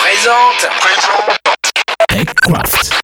présente. TechCraft.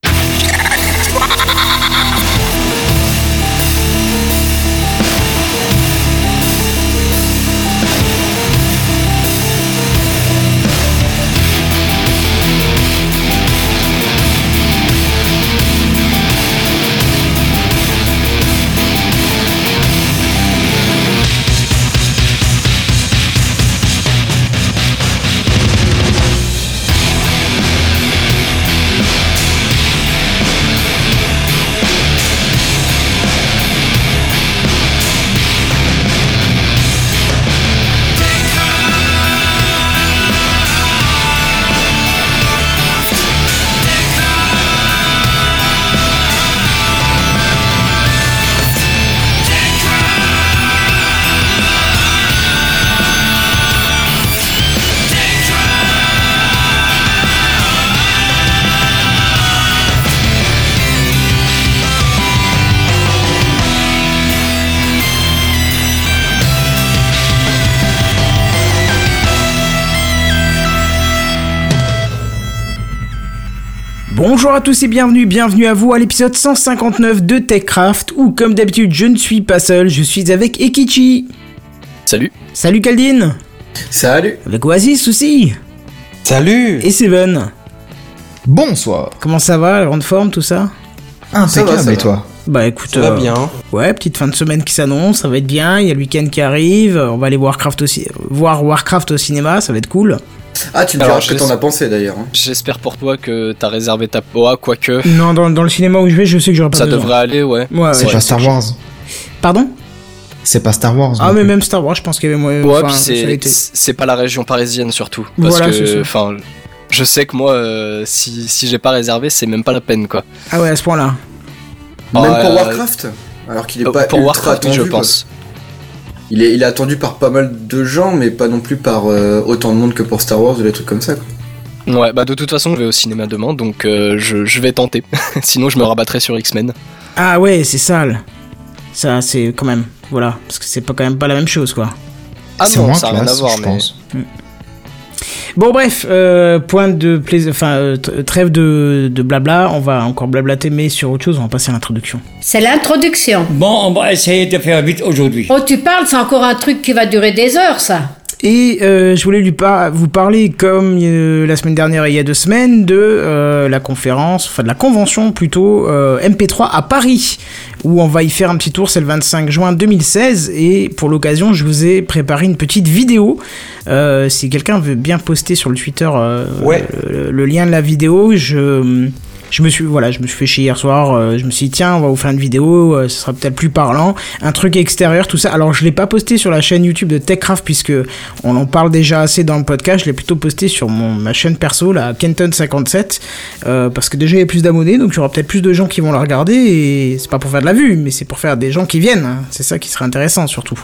À tous et bienvenue, bienvenue à vous à l'épisode 159 de TechCraft où comme d'habitude je ne suis pas seul, je suis avec Ekichi. Salut. Salut Kaldin. Salut. Avec Oasis aussi. Salut. Et Seven. Bonsoir. Comment ça va, la grande forme, tout ça? Impeccable, ça va, ça et toi? Bah écoute, Ça va euh, bien. ouais, petite fin de semaine qui s'annonce, ça va être bien, il y a le week-end qui arrive, on va aller Warcraft aussi, voir Warcraft au cinéma, ça va être cool. Ah, tu me Alors, diras ce que t'en as pensé d'ailleurs. hein. J'espère pour toi que t'as réservé ta POA, quoique Non, dans, dans le cinéma où je vais, je sais que j'aurai pas ça besoin. devrait aller, ouais. Ouais, C'est ouais. pas Star Wars. Pardon? C'est pas Star Wars. Ah mais plus. même Star Wars, je pense qu'il y avait moins... Ouais, c'est pas la région parisienne surtout. Parce Voilà, c'est ça. que, enfin, je sais que moi, euh, si, si j'ai pas réservé, c'est même pas la peine, quoi. Ah ouais, à ce point-là. Même Ah, pour euh, Warcraft? Alors qu'il est Euh, pas pour ultra Warcraft, attendu. je quoi. pense. Il est, il est attendu par pas mal de gens, mais pas non plus par euh, autant de monde que pour Star Wars ou des trucs comme ça. Quoi. Ouais, bah de toute façon, je vais au cinéma demain, donc euh, je, je vais tenter. Sinon, je me rabattrai sur X-Men. Ah ouais, c'est sale. Ça, c'est quand même... Voilà, parce que c'est pas quand même pas la même chose, quoi. Ah C'est non, ça a rien à voir, je mais. pense. Bon bref, euh, point de plaisir, enfin euh, trêve de, de blabla, on va encore blablater mais sur autre chose, on va passer à l'introduction. C'est l'introduction. Bon, on va essayer de faire vite aujourd'hui. Oh, tu parles, c'est encore un truc qui va durer des heures, ça. Et euh, je voulais lui par- vous parler, comme euh, la semaine dernière et il y a deux semaines, de euh, la conférence, enfin de la convention plutôt, euh, MP3 à Paris, où on va y faire un petit tour, c'est le 25 juin 2016, et pour l'occasion, je vous ai préparé une petite vidéo. Euh, si quelqu'un veut bien poster sur le Twitter euh, Ouais. le, le lien de la vidéo, je... Je me suis voilà, je me suis fait chier hier soir. euh, je me suis dit tiens, on va vous faire une vidéo, euh, ce sera peut-être plus parlant, un truc extérieur, tout ça. Alors je l'ai pas posté sur la chaîne YouTube de Techcraft puisque on en parle déjà assez dans le podcast. Je l'ai plutôt posté sur ma chaîne perso, la Kenton57, euh, parce que déjà il y a plus d'abonnés, donc il y aura peut-être plus de gens qui vont la regarder. Et c'est pas pour faire de la vue, mais c'est pour faire des gens qui viennent. hein. C'est ça qui serait intéressant surtout.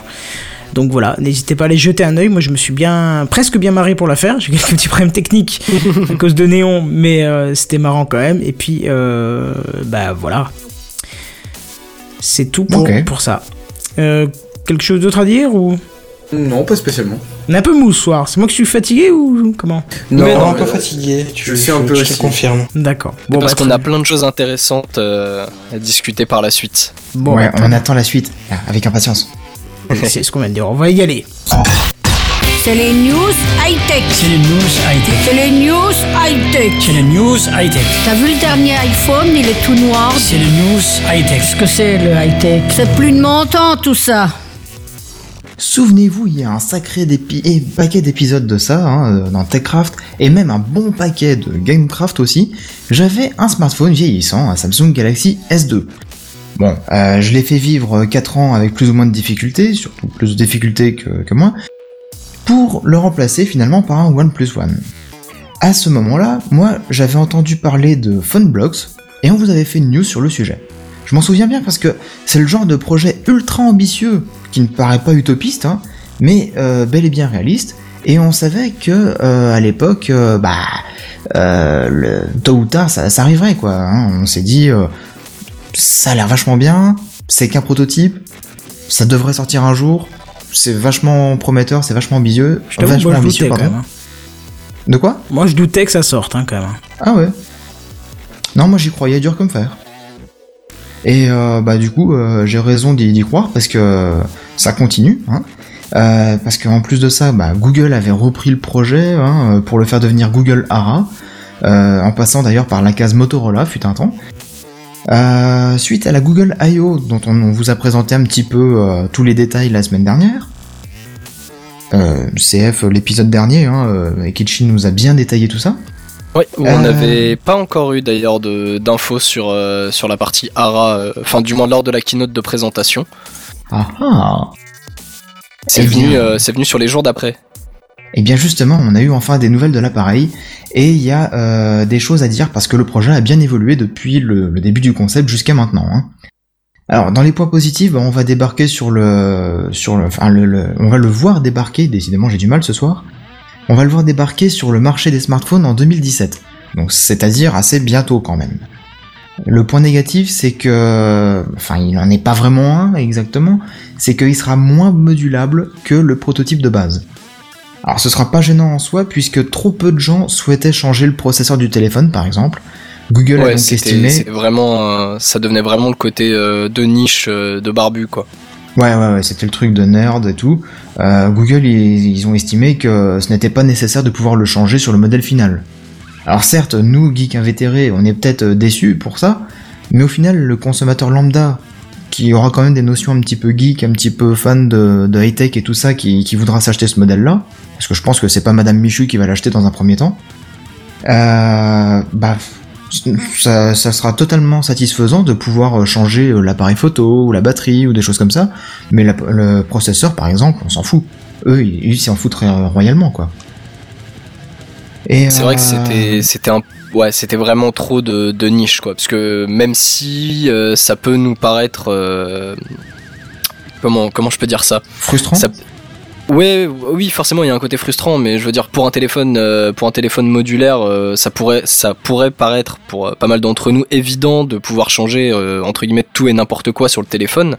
Donc voilà, n'hésitez pas à aller jeter un œil. Moi, je me suis bien, presque bien marré pour la faire. J'ai quelques petits problèmes techniques à cause de Néon, mais euh, c'était marrant quand même. Et puis, euh, bah voilà. C'est tout pour, pour ça. Euh, quelque chose d'autre à dire ou? Non, pas spécialement. On est un peu mou ce soir. C'est moi que je suis fatigué ou comment? Non, Mais non, un mais- peu fatigué. Tu, je suis un peu je aussi. te confirme. D'accord. Bon, parce bah, qu'on a plein de choses intéressantes euh, à discuter par la suite. Bon, ouais, bah, on attend la suite, avec impatience. C'est ce qu'on vient de dire. On va y aller. C'est les news high-tech. C'est les news high-tech. C'est les news high-tech. C'est les news high-tech. T'as vu le dernier iPhone, il est tout noir. C'est les news high-tech. Qu'est-ce que c'est le high-tech? C'est plus de mon temps, tout ça. Souvenez-vous, il y a un sacré et paquet d'épisodes de ça hein, euh, dans TechCraft, et même un bon paquet de GameCraft aussi. J'avais un smartphone vieillissant, un Samsung Galaxy S2. Bon, euh, je l'ai fait vivre 4 ans avec plus ou moins de difficultés, surtout plus de difficultés que, moi, pour le remplacer finalement par un OnePlus One. À ce moment-là, moi, j'avais entendu parler de Funblocks, et on vous avait fait une news sur le sujet. Je m'en souviens bien parce que c'est le genre de projet ultra ambitieux qui ne paraît pas utopiste, hein, mais euh, bel et bien réaliste. Et on savait que euh, à l'époque, euh, bah, euh, le, tôt ou tard, ça, arriverait quoi. hein. On s'est dit, euh, ça a l'air vachement bien, c'est qu'un prototype, ça devrait sortir un jour, c'est vachement prometteur, c'est vachement ambitieux, Je vachement moi, je ambitieux, doutais quand même. hein. De quoi? Moi, je doutais que ça sorte, hein, quand même. Ah ouais. Non, moi j'y croyais dur comme fer. Et euh, bah du coup, euh, j'ai raison d'y croire parce que ça continue. Hein. Euh, parce qu'en plus de ça, bah, Google avait repris le projet hein, pour le faire devenir Google Ara, en passant d'ailleurs par la case Motorola, fut un temps. Euh, suite à la Google I.O. dont on, vous a présenté un petit peu euh, tous les détails la semaine dernière. Euh, CF l'épisode dernier, hein, Ekichi nous a bien détaillé tout ça. Où on n'avait pas encore eu d'ailleurs d'infos sur, sur la partie ARA, enfin du moins lors de la keynote de présentation. Ah ah C'est Eh venu sur les jours d'après. Et bien justement, on a eu enfin des nouvelles de l'appareil, et il y a euh, des choses à dire parce que le projet a bien évolué depuis le, le début du concept jusqu'à maintenant. hein. Alors dans les points positifs, on va débarquer sur le, sur le, enfin le, le- on va le voir débarquer. Décidément, j'ai du mal ce soir. On va le voir débarquer sur le marché des smartphones en 2017. Donc c'est-à-dire assez bientôt quand même. Le point négatif, c'est que, enfin, il n'en est pas vraiment un exactement, c'est qu'il sera moins modulable que le prototype de base. Alors ce sera pas gênant en soi puisque trop peu de gens souhaitaient changer le processeur du téléphone par exemple. Google a donc estimé. c'est vraiment, euh, ça devenait vraiment le côté euh, de niche euh, de barbu quoi. Ouais ouais ouais, c'était le truc de nerd et tout. Euh, Google ils, ils ont estimé que ce n'était pas nécessaire de pouvoir le changer sur le modèle final. Alors certes, nous geeks invétérés, on est peut-être déçus pour ça, mais au final le consommateur lambda qui aura quand même des notions un petit peu geek, un petit peu fan de, de high-tech et tout ça, qui, qui voudra s'acheter ce modèle-là, parce que je pense que c'est pas Madame Michu qui va l'acheter dans un premier temps, euh, bah, ça, ça sera totalement satisfaisant de pouvoir changer euh, l'appareil photo ou la batterie ou des choses comme ça, mais la- le processeur par exemple, on s'en fout. Eux, ils s'en foutent royalement quoi. C'est vrai que euh, c'était, c'était un, ouais, c'était vraiment trop de, de niche quoi, parce que même si euh, ça peut nous paraître, euh, comment, comment je peux dire ça, frustrant. ça Ouais, oui, forcément, il y a un côté frustrant, mais je veux dire, pour un téléphone, euh, pour un téléphone modulaire, ça pourrait, ça pourrait paraître pour pas mal d'entre nous évident de pouvoir changer entre guillemets tout et n'importe quoi sur le téléphone.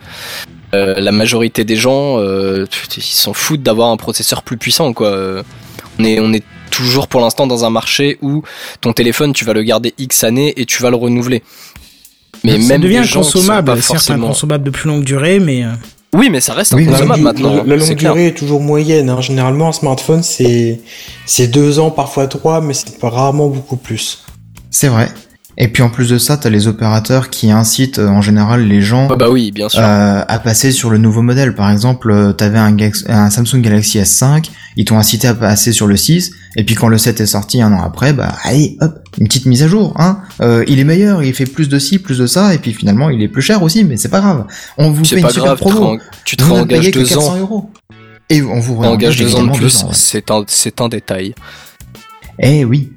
La majorité des gens, ils s'en foutent d'avoir un processeur plus puissant, quoi. On est, on est toujours pour l'instant dans un marché où ton téléphone, tu vas le garder X années et tu vas le renouveler. Mais ça même devient des gens qui sont consommable, certes un forcément. consommable de plus longue durée, mais euh, Oui, mais ça reste Oui, inconsommable La- maintenant. La, longue clair. durée est toujours moyenne. hein. Généralement, un smartphone, c'est c'est deux ans, parfois trois, mais c'est rarement beaucoup plus. C'est vrai. Et puis en plus de ça, t'as les opérateurs qui incitent euh, en général les gens Ah bah oui, bien sûr. euh, à passer sur le nouveau modèle. Par exemple, euh, t'avais un, un Samsung Galaxy S5, ils t'ont incité à passer sur le 6, et puis quand le 7 est sorti un an après, bah allez, hop, une petite mise à jour. Hein. Euh, il est meilleur, il fait plus de ci, plus de ça, et puis finalement il est plus cher aussi, mais c'est pas grave. On vous fait une super grave, tu te promo. tu te Vous réengages payez que deux 400 ans. euros. Et on vous Engage réengage deux ans de plus, c'est un, c'est un détail. Eh oui.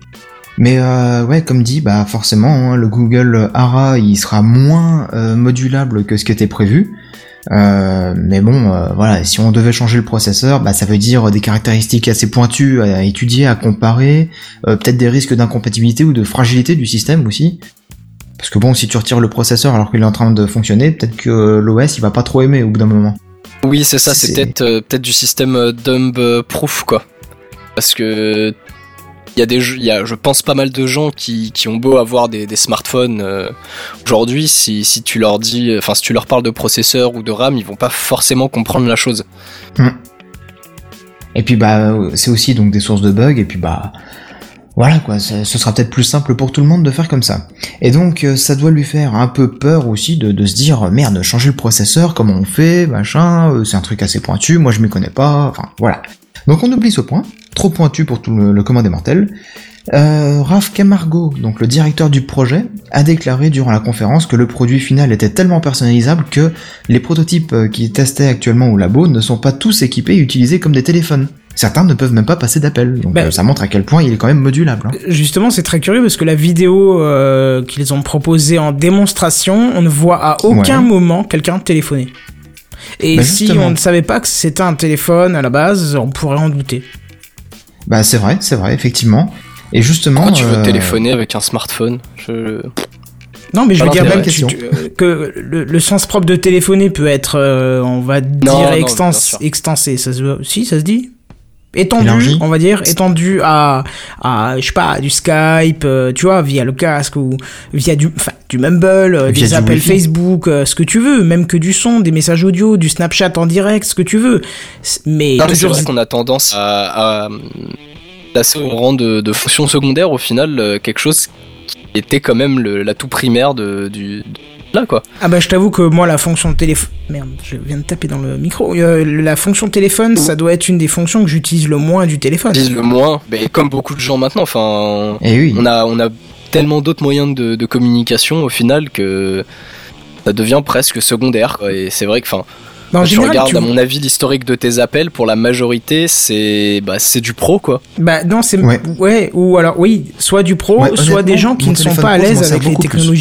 Mais euh, ouais, comme dit, bah forcément, hein, le Google Ara, il sera moins euh, modulable que ce qui était prévu. Euh, mais bon, euh, voilà, si on devait changer le processeur, bah ça veut dire des caractéristiques assez pointues à étudier, à comparer, euh, peut-être des risques d'incompatibilité ou de fragilité du système aussi. Parce que bon, si tu retires le processeur alors qu'il est en train de fonctionner, peut-être que l'OS il va pas trop aimer au bout d'un moment. Oui, c'est ça, c'est peut-être euh, peut-être du système euh, dumb euh, proof quoi. Parce que il y a des il y a je pense pas mal de gens qui, qui ont beau avoir des, des smartphones euh, aujourd'hui si, si tu leur dis enfin si tu leur parles de processeur ou de RAM, ils vont pas forcément comprendre la chose. Et puis bah c'est aussi donc des sources de bugs et puis bah voilà quoi, ce ce sera peut-être plus simple pour tout le monde de faire comme ça. Et donc euh, ça doit lui faire un peu peur aussi de, de se dire merde changer le processeur comment on fait machin euh, c'est un truc assez pointu moi je m'y connais pas enfin voilà. Donc on oublie ce point trop pointu pour tout le, le commun des mortels. Euh, Raph Camargo, donc le directeur du projet, a déclaré durant la conférence que le produit final était tellement personnalisable que les prototypes euh, qui testaient actuellement au labo ne sont pas tous équipés et utilisés comme des téléphones. Certains ne peuvent même pas passer d'appel, donc Bah, euh, ça montre à quel point il est quand même modulable. hein. justement c'est très curieux parce que la vidéo euh, qu'ils ont proposée en démonstration, on ne voit à aucun Ouais. moment quelqu'un téléphoner. Et Bah, si on ne savait pas que c'était un téléphone à la base, on pourrait en douter. Bah c'est vrai, c'est vrai, effectivement. Et justement... Pourquoi tu veux euh, téléphoner avec un smartphone? Je- Non, mais je veux dire même tu- Question. tu- euh, que le, le sens propre de téléphoner peut être, euh, on va dire, non, extens- extensé. Ça se, si, ça se dit? Étendu, on va dire, étendu à, à, je sais pas, du Skype, euh, tu vois, via le casque ou via du, enfin, du Mumble, euh, Via des du appels Wi-Fi. Facebook, euh, ce que tu veux, même que du son, des messages audio, du Snapchat en direct, ce que tu veux. C'est- Mais Non, c'est toujours, vrai qu'on a tendance à, à placer au rang de, de fonction secondaire au final euh, quelque chose qui était quand même le- l'atout primaire de, du de- là quoi. ah bah je t'avoue que moi la fonction téléphone, merde, je viens de taper dans le micro. Euh, la fonction téléphone, ça doit être une des fonctions que j'utilise le moins du téléphone. Dis le moins, mais comme beaucoup de gens maintenant. Enfin, Et oui. on a on a tellement d'autres moyens de, de communication au final que ça devient presque secondaire. quoi. Et c'est vrai que enfin en Quand tu général, regardes tu- à mon avis l'historique de tes appels pour la majorité c'est bah c'est du pro quoi. Bah non, c'est Ouais. ouais. ou alors oui, soit du pro, Ouais, soit des gens qui ne sont pas à l'aise avec les plus.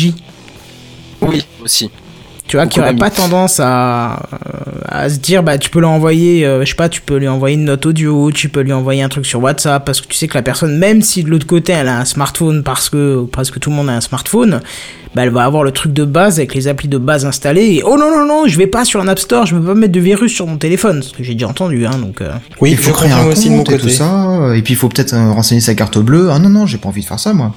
Oui aussi. Tu vois, qui Beaucoup aurait d'amis. pas tendance à, à se dire, bah, tu peux lui envoyer, euh, je sais pas, tu peux lui envoyer une note audio, tu peux lui envoyer un truc sur WhatsApp, parce que tu sais que la personne, même si de l'autre côté elle a un smartphone, parce que presque tout le monde a un smartphone, bah, elle va avoir le truc de base avec les applis de base installés, et oh non, non, non, je vais pas sur un App Store, je peux pas mettre de virus sur mon téléphone, ce que j'ai déjà entendu, hein, donc, euh, Oui, il faut créer un compte aussi de mon et tout ça, et puis il faut peut-être euh, renseigner sa carte bleue. Ah non, non, j'ai pas envie de faire ça, moi.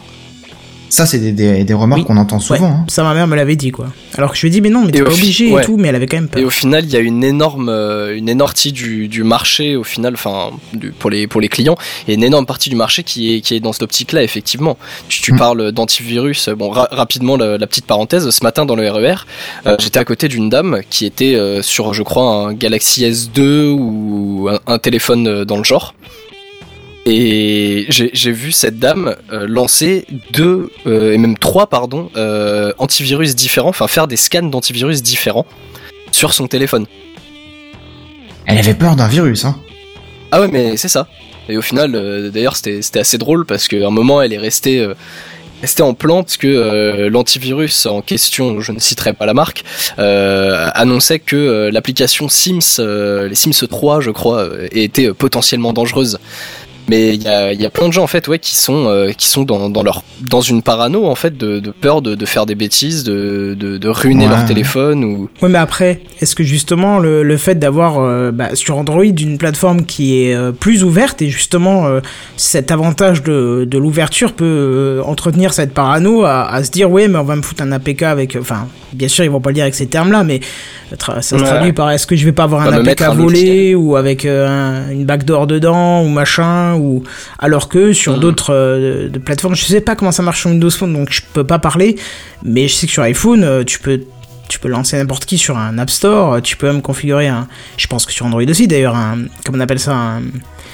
Ça, c'est des, des, des remarques Oui. qu'on entend souvent. ouais, hein. ça ma mère me l'avait dit, quoi. Alors que je lui ai dit, mais non, mais Et t'es pas obligé ouais. et tout, mais elle avait quand même Et peur. au final, il y a une énorme, euh, une énorme partie du, du marché au final, enfin, pour les pour les clients, et une énorme partie du marché qui est qui est dans cette optique-là, effectivement. Tu, tu Mm. parles d'antivirus. Bon, ra- rapidement la, la petite parenthèse. Ce matin dans le RER, euh, j'étais à côté d'une dame qui était euh, sur, je crois, un Galaxy S2 ou un, un téléphone dans le genre. Et j'ai vu cette dame euh, lancer deux, euh, et même trois, pardon, euh, antivirus différents, enfin faire des scans d'antivirus différents sur son téléphone. Elle avait peur d'un virus, hein. Ah ouais, mais c'est ça. Et au final, d'ailleurs, c'était assez drôle parce qu'à un moment, elle est restée, restée en plan parce que euh, l'antivirus en question, je ne citerai pas la marque, euh, annonçait que euh, l'application Sims, les Sims 3, je crois, était potentiellement dangereuse. Mais il y a, il y a plein de gens en fait, ouais, qui sont euh, qui sont dans, dans leur dans une parano en fait de, de peur de, de faire des bêtises, de, de, de ruiner Ouais. leur téléphone ou Ouais, mais après, est-ce que justement le, le fait d'avoir euh, bah, sur Android une plateforme qui est euh, plus ouverte et justement cet avantage de, de l'ouverture peut entretenir cette parano à, à se dire ouais mais on va me foutre un APK avec enfin bien sûr ils vont pas le dire avec ces termes là mais ça se Ouais. traduit par est-ce que je vais pas avoir un APK volé ou avec un- une backdoor dedans ou machin ou alors que sur Mhm. d'autres euh, de plateformes je sais pas comment ça marche sur Windows Phone donc je peux pas parler mais je sais que sur iPhone euh, tu peux tu peux lancer n'importe qui sur un App Store, tu peux même configurer un, je pense que sur Android aussi d'ailleurs, un, comment on appelle ça, un,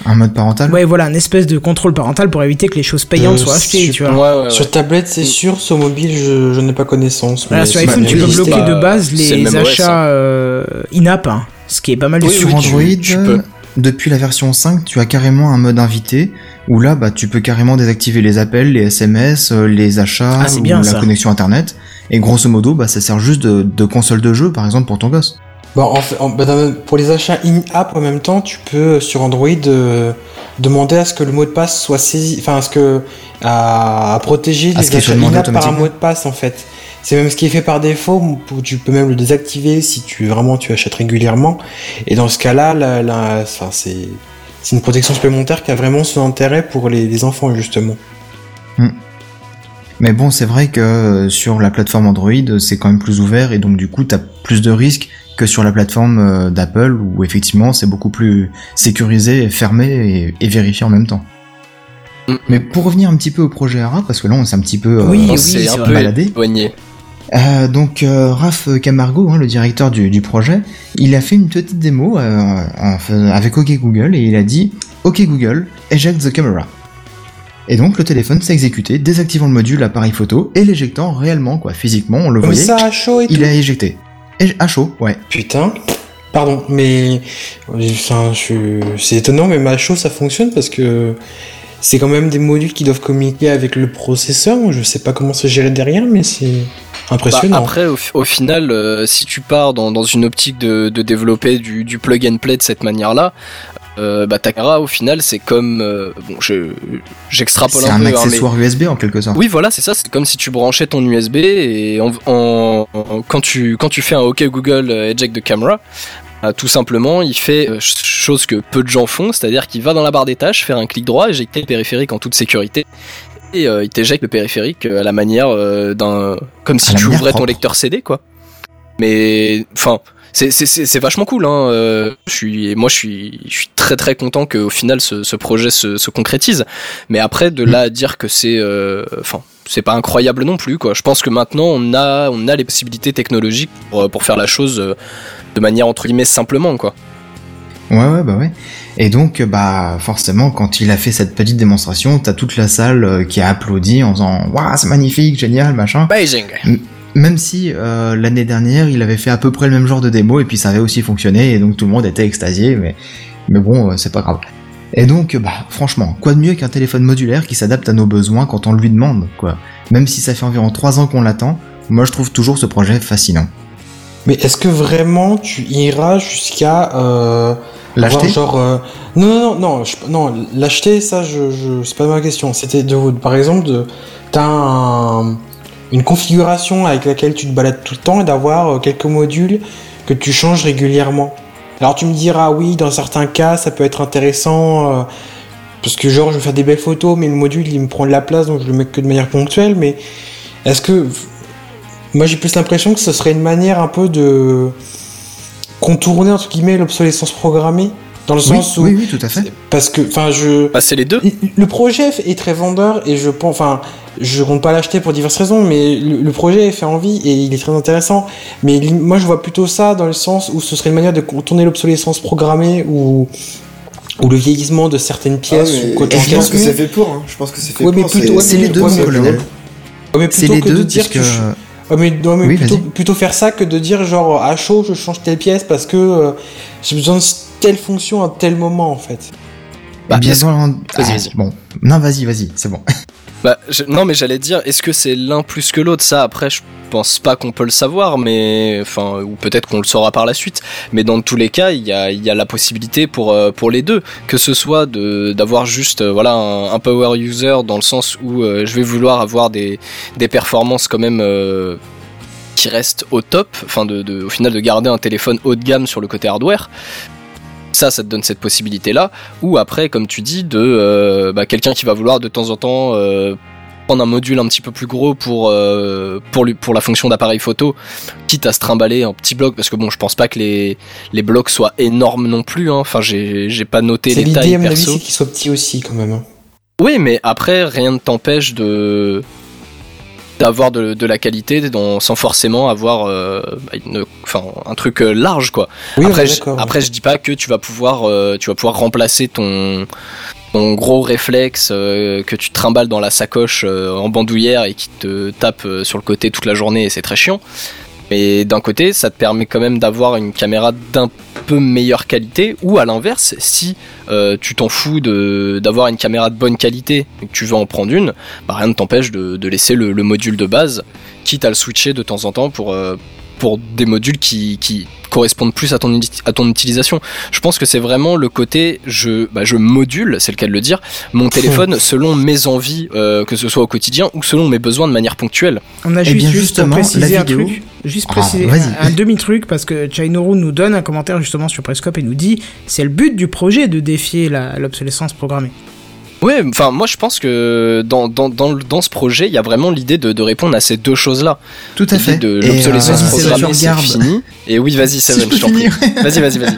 Un mode parental. ouais voilà, un espèce de contrôle parental pour éviter que les choses payantes Euh, soient achetées, sur- tu vois. ouais, ouais, ouais. Sur tablette, c'est sûr. Sur mobile, je, je n'ai pas connaissance. Voilà, mais sur iPhone, tu peux bloquer de base le les achats euh, in-app, hein, ce qui est pas mal du Oui, sur oui, tu- Android, tu peux. Depuis la version 5, tu as carrément un mode invité où là, bah, tu peux carrément désactiver les appels, les SMS, euh, les achats Ah, c'est ou bien, la ça. connexion internet. Et grosso modo, bah, ça sert juste de, de console de jeu, par exemple, pour ton gosse. Bon, en fait, en- bah, pour les achats in-app en même temps, tu peux sur Android euh, demander à ce que le mot de passe soit saisi, enfin à ce que à, à protéger À les achats in-app par un mot de passe en fait. C'est même ce qui est fait par défaut. Tu peux même le désactiver si tu vraiment tu achètes régulièrement. Et dans ce cas-là, la, la- enfin, c'est c'est une protection supplémentaire qui a vraiment son intérêt pour les, les enfants justement. Mais bon, c'est vrai que euh, sur la plateforme Android, c'est quand même plus ouvert et donc du coup, t'as plus de risques que sur la plateforme euh, d'Apple où effectivement c'est beaucoup plus sécurisé, fermé et, et vérifié en même temps. Mm. Mais pour revenir un petit peu au projet ARA, parce que là on s'est un petit peu euh, Oui, un peu Baladé. éloigné. Euh, donc euh, Raph Camargo, hein, le directeur du, du projet, il a fait une petite démo euh, avec OK Google et il a dit OK Google, eject the camera. Et donc le téléphone s'est exécuté, désactivant le module appareil photo et l'éjectant réellement, quoi, physiquement, on le voyait. ça à chaud et Il tout. a éjecté. Et à chaud, ouais. Putain. Pardon, mais enfin, je suis- c'est étonnant, mais à chaud ça fonctionne parce que c'est quand même des modules qui doivent communiquer avec le processeur. Je sais pas comment c'est géré derrière, mais c'est Bah, impressionnant. après, au, fi- au final, euh, si tu pars dans, dans une optique de, de développer du, du plug and play de cette manière-là, euh, bah, Takara, au final, c'est comme. euh, bon, je- j'extrapole C'est un, un peu. hein, mais- accessoire USB en quelque sorte. Oui, voilà, c'est ça. C'est comme si tu branchais ton USB et en, en- en- quand, tu, quand tu fais un OK Google Eject the Camera, tout simplement, il fait euh, ch- chose que peu de gens font, c'est-à-dire qu'il va dans la barre des tâches, faire un clic droit, éjecter le périphérique en toute sécurité, et euh, il t'éjecte le périphérique euh, à la manière euh, d'un, comme si tu ouvrais ton lecteur CD, quoi. Mais enfin, c'est vachement cool. Hein. euh, je suis, moi, je suis, je suis très très content qu'au final ce, ce projet se, se concrétise. Mais après, de là à dire que c'est, euh, enfin, c'est pas incroyable non plus, quoi. Je pense que maintenant on a, on a les possibilités technologiques pour, pour faire la chose euh, de manière entre guillemets simplement, quoi. Ouais, ouais, bah ouais. Et donc, euh, bah, forcément, quand il a fait cette petite démonstration, t'as toute la salle euh, qui a applaudi en disant, waouh, c'est magnifique, génial, machin. Amazing. Même si euh, l'année dernière, il avait fait à peu près le même genre de démo et puis ça avait aussi fonctionné et donc tout le monde était extasié, mais mais bon, euh, c'est pas grave. Et donc, euh, bah, franchement, quoi de mieux qu'un téléphone modulaire qui s'adapte à nos besoins quand on le lui demande, quoi. Même si ça fait environ 3 ans qu'on l'attend, moi je trouve toujours ce projet fascinant. Mais est-ce que vraiment tu iras jusqu'à euh, L'acheter? genre euh, non non non non l'acheter ça je, je c'est pas ma question c'était de par exemple de t'as un- une configuration avec laquelle tu te balades tout le temps et d'avoir euh, quelques modules que tu changes régulièrement. Alors tu me diras oui dans certains cas ça peut être intéressant euh, parce que genre je vais faire des belles photos mais le module il me prend de la place donc je le mets que de manière ponctuelle mais est-ce que moi j'ai plus l'impression que ce serait une manière un peu de contourner entre guillemets l'obsolescence programmée dans le Oui, sens où oui, oui, tout à fait. parce que enfin je Bah, c'est les deux. le projet est très vendeur et je pense enfin je compte pas l'acheter pour diverses raisons mais le, le projet fait envie et il est très intéressant mais moi je vois plutôt ça dans le sens où ce serait une manière de contourner l'obsolescence programmée ou ou le vieillissement de certaines pièces Ah, ou côté je pense que c'est fait pour. Hein. Je pense que c'est fait Ouais, mais pour. plutôt- ouais, C'est les deux, ouais, mon mais- collègue. Ouais, mais C'est plutôt les que de deux, dire puisque... que Ouais, mais, non, mais Oui, plutôt, plutôt faire ça que de dire genre à chaud je change telle pièce parce que euh, j'ai besoin de telle fonction à tel moment en fait. Bah, bien, dans- Vas-y, Ah, vas-y. Bon, non, vas-y, vas-y, c'est bon. Bah, non, mais j'allais dire, est-ce que c'est l'un plus que l'autre? Ça, après, je pense pas qu'on peut le savoir, mais enfin, ou peut-être qu'on le saura par la suite. Mais dans tous les cas, il y a, la possibilité pour euh, pour les deux, que ce soit d'avoir juste euh, voilà un, power user dans le sens où euh, je vais vouloir avoir des des performances quand même. qui restent au top, enfin de- au final de garder un téléphone haut de gamme sur le côté hardware, ça, ça te donne cette possibilité-là. Ou après, comme tu dis, de euh, bah, quelqu'un qui va vouloir de temps en temps euh, prendre un module un petit peu plus gros pour euh, pour lui, pour la fonction d'appareil photo, quitte à se trimballer un petit bloc, parce que bon, je pense pas que les les blocs soient énormes non plus. Hein. Enfin, j'ai pas noté les tailles l'idée à mon avis perso. c'est qu'il soit petit aussi quand même. hein. Oui, mais après, rien ne t'empêche de d'avoir de, de la qualité sans forcément avoir euh, bah, une, un truc euh, large quoi. Oui, après, je, après je dis pas que tu vas pouvoir euh, tu vas pouvoir remplacer ton ton gros réflexe euh, que tu trimbales dans la sacoche en bandoulière et qui te tape sur le côté toute la journée et c'est très chiant. Mais d'un côté, ça te permet quand même d'avoir une caméra d'un peu meilleure qualité, ou à l'inverse, si euh, tu t'en fous d'avoir une caméra de bonne qualité et que tu veux en prendre une, bah rien ne t'empêche de, laisser le, le module de base, quitte à le switcher de temps en temps pour euh, pour des modules qui, qui correspondent plus à ton, à ton utilisation. Je pense que c'est vraiment le côté je, bah, je module, c'est le cas de le dire, mon téléphone selon mes envies, euh, que ce soit au quotidien ou selon mes besoins de manière ponctuelle. On a Eh juste, la un truc, juste Ah, préciser un, un demi-truc, parce que Chainoru nous donne un commentaire justement sur Prescope et nous dit c'est le but du projet de défier la- l'obsolescence programmée. Ouais, enfin moi je pense que dans, dans, dans, ce projet, il y a vraiment l'idée de, de répondre à ces deux choses-là. Tout à fait. de l'obsolescence euh, si programmée, c'est fini. Et oui, vas-y, Si Seven, je peux je t'en prie. finir. Vas-y, vas-y, vas-y.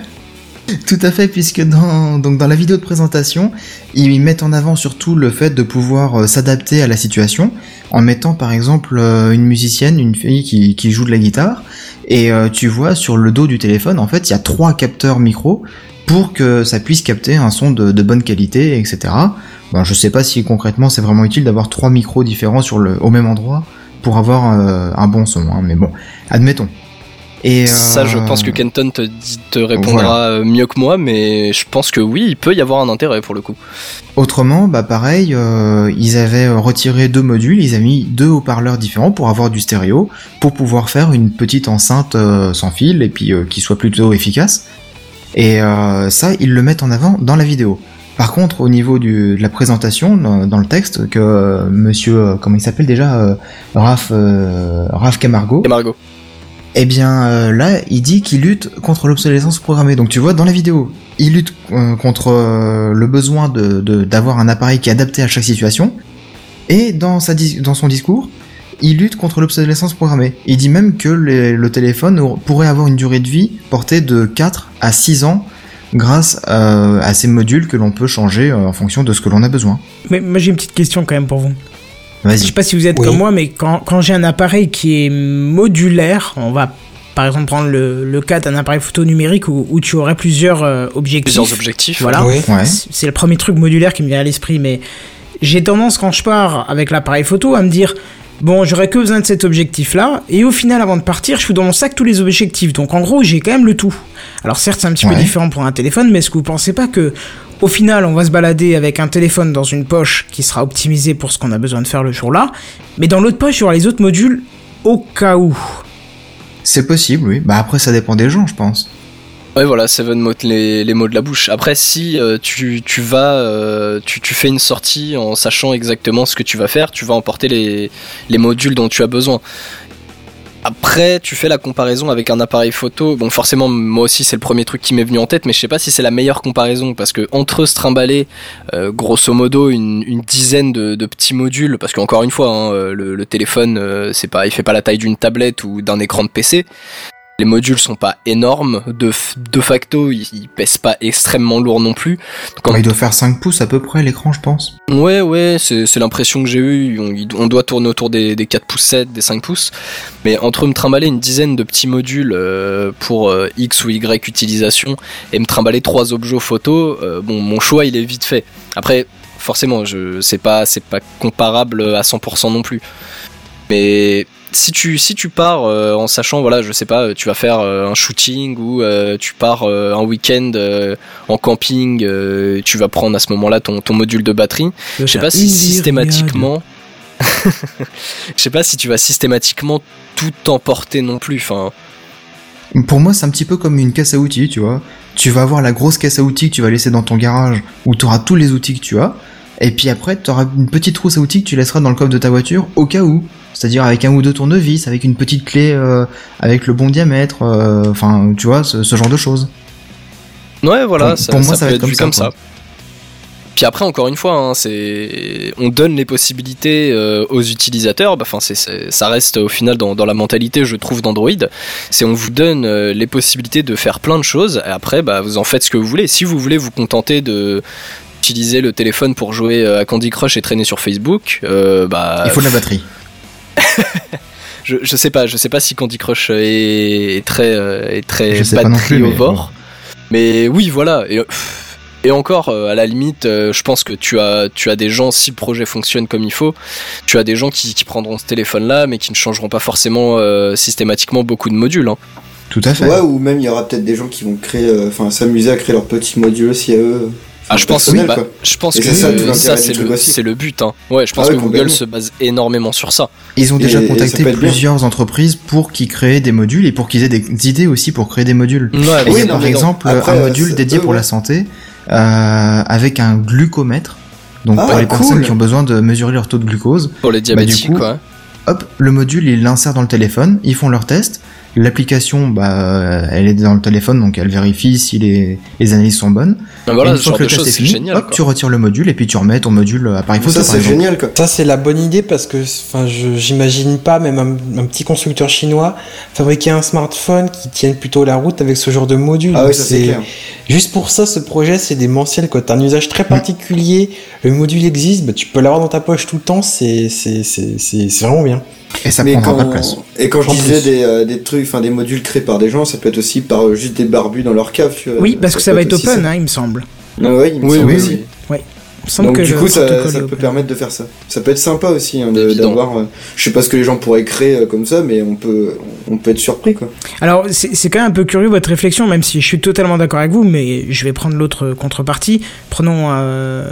Tout à fait, puisque dans, donc dans la vidéo de présentation, ils mettent en avant surtout le fait de pouvoir euh, s'adapter à la situation, en mettant par exemple euh, une musicienne, une fille qui, qui joue de la guitare, et tu vois sur le dos du téléphone, en fait, il y a trois capteurs micro pour que ça puisse capter un son de, de bonne qualité, etc. Bon, je sais pas si concrètement c'est vraiment utile d'avoir trois micros différents sur le, au même endroit pour avoir euh, un bon son, hein, mais bon, admettons. Et, Ça, je euh, pense que Kenton te, répondra euh, mieux que moi, mais je pense que oui, il peut y avoir un intérêt pour le coup. Autrement, bah pareil, euh, ils avaient retiré deux modules, ils avaient mis deux haut-parleurs différents pour avoir du stéréo, pour pouvoir faire une petite enceinte euh, sans fil et puis qui soit plutôt efficace. Et euh, ça, ils le mettent en avant dans la vidéo. Par contre, au niveau du, de la présentation, dans, dans le texte, que euh, monsieur, euh, comment il s'appelle déjà, euh, Raph, Raph Camargo, Et Margot. Eh bien là, il dit qu'il lutte contre l'obsolescence programmée. Donc tu vois, dans la vidéo, il lutte contre le besoin de de- d'avoir un appareil qui est adapté à chaque situation. Et dans, sa, dans son discours, il lutte contre l'obsolescence programmée. Il dit même que les- le téléphone pourrait avoir une durée de vie portée de 4 à 6 ans grâce euh, à ces modules que l'on peut changer euh, en fonction de ce que l'on a besoin. Mais moi j'ai une petite question quand même pour vous. Je sais pas si vous êtes Oui. comme moi, mais quand, quand j'ai un appareil qui est modulaire, on va par exemple prendre le, le cas d'un appareil photo numérique où, où tu aurais plusieurs euh, objectifs. Plusieurs objectifs. Voilà. Oui. Ouais. C'est le premier truc modulaire qui me vient à l'esprit, mais j'ai tendance quand je pars avec l'appareil photo à me dire bon, j'aurais que besoin de cet objectif-là, et au final, avant de partir, je fous dans mon sac tous les objectifs. Donc en gros, j'ai quand même le tout. Alors certes, c'est un petit peu différent pour un téléphone, mais est-ce que vous pensez pas que au final, on va se balader avec un téléphone dans une poche qui sera optimisée pour ce qu'on a besoin de faire le jour-là, mais dans l'autre poche, il y aura les autres modules au cas où? C'est possible, oui. Bah après, ça dépend des gens, je pense. Ouais, voilà, Seven mots les, les mots de la bouche. Après, si euh, tu, tu vas, euh, tu, tu fais une sortie en sachant exactement ce que tu vas faire, tu vas emporter les, les modules dont tu as besoin. Après, tu fais la comparaison avec un appareil photo. Bon, forcément, moi aussi, c'est le premier truc qui m'est venu en tête, mais je sais pas si c'est la meilleure comparaison parce que entre se trimballer, euh, grosso modo, une, une dizaine de, de petits modules, parce qu'encore une fois, hein, euh, le, le téléphone, euh, c'est pas, il fait pas la taille d'une tablette ou d'un écran de PC. Les modules sont pas énormes, de, de facto, ils, ils pèsent pas extrêmement lourd non plus. Donc, il doit faire 5 pouces à peu près l'écran, je pense. Ouais, ouais, c'est l'impression que j'ai eue. On, doit tourner autour des, des 4 pouces 7, des 5 pouces. Mais entre me trimballer une dizaine de petits modules euh, pour euh, X ou Y utilisation et me trimballer trois objets photo, euh, bon, mon choix il est vite fait. Après, forcément, je c'est pas c'est pas comparable à 100% non plus. Mais si tu si tu pars euh, en sachant voilà je sais pas tu vas faire euh, un shooting ou euh, tu pars euh, un week-end euh, en camping euh, tu vas prendre à ce moment-là ton, ton module de batterie je sais pas si systématiquement je sais pas si tu vas systématiquement tout emporter non plus enfin Pour moi, c'est un petit peu comme une caisse à outils, tu vois. Tu vas avoir la grosse caisse à outils que tu vas laisser dans ton garage où tu auras tous les outils que tu as. Et puis après, tu auras une petite trousse à outils que tu laisseras dans le coffre de ta voiture au cas où. C'est-à-dire avec un ou deux tournevis, avec une petite clé euh, avec le bon diamètre, euh, enfin, tu vois, ce, ce genre de choses. ouais voilà Pour- ça, pour moi, ça va être comme ça, puis après encore une fois hein, c'est on donne les possibilités euh, aux utilisateurs bah, enfin c'est- ça reste au final dans, dans la mentalité je trouve d'Android. C'est on vous donne euh, les possibilités de faire plein de choses. Et après bah vous en faites ce que vous voulez. Si vous voulez vous contenter de utiliser le téléphone pour jouer à Candy Crush et traîner sur Facebook euh, bah Il faut de la batterie. je, je sais pas, je sais pas si Candy Crush est, est très, euh, est très Je sais pas non plus, mais oui, voilà. Et, et encore, euh, à la limite, euh, je pense que tu as, tu as des gens, si le projet fonctionne comme il faut, tu as des gens qui, qui prendront ce téléphone-là, mais qui ne changeront pas forcément euh, systématiquement beaucoup de modules. hein. Tout à fait. Ouais, ou même il y aura peut-être des gens qui vont créer, euh, enfin s'amuser à créer leur petit module aussi à eux. Ah, je pense, personnel, bah, je pense Et que c'est ça, c'est du le, but. Hein. Ouais, je pense Ah que Google se base énormément sur ça. Ils ont déjà Et- contacté bien. plusieurs entreprises pour qu'ils créent des modules et pour qu'ils aient des idées aussi pour créer des modules. Ouais, bah, il y Oui, a non, par exemple Après, un euh, module c'est- dédié eux, pour ouais. la santé euh, avec un glucomètre. Donc Ah, pour les cool. personnes qui ont besoin de mesurer leur taux de glucose, pour les diabétiques, Bah, coup, quoi. hop, le module ils l'insèrent dans le téléphone, ils font leur test. L'application, bah, elle est dans le téléphone, donc elle vérifie si les, les analyses sont bonnes. Voilà, ce une fois que le test est fini, génial. hop, quoi. tu retires le module et puis tu remets ton module appareil photo Ça c'est génial quoi. Ça, c'est la bonne idée parce que j'imagine pas même un, un petit constructeur chinois fabriquer un smartphone qui tienne plutôt la route avec ce genre de module. Ah oui, c'est clair. Juste pour ça, ce projet, c'est démentiel. Quand tu as un usage très particulier, le module existe, bah, tu peux l'avoir dans ta poche tout le temps, c'est c'est- c'est- c'est- c'est vraiment bien. Et ça Mais prendra quand, pas de place. et quand je disais des, euh, des trucs, enfin des modules créés par des gens, ça peut être aussi par euh, juste des barbus dans leur cave. tu vois. Oui, parce que ça va être open, hein, il me semble. Ah ouais, il me Oui, semble oui, aussi. Me semble Donc que du coup, ça, ça peut permettre de faire ça. Ça peut être sympa aussi hein, d'avoir. euh, je sais pas ce que les gens pourraient créer euh, comme ça, mais on peut, on peut être surpris quoi. Alors, c'est c'est quand même un peu curieux votre réflexion, même si je suis totalement d'accord avec vous, mais je vais prendre l'autre contrepartie. Prenons euh,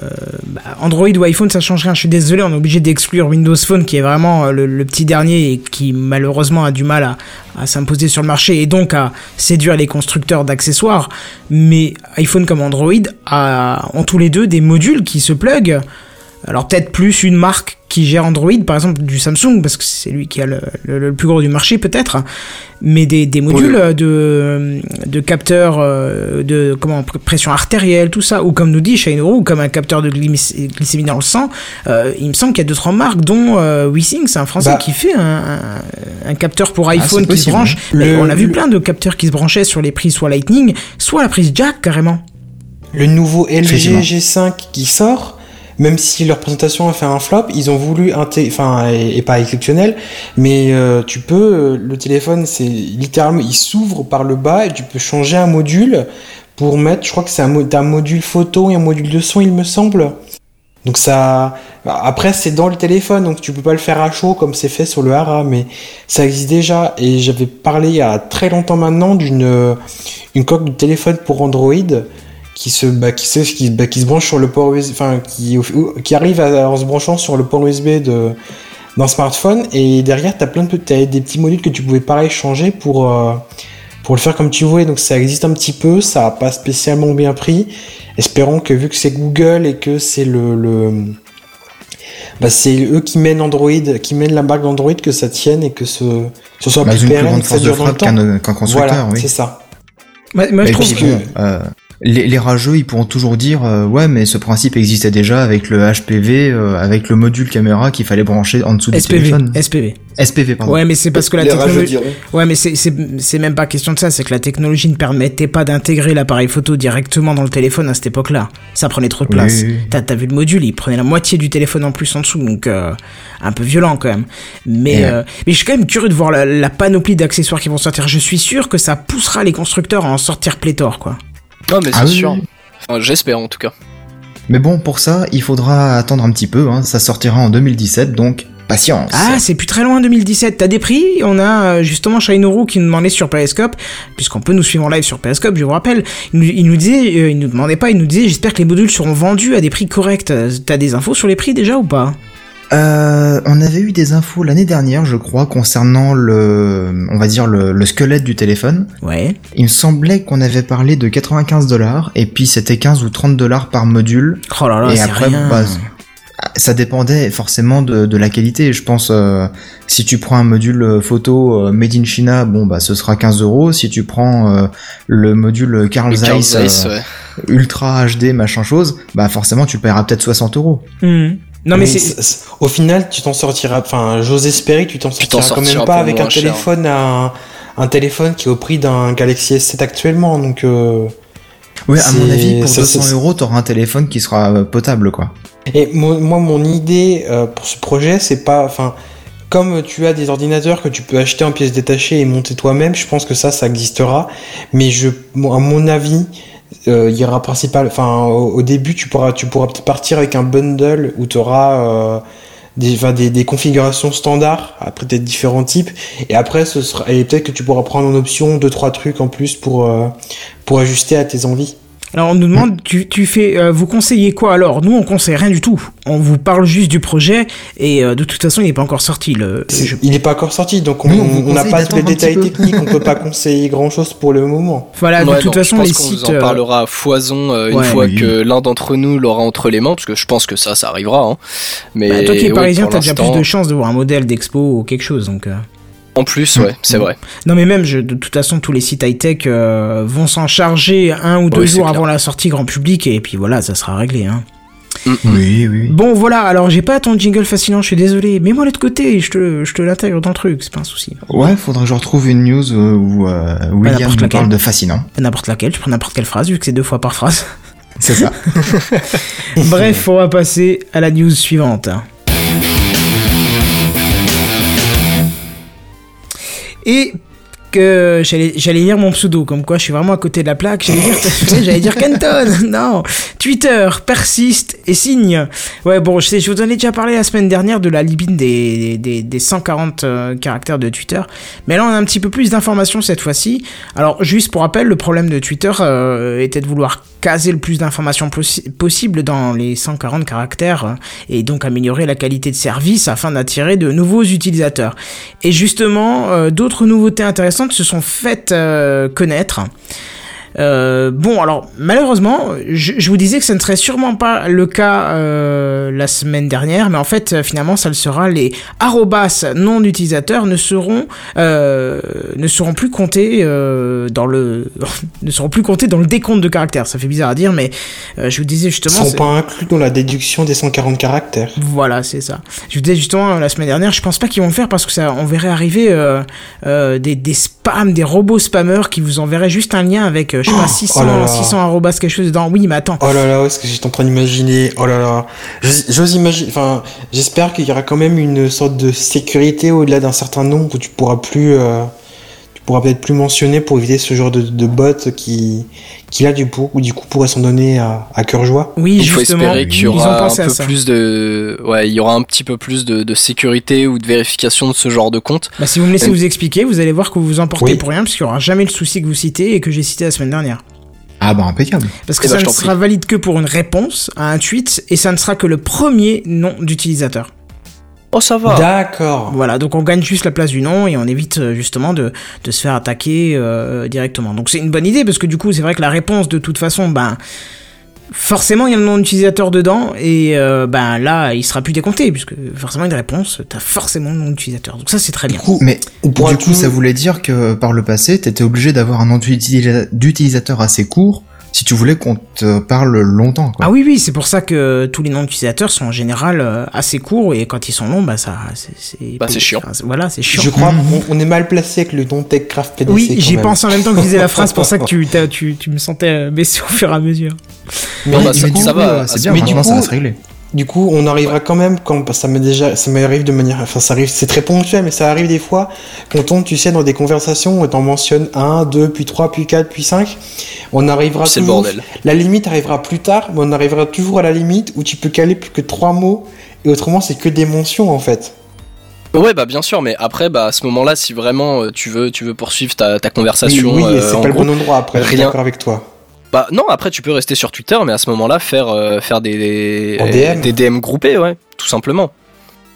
bah, Android ou iPhone, ça change rien. Je suis désolé, on est obligé d'exclure Windows Phone, qui est vraiment le, le petit dernier et qui malheureusement a du mal à, à s'imposer sur le marché et donc à séduire les constructeurs d'accessoires. Mais iPhone comme Android a, ont tous les deux des modules qui se pluguent. Alors peut-être plus une marque qui gère Android, par exemple du Samsung, parce que c'est lui qui a le, le- le plus gros du marché peut-être, mais des, des modules euh, de, de capteurs euh, de comment pr- pression artérielle, tout ça, ou comme nous dit Shinoru, ou comme un capteur de glycé- glycémie dans le sang. euh, il me semble qu'il y a deux trois marques, dont euh, WeSing, c'est un Français Bah. qui fait un, un, un capteur pour iPhone c'est qui se branche. hein. Mais Le- on a vu le- plein de capteurs qui se branchaient sur les prises soit Lightning, soit la prise jack carrément. Le nouveau LG Effectivement. G5 qui sort, même si leur présentation a fait un flop, ils ont voulu enfin et, et pas exceptionnel, mais euh, tu peux euh, le téléphone c'est littéralement il s'ouvre par le bas et tu peux changer un module pour mettre, je crois que c'est un, module photo et un module de son il me semble. Donc ça après c'est dans le téléphone donc tu peux pas le faire à chaud comme c'est fait sur le Hara mais ça existe déjà et j'avais parlé il y a très longtemps maintenant d'une euh, coque de téléphone pour Android qui se bah, qui se qui, bah, qui se branche sur le port USB enfin qui qui arrive à- en se branchant sur le port USB de d'un smartphone. Et derrière t'as plein de t'as des petits modules que tu pouvais pareil changer pour euh, pour le faire comme tu voulais. Donc ça existe un petit peu ça a pas spécialement bien pris. Espérons que vu que c'est Google et que c'est le, le bah, c'est eux qui mènent Android qui mènent la marque d'Android que ça tienne et que ce, ce soit Bah, plus pérenne que ça dure dans le temps. qu'un qu'un constructeur, voilà oui. c'est ça. Moi, moi, je trouve que bon, euh, les, les rageux, ils pourront toujours dire euh, ouais, mais ce principe existait déjà avec le HPV, euh, avec le module caméra qu'il fallait brancher en dessous du SPV, téléphone. SPV. SPV, pardon. Ouais, mais c'est parce que la les technologie. Ouais, mais c'est c'est c'est même pas question de ça, c'est que la technologie ne permettait pas d'intégrer l'appareil photo directement dans le téléphone à cette époque-là. Ça prenait trop de place. oui, oui. T'as t'as vu le module, il prenait la moitié du téléphone en plus en dessous, donc euh, un peu violent quand même. Mais Et, euh, mais je suis quand même curieux de voir la, la panoplie d'accessoires qui vont sortir. Je suis sûr que ça poussera les constructeurs à en sortir pléthore, quoi. Non, mais c'est Ah oui, sûr. oui. Enfin, J'espère en tout cas. Mais bon, pour ça, il faudra attendre un petit peu. Hein. Ça sortira en 2017, donc patience. Ah, c'est plus très loin 2017. T'as des prix? On a euh, justement Shinoru qui nous demandait sur Periscope, puisqu'on peut nous suivre en live sur Periscope, je vous rappelle. Il nous, il nous disait, euh, il nous demandait pas, il nous disait, j'espère que les modules seront vendus à des prix corrects. Euh, T'as des infos sur les prix déjà ou pas? Euh, on avait eu des infos l'année dernière, je crois, concernant le, on va dire le, le squelette du téléphone. Ouais. Il me semblait qu'on avait parlé de 95 dollars, et puis c'était 15 ou 30 dollars par module. Oh là là, et c'est après, rien. bah, ça dépendait forcément de, de la qualité. Je pense, euh, si tu prends un module photo euh, made in China, bon bah ce sera 15 euros. Si tu prends euh, le module Carl Le Carl Zeiss, Zeiss, euh, ouais. ultra HD machin chose, bah forcément tu paieras peut-être 60 euros. Hmm. Non mais c'est au final, tu t'en sortiras. Enfin, j'ose espérer que tu t'en Tu t'en sortiras quand même pas avec un cher. téléphone à un, téléphone qui est au prix d'un Galaxy S7 actuellement. Donc, euh, Ouais, à mon avis, pour ça, 200 c'est- euros, t'auras un téléphone qui sera euh, potable, quoi. et mo- moi, mon idée euh, pour ce projet, c'est pas. Enfin, comme tu as des ordinateurs que tu peux acheter en pièces détachées et monter toi-même, je pense que ça, ça existera. Mais je, moi, à mon avis, euh, il y aura principal. Enfin, au, début, tu pourras, tu pourras partir avec un bundle où tu auras. des, enfin, des, des configurations standards, après peut-être différents types, et après ce sera, et peut-être que tu pourras prendre en option deux trois trucs en plus pour euh, pour ajuster à tes envies. Alors on nous demande, tu, tu fais, euh, vous conseillez quoi alors? Nous on conseille rien du tout. On vous parle juste du projet et euh, de toute façon il n'est pas encore sorti. Le, C'est- je- Il n'est pas encore sorti, donc on on on n'a pas tous les détails techniques, on peut pas conseiller grand chose pour le moment. Voilà, de Ouais, toute non, façon je pense les sites. vous en euh, parlera à foison euh, une ouais. fois Oui. que l'un d'entre nous l'aura entre les mains, parce que je pense que ça, ça arrivera. Hein. Mais bah, toi qui es ouais, parisien, pour t'as déjà plus de chances de voir un modèle d'expo ou quelque chose. Donc, euh. En plus, ouais, c'est Mm. vrai. Non mais même, je, de toute façon, tous les sites high-tech euh, vont s'en charger un ou deux Oui, c'est jours clair. avant la sortie grand public et puis voilà, ça sera réglé. Hein. Mm. Oui, oui. Bon voilà, alors j'ai pas ton jingle fascinant, je suis désolé, mais moi l'autre côté, je te, je te l'intègre dans le truc, c'est pas un souci. Ouais, faudrait que je retrouve une news euh, où euh, William n'importe nous laquelle. parle de fascinant. N'importe laquelle, je prends n'importe quelle phrase, vu que c'est deux fois par phrase. C'est ça. Bref, on va passer à la news suivante. Et que j'allais lire mon pseudo, comme quoi je suis vraiment à côté de la plaque. J'allais dire, j'allais. Non, Twitter persiste et signe. Ouais, bon, je sais, je vous en ai déjà parlé la semaine dernière de la limite des, des, des 140 euh, caractères de Twitter. Mais là, on a un petit peu plus d'informations cette fois-ci. Alors, juste pour rappel, le problème de Twitter euh, était de vouloir caser le plus d'informations possi- possible dans les 140 caractères euh, et donc améliorer la qualité de service afin d'attirer de nouveaux utilisateurs. Et justement, d'autres nouveautés intéressantes se sont faites euh, connaître. Euh, bon, alors malheureusement, je, je vous disais que ça ne serait sûrement pas le cas euh, la semaine dernière, mais en fait, finalement, ça le sera. Les arrobas non utilisateurs ne seront euh, ne seront plus comptés dans le ne seront plus comptés dans le décompte de caractères. Ça fait bizarre à dire, mais je vous disais Ils justement. sont c'est- pas inclus dans la déduction des 140 caractères. Voilà, c'est ça. Je vous disais justement la semaine dernière, je pense pas qu'ils vont le faire parce que ça, on verrait arriver des, des spams, des robots spammers qui vous enverraient juste un lien avec, euh, je sais pas, 600, oh là là. 600 arrobas quelque chose dedans. Oui, mais attends. Oh là là, ce que j'étais en train d'imaginer. Oh là là. J'ose j'ose imaginer. Enfin, j'espère qu'il y aura quand même une sorte de sécurité au-delà d'un certain nombre où tu pourras plus, euh, tu pourras peut-être plus mentionner pour éviter ce genre de, de bot qui, qui là du coup, ou du coup pourrait s'en donner à, à cœur joie. Oui, Il faut justement, espérer qu'il y ils ont aura un peu ça. plus de, ouais, il y aura un petit peu plus de, de sécurité ou de vérification de ce genre de compte. Bah, si vous me laissez Euh, vous expliquer, vous allez voir que vous vous emportez Oui. pour rien, parce qu'il y aura jamais le souci que vous citez et que j'ai cité la semaine dernière. Ah bah impeccable. Parce que Eh ben, ça je ne sera valide que pour une réponse à un tweet et ça ne sera que le premier nom d'utilisateur. Oh, ça va. D'accord. Voilà, donc on gagne juste la place du nom et on évite euh, justement de, de se faire attaquer euh, directement. Donc c'est une bonne idée parce que du coup c'est vrai que la réponse de toute façon, ben forcément il y a le nom d'utilisateur dedans et euh, ben là il sera plus décompté puisque forcément une réponse t'as forcément le nom d'utilisateur. Donc ça c'est très bien. Du coup, tout- ça voulait dire que par le passé, t'étais obligé d'avoir un nom d'utilisa- d'utilisateur assez court si tu voulais qu'on te parle longtemps. Quoi. Ah oui oui c'est pour ça que tous les noms d'utilisateurs sont en général euh, assez courts et quand ils sont longs bah ça c'est c'est Bah, c'est chiant. Enfin, voilà c'est chiant. Je crois qu'on on est mal placé avec le nom TechCraft PDC. Oui, quand j'y même. pense en même temps que je disais la phrase, pour ça que tu, tu, tu me sentais baisser au fur et à mesure. Mais, Non, bah, du ça- coup, ça va, c'est bien, mais du ça va se régler. Du coup, on arrivera quand même quand ça m'est déjà, ça m'arrive de manière, enfin ça arrive, c'est très ponctuel, mais ça arrive des fois quand on tombe, tu sais, dans des conversations où t'en mentionnes un, deux, puis trois, puis quatre, puis cinq, on arrivera C'est le toujours- bordel. La limite arrivera plus tard, mais on arrivera toujours à la limite où tu peux caler plus que trois mots et autrement c'est que des mentions en fait. Ouais, bah bien sûr, mais après, bah à ce moment-là, si vraiment euh, tu veux, tu veux poursuivre ta, ta conversation, oui, oui, euh, c'est en pas le bon endroit après. Je suis rien. d'accord avec toi. Bah non, après tu peux rester sur Twitter, mais à ce moment-là faire euh, faire des DM. des DM groupés, ouais, tout simplement.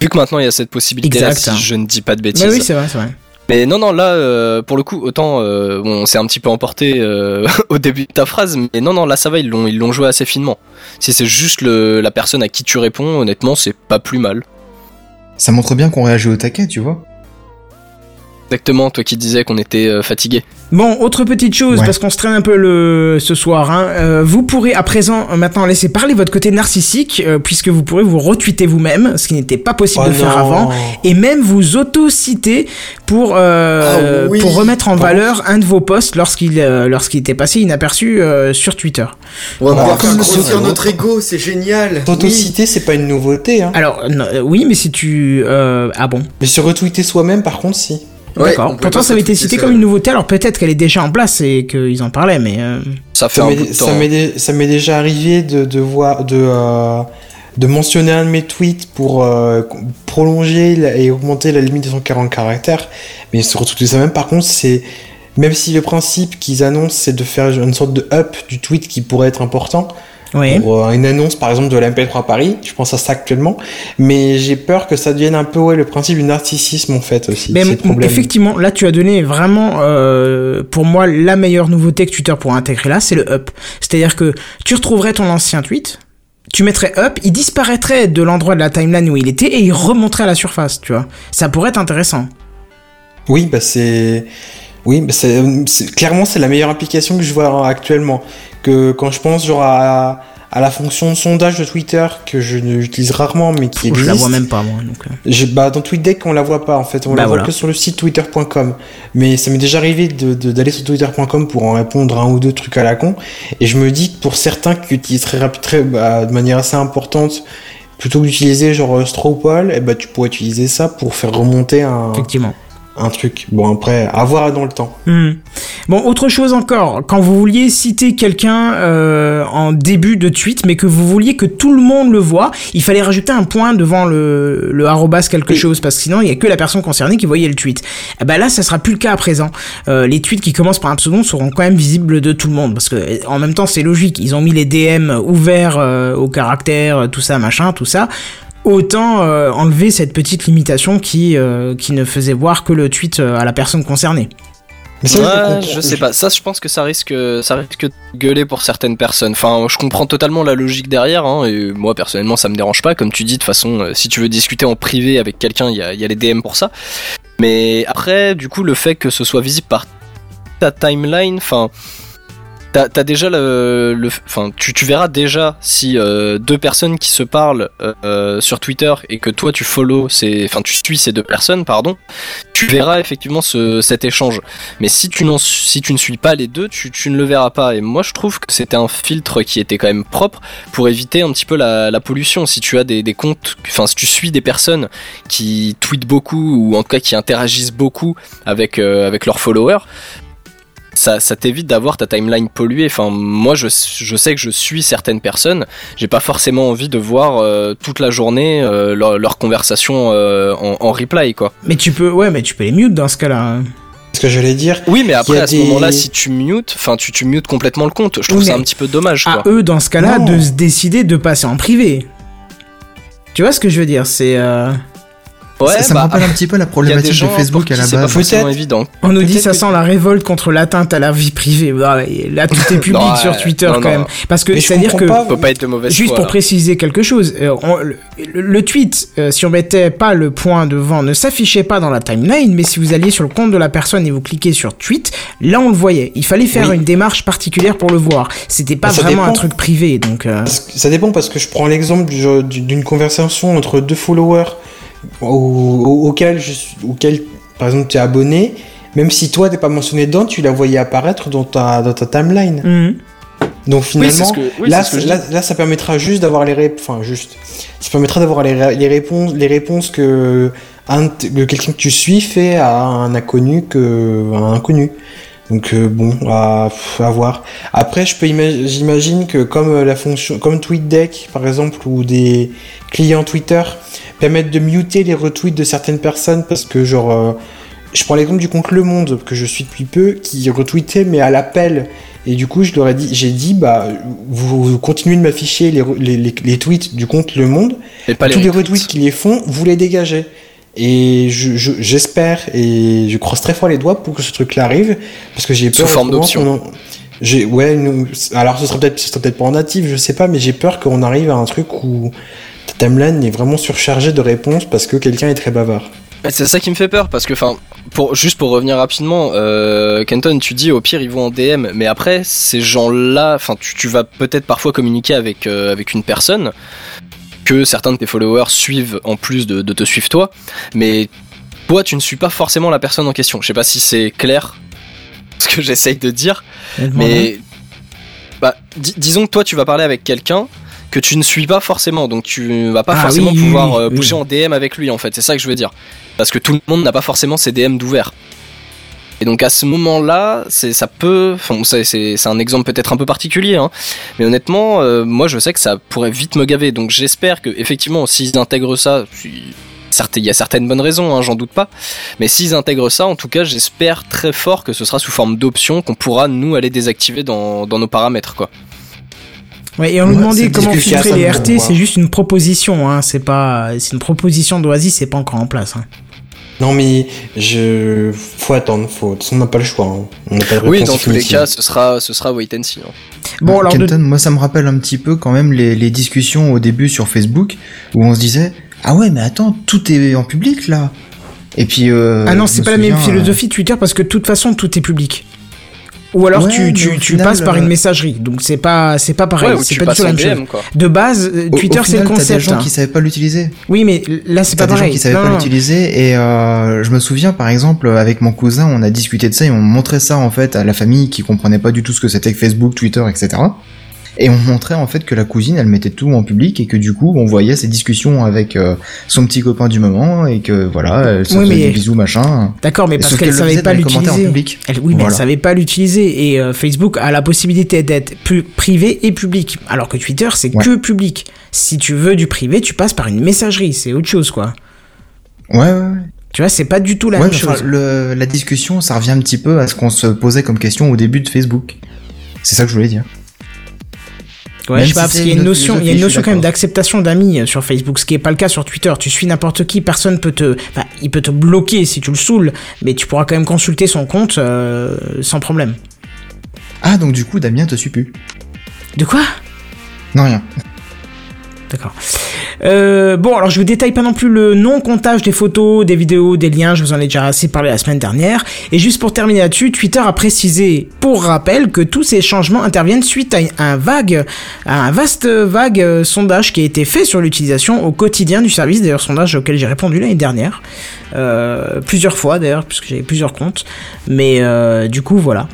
Vu que maintenant il y a cette possibilité, là, Exact, si hein. je ne dis pas de bêtises. Mais oui, c'est vrai, c'est vrai. Mais non, non, là, euh, pour le coup, autant euh, bon, on s'est un petit peu emporté euh, au début de ta phrase, mais non, non, là, ça va, ils l'ont, ils l'ont joué assez finement. Si c'est juste le, la personne à qui tu réponds, honnêtement, c'est pas plus mal. Ça montre bien qu'on réagit au taquet, tu vois. Exactement, toi qui disais qu'on était euh, fatigué. Bon, autre petite chose, Ouais. parce qu'on se traîne un peu le ce soir. Hein, euh, vous pourrez à présent euh, maintenant laisser parler votre côté narcissique, euh, puisque vous pourrez vous retweeter vous-même, ce qui n'était pas possible Oh de faire avant, et même vous auto-citer pour euh, Ah oui. pour remettre en valeur un de vos posts lorsqu'il euh, lorsqu'il était passé inaperçu euh, sur Twitter. On va Ah, comme grossir notre ego, c'est génial. T'autociter, c'est pas une nouveauté, hein. Alors non, oui, mais si tu euh, ah bon, Mais se retweeter soi-même, par contre, si. Ouais, d'accord. Pourtant ça avait été cité comme une nouveauté. Alors peut-être qu'elle est déjà en place et qu'ils en parlaient, mais euh, Ça fait Ça un m'est- bout de ça temps. m'est dé- ça m'est déjà arrivé de, de voir de euh, de mentionner un de mes tweets pour euh, prolonger et augmenter la limite de 140 caractères mais se retweeter ça même par contre c'est même si le principe qu'ils annoncent c'est de faire une sorte de up du tweet qui pourrait être important ouais. pour euh, une annonce par exemple de la MP3 Paris je pense à ça actuellement mais j'ai peur que ça devienne un peu ouais le principe du narcissisme en fait aussi Mais effectivement, là tu as donné vraiment euh, pour moi la meilleure nouveauté que Twitter pourrait intégrer là, c'est le up. C'est-à-dire que tu retrouverais ton ancien tweet, tu mettrais up, il disparaîtrait de l'endroit de la timeline où il était et il remonterait à la surface, tu vois. Ça pourrait être intéressant. Oui, bah c'est. Oui, c'est c'est- clairement c'est la meilleure application que je vois actuellement. Que quand je pense genre à, à la fonction de sondage de Twitter que je n'utilise rarement mais qui Je existe. la vois même pas moi. Donc, euh. J'ai- bah, dans TweetDeck on la voit pas en fait, on Bah la voilà. voit que sur le site twitter.com. Mais ça m'est déjà arrivé de- de- d'aller sur twitter.com pour en répondre à un ou deux trucs à la con. Et je me dis que pour certains qui utilisent très rapide, bah, de manière assez importante, plutôt que d'utiliser genre euh, Strawpoll, et bah tu pourrais utiliser ça pour faire remonter un, Effectivement. Un truc. Bon après, à voir dans le temps. Hmm. Bon, autre chose encore, quand vous vouliez citer quelqu'un euh, en début de tweet, mais que vous vouliez que tout le monde le voit, il fallait rajouter un point devant le, le arrobas quelque Oui. chose, parce que sinon il y a que la personne concernée qui voyait le tweet. Ben là, ça sera plus le cas à présent. Euh, les tweets qui commencent par un pseudo seront quand même visibles de tout le monde, parce que en même temps c'est logique, ils ont mis les DM ouverts euh, au caractère, tout ça, machin, tout ça. Autant euh, enlever cette petite limitation qui, euh, qui ne faisait voir que le tweet euh, à la personne concernée. Mais ça, je Ouais, comprends. je sais pas. Ça, je pense que ça risque, ça risque de gueuler pour certaines personnes. Enfin, je comprends totalement la logique derrière. Hein, et moi, personnellement, ça me dérange pas. Comme tu dis, de toute façon, si tu veux discuter en privé avec quelqu'un, il y a, il y a les DM pour ça. Mais après, du coup, le fait que ce soit visible par ta timeline, enfin. T'as déjà le, enfin, tu, verras déjà si euh, deux personnes qui se parlent euh, euh, sur Twitter et que toi tu follow, enfin tu suis ces deux personnes, pardon, tu verras effectivement ce, cet échange. Mais si tu, si tu ne suis pas les deux, tu, tu ne le verras pas. Et moi, je trouve que c'était un filtre qui était quand même propre pour éviter un petit peu la, la pollution. Si tu as des, des comptes, enfin, si tu suis des personnes qui tweetent beaucoup ou en tout cas qui interagissent beaucoup avec, avec leurs followers, ça, ça t'évite d'avoir ta timeline polluée. Enfin, moi, je, je sais que je suis certaines personnes. J'ai pas forcément envie de voir euh, toute la journée euh, leur, leur conversation euh, en, en replay, quoi. Mais tu peux, ouais, mais tu peux les mute dans ce cas-là. hein. Ce que j'allais dire. Oui, mais après, à ce des- moment-là, si tu mutes, enfin, tu, tu mutes complètement le compte. Je trouve Oui, ça un petit peu dommage, À quoi. eux, dans ce cas-là, de se décider de passer en privé. Tu vois ce que je veux dire? C'est, euh, Ouais, ça ça me bah, rappelle un petit peu la problématique gens de Facebook à la c'est pas base. forcément Peut-être. évident. on nous dit ça sent la révolte contre l'atteinte à la vie privée. Là, tout est public Non, sur Twitter non, quand non. même. Parce que c'est-à-dire que pas. Faut pas être de mauvaise Juste foi, pour là. préciser quelque chose, euh, on- le, le tweet, euh, si on mettait pas le point devant, ne s'affichait pas dans la timeline, mais si vous alliez sur le compte de la personne et vous cliquez sur tweet, là on le voyait. Il fallait faire Oui. une démarche particulière pour le voir. C'était pas ça vraiment un truc privé, donc. euh, Ça dépend parce que je prends l'exemple du- du- d'une conversation entre deux followers au- au- auquel, je auquel, par exemple, tu es abonné. Même si toi, t'es pas mentionné dedans, tu la voyais apparaître dans ta, dans ta timeline. mhm. Donc finalement, ce que, oui, là, ça permettra juste d'avoir les réponses. Enfin, juste. Ça permettra d'avoir les, les réponses, les réponses que, que quelqu'un que tu suis fait à un inconnu que à un inconnu. Donc euh, bon, à, à voir. Après, je peux ima- j'imagine que comme euh, la fonction, comme TweetDeck par exemple, ou des clients Twitter permettent de muter les retweets de certaines personnes parce que genre, euh, je prends l'exemple du compte Le Monde que je suis depuis peu, qui retweetait mais à l'appel. Et du coup, je leur ai dit, j'ai dit, bah, vous, vous continuez de m'afficher les, les, les- les tweets du compte Le Monde, Mais pas tous les retweets. retweets qui les font, vous les dégagez. Et je- je- j'espère et je croise très fort les doigts pour que ce truc-là arrive, parce que j'ai Sous peur. forme autrement d'option. J'ai ouais, nous- alors ce sera peut-être, peut-être pas en natif, je sais pas, mais j'ai peur qu'on arrive à un truc où ta timeline est vraiment surchargée de réponses parce que quelqu'un est très bavard. C'est ça qui me fait peur parce que, enfin, pour juste pour revenir rapidement, euh, Kenton, tu dis au pire ils vont en DM, mais après ces gens-là, enfin, tu, tu vas peut-être parfois communiquer avec euh, avec une personne que certains de tes followers suivent en plus de, de te suivre toi, mais toi tu ne suis pas forcément la personne en question. Je sais pas si c'est clair ce que j'essaye de dire, mais bah, di- disons que toi tu vas parler avec quelqu'un que tu ne suis pas forcément, donc tu vas pas Ah forcément oui, pouvoir oui, euh, oui. pousser en DM avec lui en fait. C'est ça que je veux dire, parce que tout le monde n'a pas forcément ses DM d'ouvert. Et donc à ce moment-là, c'est ça peut, enfin c'est un exemple peut-être un peu particulier, hein, mais honnêtement, euh, moi je sais que ça pourrait vite me gaver. Donc j'espère que effectivement s'ils intègrent ça, il y a certaines bonnes raisons, hein, j'en doute pas, mais s'ils intègrent ça, en tout cas j'espère très fort que ce sera sous forme d'option qu'on pourra nous aller désactiver dans dans nos paramètres quoi. Ouais, et on nous demandait comment filtrer les RT, c'est juste une proposition, hein, c'est pas, c'est une proposition d'Oasis, c'est pas encore en place. Hein. Non mais je, faut attendre, faut, on n'a pas le choix. hein. On n'a pas de Oui, dans tous les cas, ce sera ce sera wait and see. hein. Bon, alors de- Kenton, moi ça me rappelle un petit peu quand même les, les discussions au début sur Facebook où on se disait ah ouais mais attends tout est en public là et puis euh, ah non, c'est pas la même souviens, philosophie Twitter parce que de toute façon tout est public. Ou alors Ouais, tu, mais tu, au tu final, passes par euh, une messagerie, donc c'est pas c'est pas pareil, Ouais, c'est pas du tout la même chose. Quoi. De base, euh, Twitter c'est le concept. des gens hein. qui savaient pas l'utiliser Oui, mais là c'est pas des gens pareil. qui savaient Non, pas l'utiliser et euh, je me souviens par exemple avec mon cousin on a discuté de ça et on montrait ça en fait à la famille qui comprenait pas du tout ce que c'était que Facebook, Twitter, etc. Et on montrait en fait que la cousine elle mettait tout en public et que du coup on voyait ses discussions avec euh, son petit copain du moment et que voilà elle se Oui, faisait mais- des bisous machin. D'accord, mais parce qu'elle le savait pas l'utiliser. Elle- oui, mais Voilà. elle savait pas l'utiliser et euh, Facebook a la possibilité d'être privé et public, alors que Twitter c'est Ouais. que public. Si tu veux du privé, tu passes par une messagerie, c'est autre chose quoi. Ouais ouais. ouais. Tu vois, c'est pas du tout la Ouais, même enfin, chose. le- la discussion, ça revient un petit peu à ce qu'on se posait comme question au début de Facebook. C'est ça que je voulais dire. Ouais, Même je sais pas, si parce qu'il y a une notion, il y a une notion quand même d'acceptation d'amis euh, sur Facebook, ce qui est pas le cas sur Twitter. Tu suis n'importe qui, personne peut te, enfin, il peut te bloquer si tu le saoules, mais tu pourras quand même consulter son compte euh, sans problème. Ah, donc du coup, Damien te suit plus. De quoi? Non, rien. D'accord. Euh, bon, alors je vous détaille pas non plus le non-comptage des photos, des vidéos, des liens, je vous en ai déjà assez parlé la semaine dernière. Et juste pour terminer là-dessus, Twitter a précisé, pour rappel, que tous ces changements interviennent suite à un vague, à un vaste vague euh, sondage qui a été fait sur l'utilisation au quotidien du service, d'ailleurs sondage auquel j'ai répondu l'année dernière, euh, plusieurs fois d'ailleurs, puisque j'avais plusieurs comptes. Mais du coup, voilà.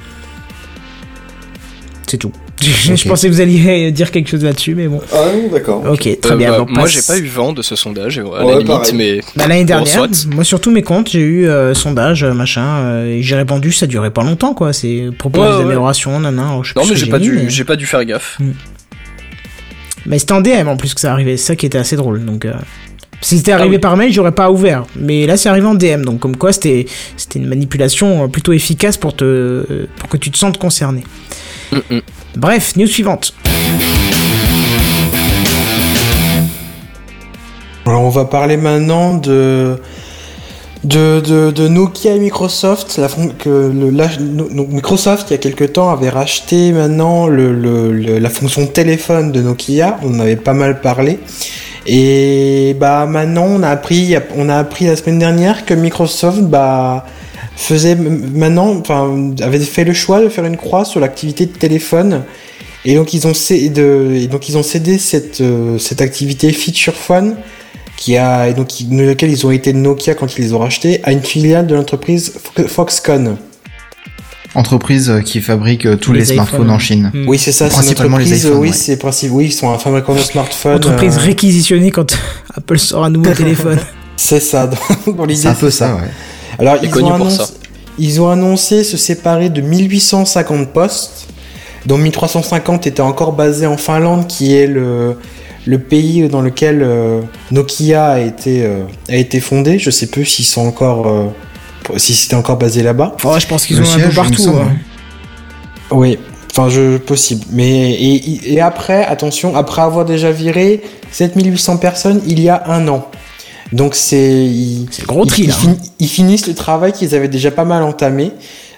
C'est tout. je pensais que vous alliez dire quelque chose là-dessus, mais bon. Ah non, d'accord. Ok, très Euh, bien. bah, donc moi, j'ai pas eu vent de ce sondage, à la limite, pareil. mais Bah, l'année dernière, moi sur tous mes comptes, j'ai eu euh, sondage, euh, machin, euh, et j'ai répondu, ça durait pas longtemps, quoi. C'est propos Ouais, des ouais. améliorations, nanana. alors, je sais non, plus mais j'ai pas dû, mais- j'ai pas dû faire gaffe. Mais c'était en DM en plus que ça arrivait, c'est ça qui était assez drôle. Donc, euh, si c'était arrivé Ah oui. par mail, j'aurais pas ouvert. Mais là, c'est arrivé en DM, donc comme quoi c'était c'était une manipulation euh, plutôt efficace pour te euh, pour que tu te sentes concerné. Mm, mm. Bref, news suivante. Alors on va parler maintenant de Nokia et Microsoft. Microsoft, il y a quelque temps, avait racheté maintenant la fonction téléphone de Nokia. On en avait pas mal parlé. Et bah maintenant, on a appris, on a appris la semaine dernière que Microsoft bah, faisait maintenant, enfin, avait fait le choix de faire une croix sur l'activité de téléphone. Et donc ils ont, cé- de, et donc, ils ont cédé cette, euh, cette activité feature phone qui a, et donc, de laquelle ils ont été de Nokia quand ils les ont rachetés, à une filiale de l'entreprise Fo- Foxconn. Entreprise euh, qui fabrique euh, tous les, Les smartphones en Chine. Mm. Oui, c'est ça, Principalement les entreprise, iPhones, oui, ouais. c'est principe, oui, ils sont un fabricant de smartphones. Entreprise euh, réquisitionnée quand Apple sort un nouveau téléphone. C'est ça, dans, dans l'idée. C'est un peu ça, ouais. Alors, ils connu ont, pour annoncé, ça. ils ont annoncé se séparer de 1850 postes, dont 1350 étaient encore basés en Finlande, qui est le, le pays dans lequel euh, Nokia a été, euh, a été fondé. Je sais plus s'ils sont encore, euh, si c'était encore basé là-bas. Enfin, je pense qu'ils ont un peu partout. hein. Oui, enfin, je, possible. Mais, et, et après, attention, après avoir déjà viré 7800 personnes il y a un an. Donc c'est. ils- C'est le gros ils, tri ils là. fin- ils finissent le travail qu'ils avaient déjà pas mal entamé.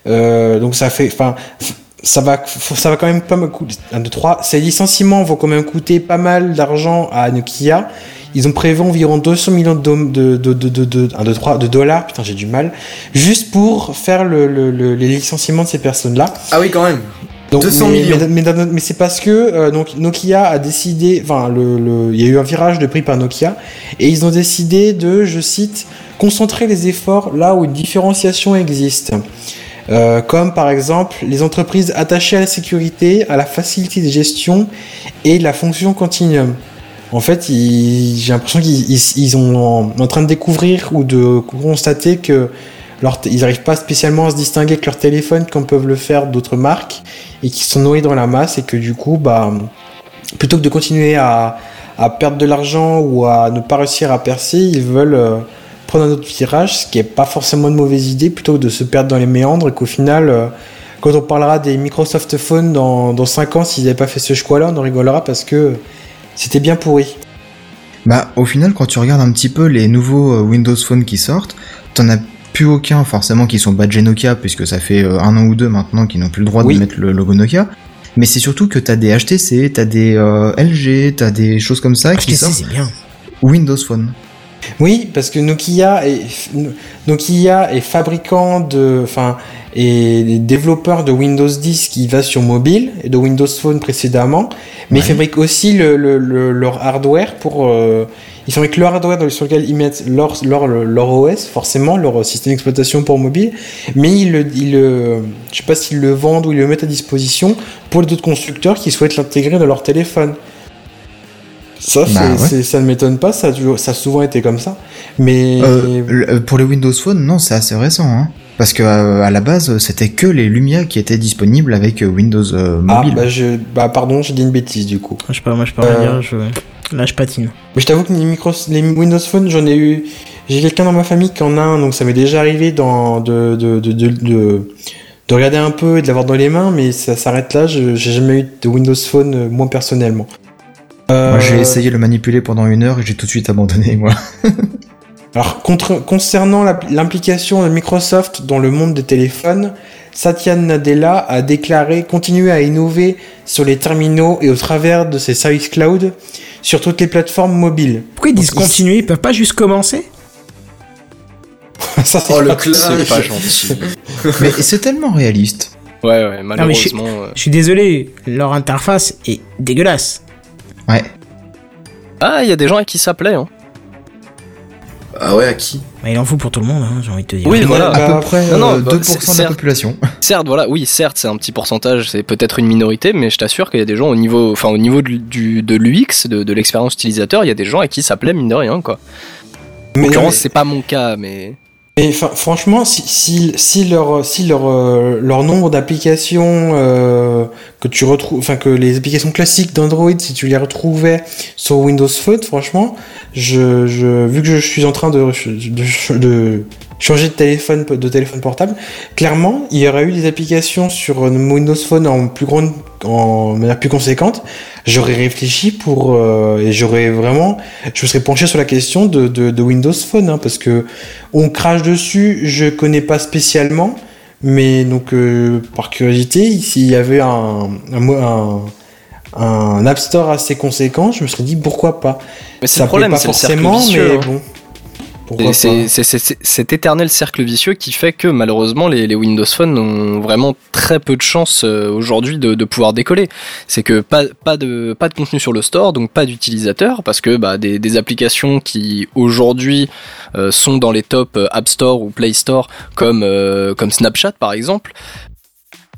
Euh, donc ça fait. Enfin. Ça va, ça va quand même pas me coûter. 1, 2, 3. Ces licenciements vont quand même coûter pas mal d'argent à Nokia. Ils ont prévu environ 200 millions de, dom- de, de, de, de, de, 1, 2, 3, de dollars. Putain, j'ai du mal. Juste pour faire le, le, le- les licenciements de ces personnes-là. Ah oui, quand même. Donc, 200 mais, millions. Mais, c'est parce que euh, donc Nokia a décidé, enfin, le, le- il y a eu un virage de prix par Nokia et ils ont décidé de, je cite, concentrer les efforts là où une différenciation existe. Euh, comme par exemple les entreprises attachées à la sécurité, à la facilité de gestion et la fonction continuum. En fait, j'ai l'impression qu'ils ils, ils sont en, en train de découvrir ou de constater que ils n'arrivent pas spécialement à se distinguer avec leur téléphone comme peuvent le faire d'autres marques et qui sont noyés dans la masse et que du coup, bah, plutôt que de continuer à, à perdre de l'argent ou à ne pas réussir à percer, ils veulent euh, prendre un autre virage, ce qui est pas forcément une mauvaise idée, plutôt que de se perdre dans les méandres et qu'au final, euh, quand on parlera des Microsoft Phone dans, dans 5 ans, s'ils n'avaient pas fait ce choix-là, on en rigolera parce que c'était bien pourri. Bah, au final, quand tu regardes un petit peu les nouveaux euh, Windows Phone qui sortent, t'en as plus aucun forcément qui sont badgés Nokia, puisque ça fait euh, un an ou deux maintenant qu'ils n'ont plus le droit Oui. de mettre le logo Nokia. Mais c'est surtout que t'as des HTC, t'as des euh, LG, t'as des choses comme ça qui HTC, sortent c'est bien. Windows Phone. Oui, parce que Nokia est, Nokia est fabricant de, enfin, et développeur de Windows 10 qui va sur mobile et de Windows Phone précédemment, mais ils Ouais. fabriquent aussi le, le- le- leur hardware pour, euh, ils fabriquent leur hardware sur lequel ils mettent leur, leur, leur OS, forcément, leur système d'exploitation pour mobile, mais ils le, ils le, je sais pas s'ils le vendent ou ils le mettent à disposition pour les autres constructeurs qui souhaitent l'intégrer dans leur téléphone. Ça, Bah ouais. ça ne m'étonne pas, ça a, toujours- ça a souvent été comme ça. Mais Euh, le- pour les Windows Phone, non, c'est assez récent, hein. Parce que euh, à la base, c'était que les Lumia qui étaient disponibles avec euh, Windows euh, ah, mobile. bah, je, bah pardon, j'ai dit une bêtise du coup. Je sais pas, moi je peux rien Euh. dire. Je... Là, je patine. Mais je t'avoue que les, micros, les Windows Phone, j'en ai eu. J'ai quelqu'un dans ma famille qui en a un, donc ça m'est déjà arrivé dans, de, de, de, de, de, de regarder un peu et de l'avoir dans les mains, mais ça s'arrête là. Je- J'ai jamais eu de Windows Phone, euh, moi personnellement. Euh, Moi, j'ai essayé de le manipuler pendant une heure et j'ai tout de suite abandonné, moi. Alors, contre- concernant l'implication de Microsoft dans le monde des téléphones, Satya Nadella a déclaré continuer à innover sur les terminaux et au travers de ses services cloud sur toutes les plateformes mobiles. Pourquoi ils disent Donc, continuer Ils peuvent pas juste commencer? Ça, c'est Oh le pas- C'est pas gentil. Mais c'est tellement réaliste. Ouais, ouais, mais je- malheureusement. euh. Je suis désolé, leur interface est dégueulasse. Ouais. Ah, il y a des gens à qui ça plaît. Hein. Ah ouais, à qui Bah, il en faut pour tout le monde, hein, j'ai envie de te dire. Oui, voilà. À Bah, peu près non, non, euh, bah, 2% c'est- de la certes. population. Certes, voilà, oui, certes, c'est un petit pourcentage, c'est peut-être une minorité, mais je t'assure qu'il y a des gens au niveau, enfin au niveau de, du, de l'UX, de, de l'expérience utilisateur, il y a des gens à qui ça plaît mine de rien, quoi. En Mais- l'occurrence, c'est pas mon cas, mais Mais franchement, si, si, leur, si leur, euh, leur nombre d'applications euh, que tu retrouves, enfin que les applications classiques d'Android, si tu les retrouvais sur Windows Phone, franchement, je, je, vu que je suis en train de changer de téléphone, de téléphone portable, clairement, il y aurait eu des applications sur Windows Phone en plus grande, en manière plus conséquente. J'aurais réfléchi pour euh, et j'aurais vraiment, je me serais penché sur la question de, de, de Windows Phone, hein, parce que on crache dessus, je connais pas spécialement, mais donc euh, par curiosité, s'il y avait un, un, un, un App Store assez conséquent, je me serais dit pourquoi pas. mais c'est Ça le problème, pas forcément, vicieux. mais hein. bon. C'est cet éternel cercle vicieux qui fait que malheureusement les, les Windows Phone ont vraiment très peu de chance euh, aujourd'hui de, de pouvoir décoller. C'est que pas, pas, de, pas de contenu sur le store, donc pas d'utilisateurs, parce que bah, des, des applications qui aujourd'hui euh, sont dans les top euh, App Store ou Play Store, comme, euh, comme Snapchat par exemple,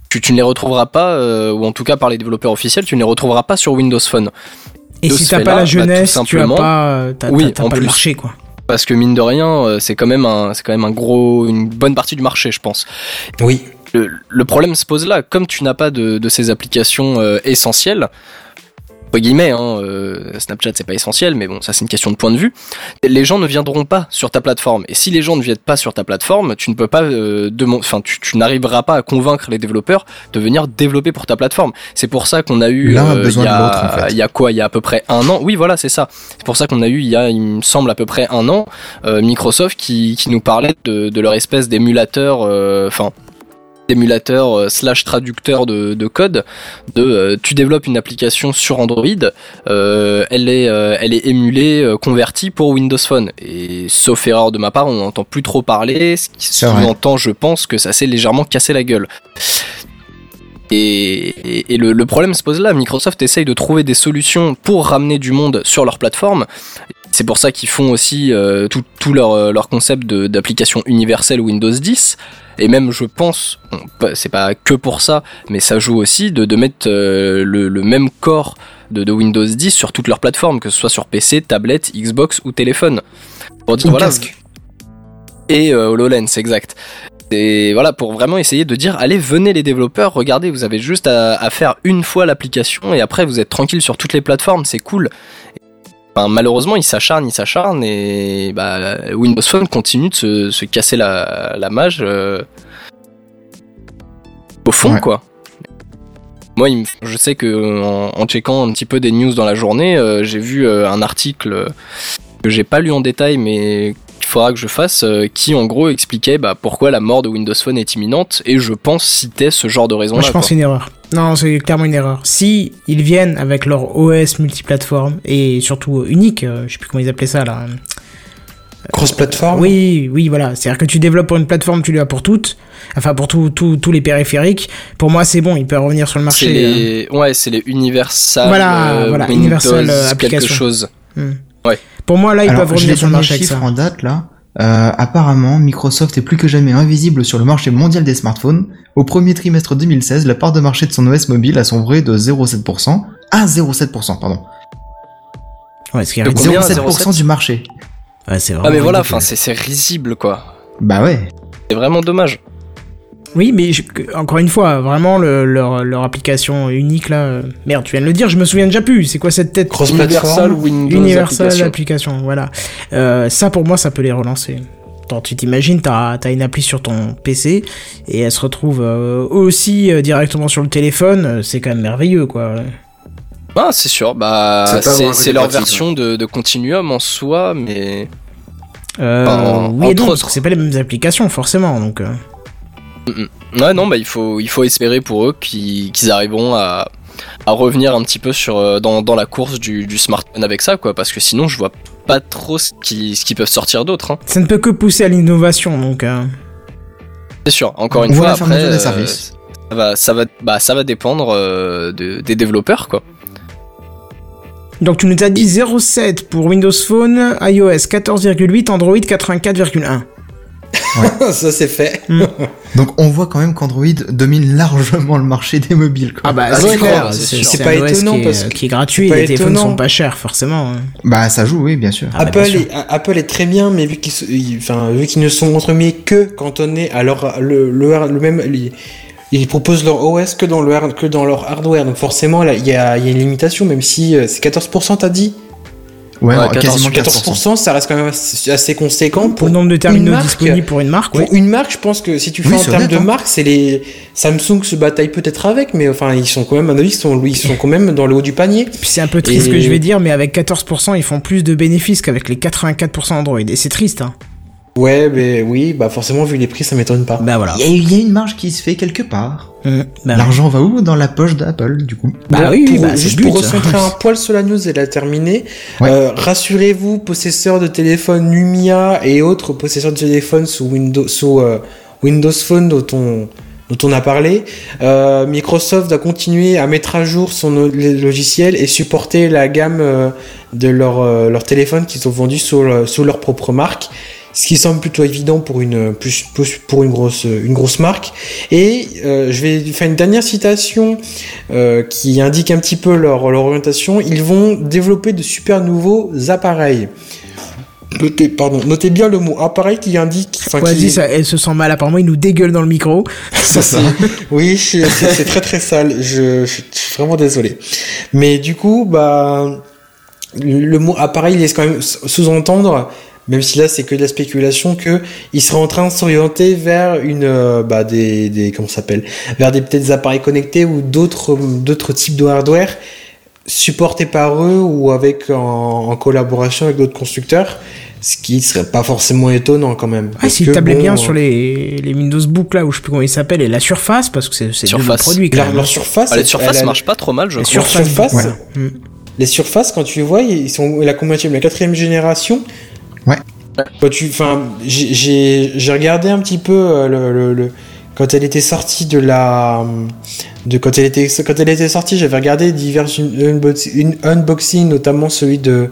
tu, tu ne les retrouveras pas, euh, ou en tout cas par les développeurs officiels, tu ne les retrouveras pas sur Windows Phone. Et de si t'as pas la bah, jeunesse, tu as pas, Oui, pas le marché, quoi. Parce que mine de rien, euh, c'est quand même un, c'est quand même un gros, une bonne partie du marché, je pense. Oui. le, le problème se pose là, comme tu n'as pas de, de ces applications euh, essentielles, entre guillemets, hein, euh, Snapchat c'est pas essentiel, mais bon, ça c'est une question de point de vue. Les gens ne viendront pas sur ta plateforme, et si les gens ne viennent pas sur ta plateforme, tu ne peux pas, euh, enfin, tu, tu n'arriveras pas à convaincre les développeurs de venir développer pour ta plateforme. C'est pour ça qu'on a eu, euh, il y a- l'autre, en fait. il y a quoi, il y a à peu près un an? Oui, voilà, c'est ça. C'est pour ça qu'on a eu, il y a, il me semble à peu près un an, euh, Microsoft qui, qui nous parlait de, de leur espèce d'émulateur, euh, enfin d'émulateur euh, slash traducteur de, de code de euh, tu développes une application sur Android euh, elle est euh, elle est émulée convertie pour Windows Phone et sauf erreur de ma part on n'entend plus trop parler ce qui sous-entend je pense que ça s'est légèrement cassé la gueule et, et- et le, le problème se pose là. Microsoft essaye de trouver des solutions pour ramener du monde sur leur plateforme. C'est pour ça qu'ils font aussi euh, tout, tout leur, euh, leur concept d'application universelle Windows 10. Et même, je pense, bon, c'est pas que pour ça, mais ça joue aussi de, de mettre euh, le, le même corps de, de Windows 10 sur toutes leurs plateformes, que ce soit sur PC, tablette, Xbox ou téléphone. Pour dire, Ou voilà, casque. et euh, HoloLens, exact. Et voilà, pour vraiment essayer de dire, allez, venez les développeurs, regardez, vous avez juste à, à faire une fois l'application et après vous êtes tranquille sur toutes les plateformes, c'est cool. Enfin, malheureusement, ils s'acharnent, ils s'acharnent et bah, Windows Phone continue de se, se casser la, la mage euh, au fond, Ouais. quoi. Moi, il me- je sais que en, en checkant un petit peu des news dans la journée, euh, j'ai vu euh, un article que j'ai pas lu en détail, mais qu'il faudra que je fasse, qui en gros expliquait bah, pourquoi la mort de Windows Phone est imminente, et je pense citait ce genre de raison Moi, là. je pense c'est une erreur. Non, c'est clairement une erreur. Si ils viennent avec leur OS multiplateforme et surtout unique, euh, je sais plus comment ils appelaient ça là. Cross-platform? Oui, oui, voilà. C'est-à-dire que tu développes pour une plateforme, tu l'as pour toutes, enfin pour tous les périphériques. Pour moi, c'est bon, ils peuvent revenir sur le marché. les, ouais, c'est les Universal, Voilà, euh, voilà, Windows, Universal, euh, quelque application. chose. Hmm. Ouais. Pour moi, là, ils Alors, peuvent revenir sur le marché avec chiffres ça. en date là. Euh, apparemment, Microsoft est plus que jamais invisible sur le marché mondial des smartphones. Au premier trimestre 2016, la part de marché de son OS mobile a sombré de 0,7% à 0,7%, pardon. Ouais, ce qui est De ridicule. combien, 0,7% du marché. Ouais, c'est Ah mais voilà, enfin c'est c'est risible quoi. Bah ouais. C'est vraiment dommage. Oui, mais je- encore une fois, vraiment, le- leur, leur application unique là. euh, Merde, tu viens de le dire, je me souviens déjà plus. C'est quoi cette tête Cross-platform Windows Universal application. application, voilà. Euh, ça pour moi, ça peut les relancer. Attends, tu t'imagines, t'as as une appli sur ton PC et elle se retrouve euh, aussi euh, directement sur le téléphone, c'est quand même merveilleux, quoi. Ah, c'est sûr. Bah, c'est leur pratique, version de, de Continuum en soi, mais Euh, En- oui et non, parce autres. que c'est pas les mêmes applications, forcément, donc... euh. Ouais, non, bah il faut il faut espérer pour eux qu'ils arriveront à à revenir un petit peu sur euh, dans, dans la course du, du smartphone avec ça, quoi, parce que sinon je vois pas trop ce qui ce qu'ils peuvent sortir d'autre. Hein. Ça ne peut que pousser à l'innovation, donc... euh. C'est sûr. Encore une fois, après, des euh, services. ça va ça va bah ça va dépendre euh, de- des développeurs, quoi. Donc tu nous as dit 0,7 pour Windows Phone, iOS 14,8, Android 84,1. ça c'est fait. Donc on voit quand même qu'Android domine largement le marché des mobiles. Quoi. Ah bah Ah, c'est clair, c'est pas étonnant qui est, parce que- qui est gratuit, les téléphones sont pas chers forcément. hein. Bah ça joue, oui, bien sûr. Ah, bah, bien Apple, sûr. est, Apple est très bien, mais vu qu'ils se- ils- enfin, vu qu'ils ne sont entre guillemets que cantonnés à leur le, le, le même ils, ils proposent leur OS que dans le que dans leur hardware, donc forcément là il y a, il y a une limitation, même si euh, c'est 14% t'as dit? Ouais, Ouais, non, quasiment 14%. 14%. 14%, ça reste quand même assez, conséquent Pour le nombre de une terminaux marque, disponibles pour une marque, Pour une marque, je pense que si tu fais Oui, en termes de hein. marque, c'est les Samsung se bataillent peut-être avec, mais enfin ils sont quand même, à mon avis, ils sont, ils sont quand même dans le haut du panier. Puis c'est un peu triste ce Et- que je vais dire, mais avec 14%, ils font plus de bénéfices qu'avec les 84% Android. Et c'est triste, hein. Ouais, mais oui, bah forcément vu les prix, ça m'étonne pas. Bah voilà. Il y, a- y a une marge qui se fait quelque part. Mmh, bah, L'argent va où Dans la poche d'Apple, du coup. bah Bon, oui, pour- bah, juste pour recentrer un poil sur la news et la terminer. Ouais. euh, Rassurez-vous, possesseurs de téléphones Lumia et autres possesseurs de téléphones sous Windows, sous euh, Windows Phone dont on dont on a parlé, euh, Microsoft va continuer à mettre à jour son logiciels et supporter la gamme euh, de leurs euh, téléphones qu'ils ont vendus sous, le- sous leur propre marque. Ce qui semble plutôt évident pour une plus, plus- pour une grosse une grosse marque. Et euh, je vais faire une dernière citation euh, qui indique un petit peu leur, leur orientation. Ils vont développer de super nouveaux appareils. Notez, pardon, notez bien le mot appareil qui indique. Enfin, qui- ça, elle se sent mal, apparemment, il nous dégueule dans le micro. ça, oui, c'est très très sale. Je, je suis vraiment désolé. Mais du coup, bah, le le mot appareil laisse quand même sous-entendre, même si là c'est que de la spéculation, que il serait en train de s'orienter vers une, euh, bah, des, des, comment s'appelle, vers des peut-être des appareils connectés ou d'autres, d'autres types de hardware supportés par eux ou avec en, en collaboration avec d'autres constructeurs. Ce qui serait pas forcément étonnant quand même. Ah, s'il tablait bon, bien euh, sur les, les Windows Book, là, où je sais plus comment ils s'appellent, et la Surface, parce que c'est c'est produits, quand leur, leur surface, Ah, les elle- surfaces marchent pas trop mal, je Les trouve. Leur Surface, surface, ouais. Les surfaces, quand tu les vois, ils sont la combien La quatrième génération. Ouais. Quand tu, enfin, j'ai- regardé un petit peu euh, le, le- le- quand elle était sortie de la, de quand elle était quand elle était sortie, j'avais regardé divers un- unbox- une unboxing, notamment celui de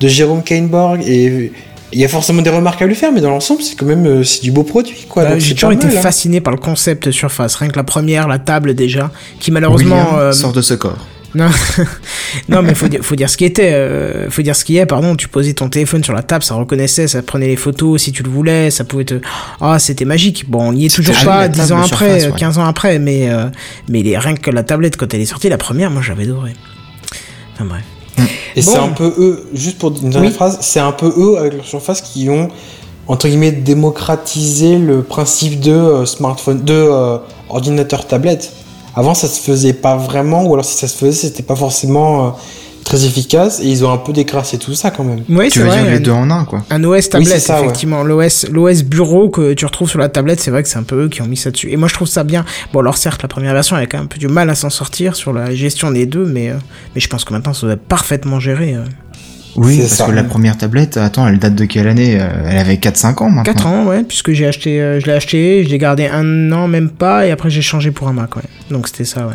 de Jérôme Kainborg et il y a forcément des remarques à lui faire, mais dans l'ensemble, c'est quand même euh, c'est du beau produit, quoi. Bah, J'ai toujours été mal, hein. fasciné par le concept Surface, rien que la première, la table déjà, qui malheureusement... William euh, sort de ce corps. Non, non, mais faut dire, faut dire ce qui était, euh, faut dire ce qui est. Pardon, tu posais ton téléphone sur la table, ça reconnaissait, ça prenait les photos si tu le voulais, ça pouvait te, ah, c'était magique. Bon, on n'y est toujours pas la 10 ans après, Surface, ouais. 15 ans après, mais euh, mais les, rien que la tablette quand elle est sortie, la première, moi j'avais adoré. Enfin bref. Et Bon. c'est un peu eux, juste pour une dernière Oui. phrase, c'est un peu eux avec leur surface qui ont entre guillemets démocratisé le principe de euh, smartphone, de euh, ordinateur tablette. Avant ça se faisait pas vraiment, ou alors si ça se faisait c'était pas forcément euh, très efficace et ils ont un peu décrassé tout ça quand même. Oui, Tu c'est veux vrai. dire les un- deux en un, quoi. Un OS tablette, c'est ça, ouais. effectivement. L'OS, l'OS bureau que tu retrouves sur la tablette, c'est vrai que c'est un peu eux qui ont mis ça dessus. Et moi, je trouve ça bien. Bon, alors certes, la première version avait quand même un peu du mal à s'en sortir sur la gestion des deux, mais, euh, mais je pense que maintenant, ça doit être parfaitement géré. euh. Oui, C'est parce ça. que la première tablette, attends, elle date de quelle année Euh, Elle avait 4-5 ans maintenant. 4 ans, ouais, puisque j'ai acheté, euh, je l'ai acheté, je l'ai gardé un an, même pas, et après j'ai changé pour un Mac, ouais. Donc c'était ça, ouais.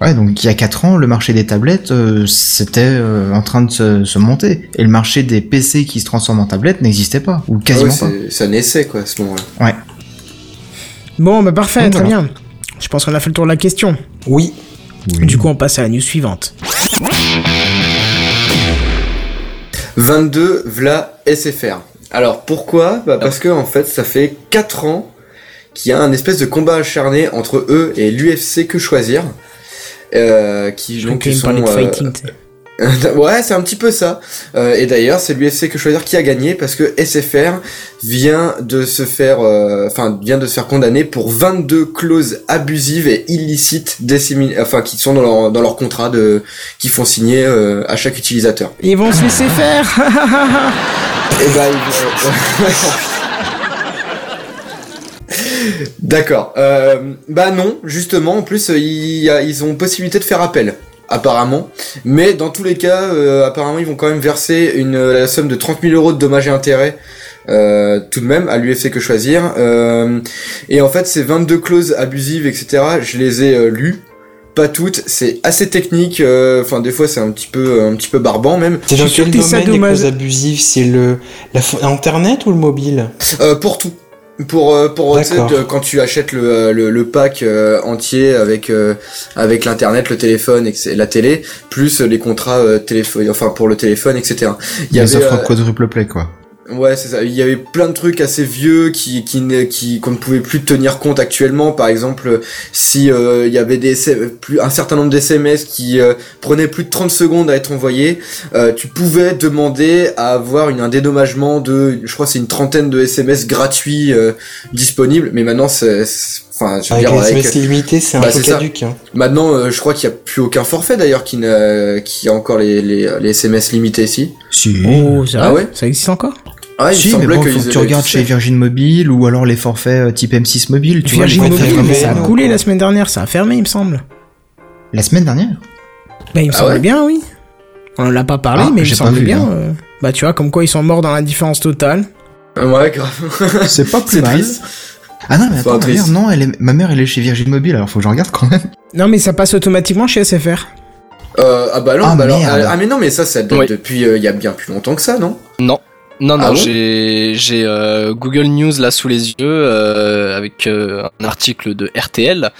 Ouais, donc il y a 4 ans, le marché des tablettes, euh, c'était euh, en train de se, se monter. Et le marché des PC qui se transforment en tablettes n'existait pas, ou quasiment Ah ouais, c'est- Ça naissait quoi à ce moment-là. Bon, bah parfait, Donc, très voilà. bien. Je pense qu'on a fait le tour de la question. Oui, pas. Du coup, on passe à la news suivante. 22 v'là SFR. Alors pourquoi? Bah Parce que en fait ça fait 4 ans qu'il y a un espèce de combat acharné entre eux et l'UFC que choisir. Euh, qui donc qu'il sont de euh, fighting. ouais, c'est un petit peu ça. Euh, et d'ailleurs, c'est l'UFC que choisir qui a gagné parce que SFR vient de se faire, euh, enfin, vient de se faire condamner pour 22 clauses abusives et illicites enfin, qui sont dans leur dans leur contrat de, qui font signer euh, à chaque utilisateur. Ils vont se laisser faire. Et bah, ils- D'accord. Euh, bah non, justement, en plus, il y a- ils ont possibilité de faire appel, apparemment. Mais dans tous les cas, euh, apparemment, ils vont quand même verser une, la somme de 30 000 euros de dommages et intérêts. euh, tout de même à l'UFC que choisir Euh, et en fait ces 22 clauses abusives etc je les ai euh, lues pas toutes c'est assez technique euh, enfin des fois c'est un petit peu un petit peu barbant même C'est dans quel domaine les causes abusives? C'est le la internet ou le mobile? Euh, pour tout. Pour euh, pour quand tu achètes le euh, le, le pack euh, entier avec euh, avec l'internet, le téléphone la télé, plus les contrats téléphone, enfin pour le téléphone, etc. Il y Les avait offres quadruple play, quoi. Ouais, c'est ça. Il y avait plein de trucs assez vieux qui qui ne- qui qu'on ne pouvait plus tenir compte actuellement. Par exemple, si euh, il y avait des plus un certain nombre d'SMS qui euh, prenaient plus de 30 secondes à être envoyés, euh, tu pouvais demander à avoir une, un dédommagement de, je crois, c'est une trentaine de SMS gratuits euh, disponibles. Mais maintenant, c'est, c'est- enfin, je veux Avec dire, les avec- SMS illimités, c'est un Bah, peu c'est ça. caduque. Hein. maintenant, euh, je crois qu'il y a plus aucun forfait d'ailleurs qui qui a encore les les, les SMS limités ici. Si. Oh, c'est Ah ouais? Ça existe encore? Ah, il si, mais semblait bon, faut que tu regardes chez. Virgin Mobile ou alors les forfaits euh, type M6 Mobile. Tu Virgin vois, Mobile, vraiment- ça a coulé la semaine dernière, ça a fermé, il me semble. La semaine dernière Bah, il me Ah semble ouais bien, oui. On en a pas parlé, Ah, mais il me semble bien. hein. euh, Bah, tu vois, comme quoi ils sont morts dans la différence totale. Ouais, grave. C'est pas plus C'est mal. triste. Ah non, mais attends, ma mère, non, elle est... ma mère, elle est chez Virgin Mobile, alors faut que je regarde quand même. Non, mais ça passe automatiquement chez SFR. Euh, ah bah non, Ah, bah alors, euh, ah mais non mais ça ça date Oui. depuis euh, il y a bien plus longtemps que ça non? Non. Non, non, Ah bon j'ai j'ai euh, Google News là sous les yeux euh, avec euh, un article de RTL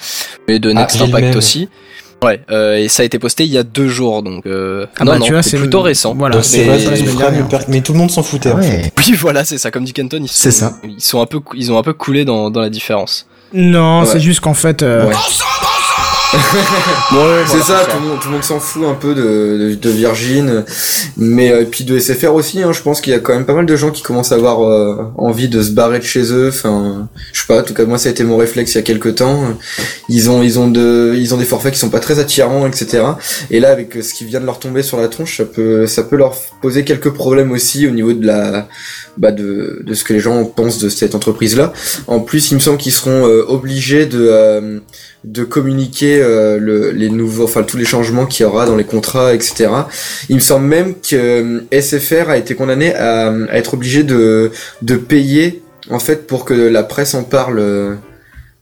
et de Next j'ai le Impact aussi. Ouais, euh, et ça a été posté il y a deux jours, donc euh, Ah non, bah, non, tu vois, c'est plutôt le- récent. Voilà. Donc c'est mais- mais mais tout le monde s'en foutait. Ah ouais. Oui, voilà, c'est ça. Comme dit Kenton, ils sont, C'est ça. Ils sont un peu, ils ont un peu coulé dans, dans la différence. Non, Ouais. c'est juste qu'en fait. euh, Ouais. Ouais, c'est ça, tout le monde s'en fout un peu de, de, de Virgin mais euh, puis de SFR aussi hein, je pense qu'il y a quand même pas mal de gens qui commencent à avoir euh, envie de se barrer de chez eux enfin je sais pas en tout cas moi ça a été mon réflexe il y a quelques temps. Ils ont ils ont de ils ont des forfaits qui sont pas très attirants etc et là avec ce qui vient de leur tomber sur la tronche ça peut ça peut leur poser quelques problèmes aussi au niveau de la bah de, de ce que les gens pensent de cette entreprise là en plus il me semble qu'ils seront euh, obligés de euh, de communiquer euh, le, les nouveaux, enfin tous les changements qu'il y aura dans les contrats, etc. Il me semble même que euh, SFR a été condamné à, à être obligé de, de payer en fait pour que la presse en parle euh,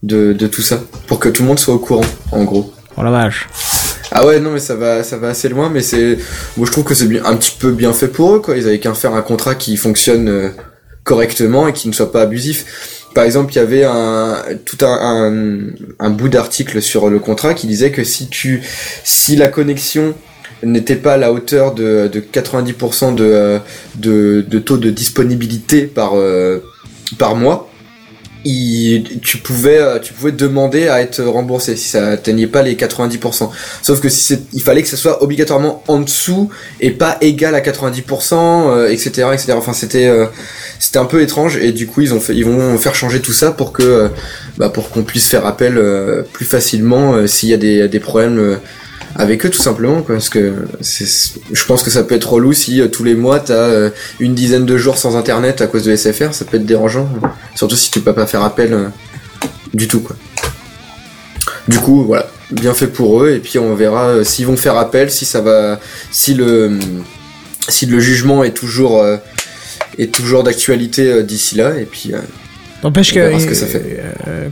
de, de tout ça, pour que tout le monde soit au courant, en gros. Oh la vache. Ah ouais non mais ça va ça va assez loin mais c'est moi je trouve que c'est bien un petit peu bien fait pour eux quoi ils avaient qu'à faire un contrat qui fonctionne euh, correctement et qui ne soit pas abusif par exemple il y avait un tout un, un, bout d'article sur le contrat qui disait que si tu si la connexion n'était pas à la hauteur de, de 90% de, euh, de, de taux de disponibilité par, euh, par mois, il, tu pouvais euh, tu pouvais demander à être remboursé si ça atteignait pas les 90%. Sauf que si c'est, il fallait que ça soit obligatoirement en dessous et pas égal à 90%, euh, etc., etc. Enfin c'était euh, c'était un peu étrange et du coup ils ont fait ils vont faire changer tout ça pour que euh, bah, pour qu'on puisse faire appel euh, plus facilement s'il y a des, des problèmes avec eux tout simplement quoi parce que je pense que ça peut être relou si euh, tous les mois t'as euh, une dizaine de jours sans internet à cause de SFR ça peut être dérangeant surtout si tu peux pas faire appel euh, du tout quoi du coup voilà bien fait pour eux et puis on verra s'ils vont faire appel si ça va si le si le jugement est toujours est toujours d'actualité d'ici là et puis N'empêche On que. verra ce que ça fait.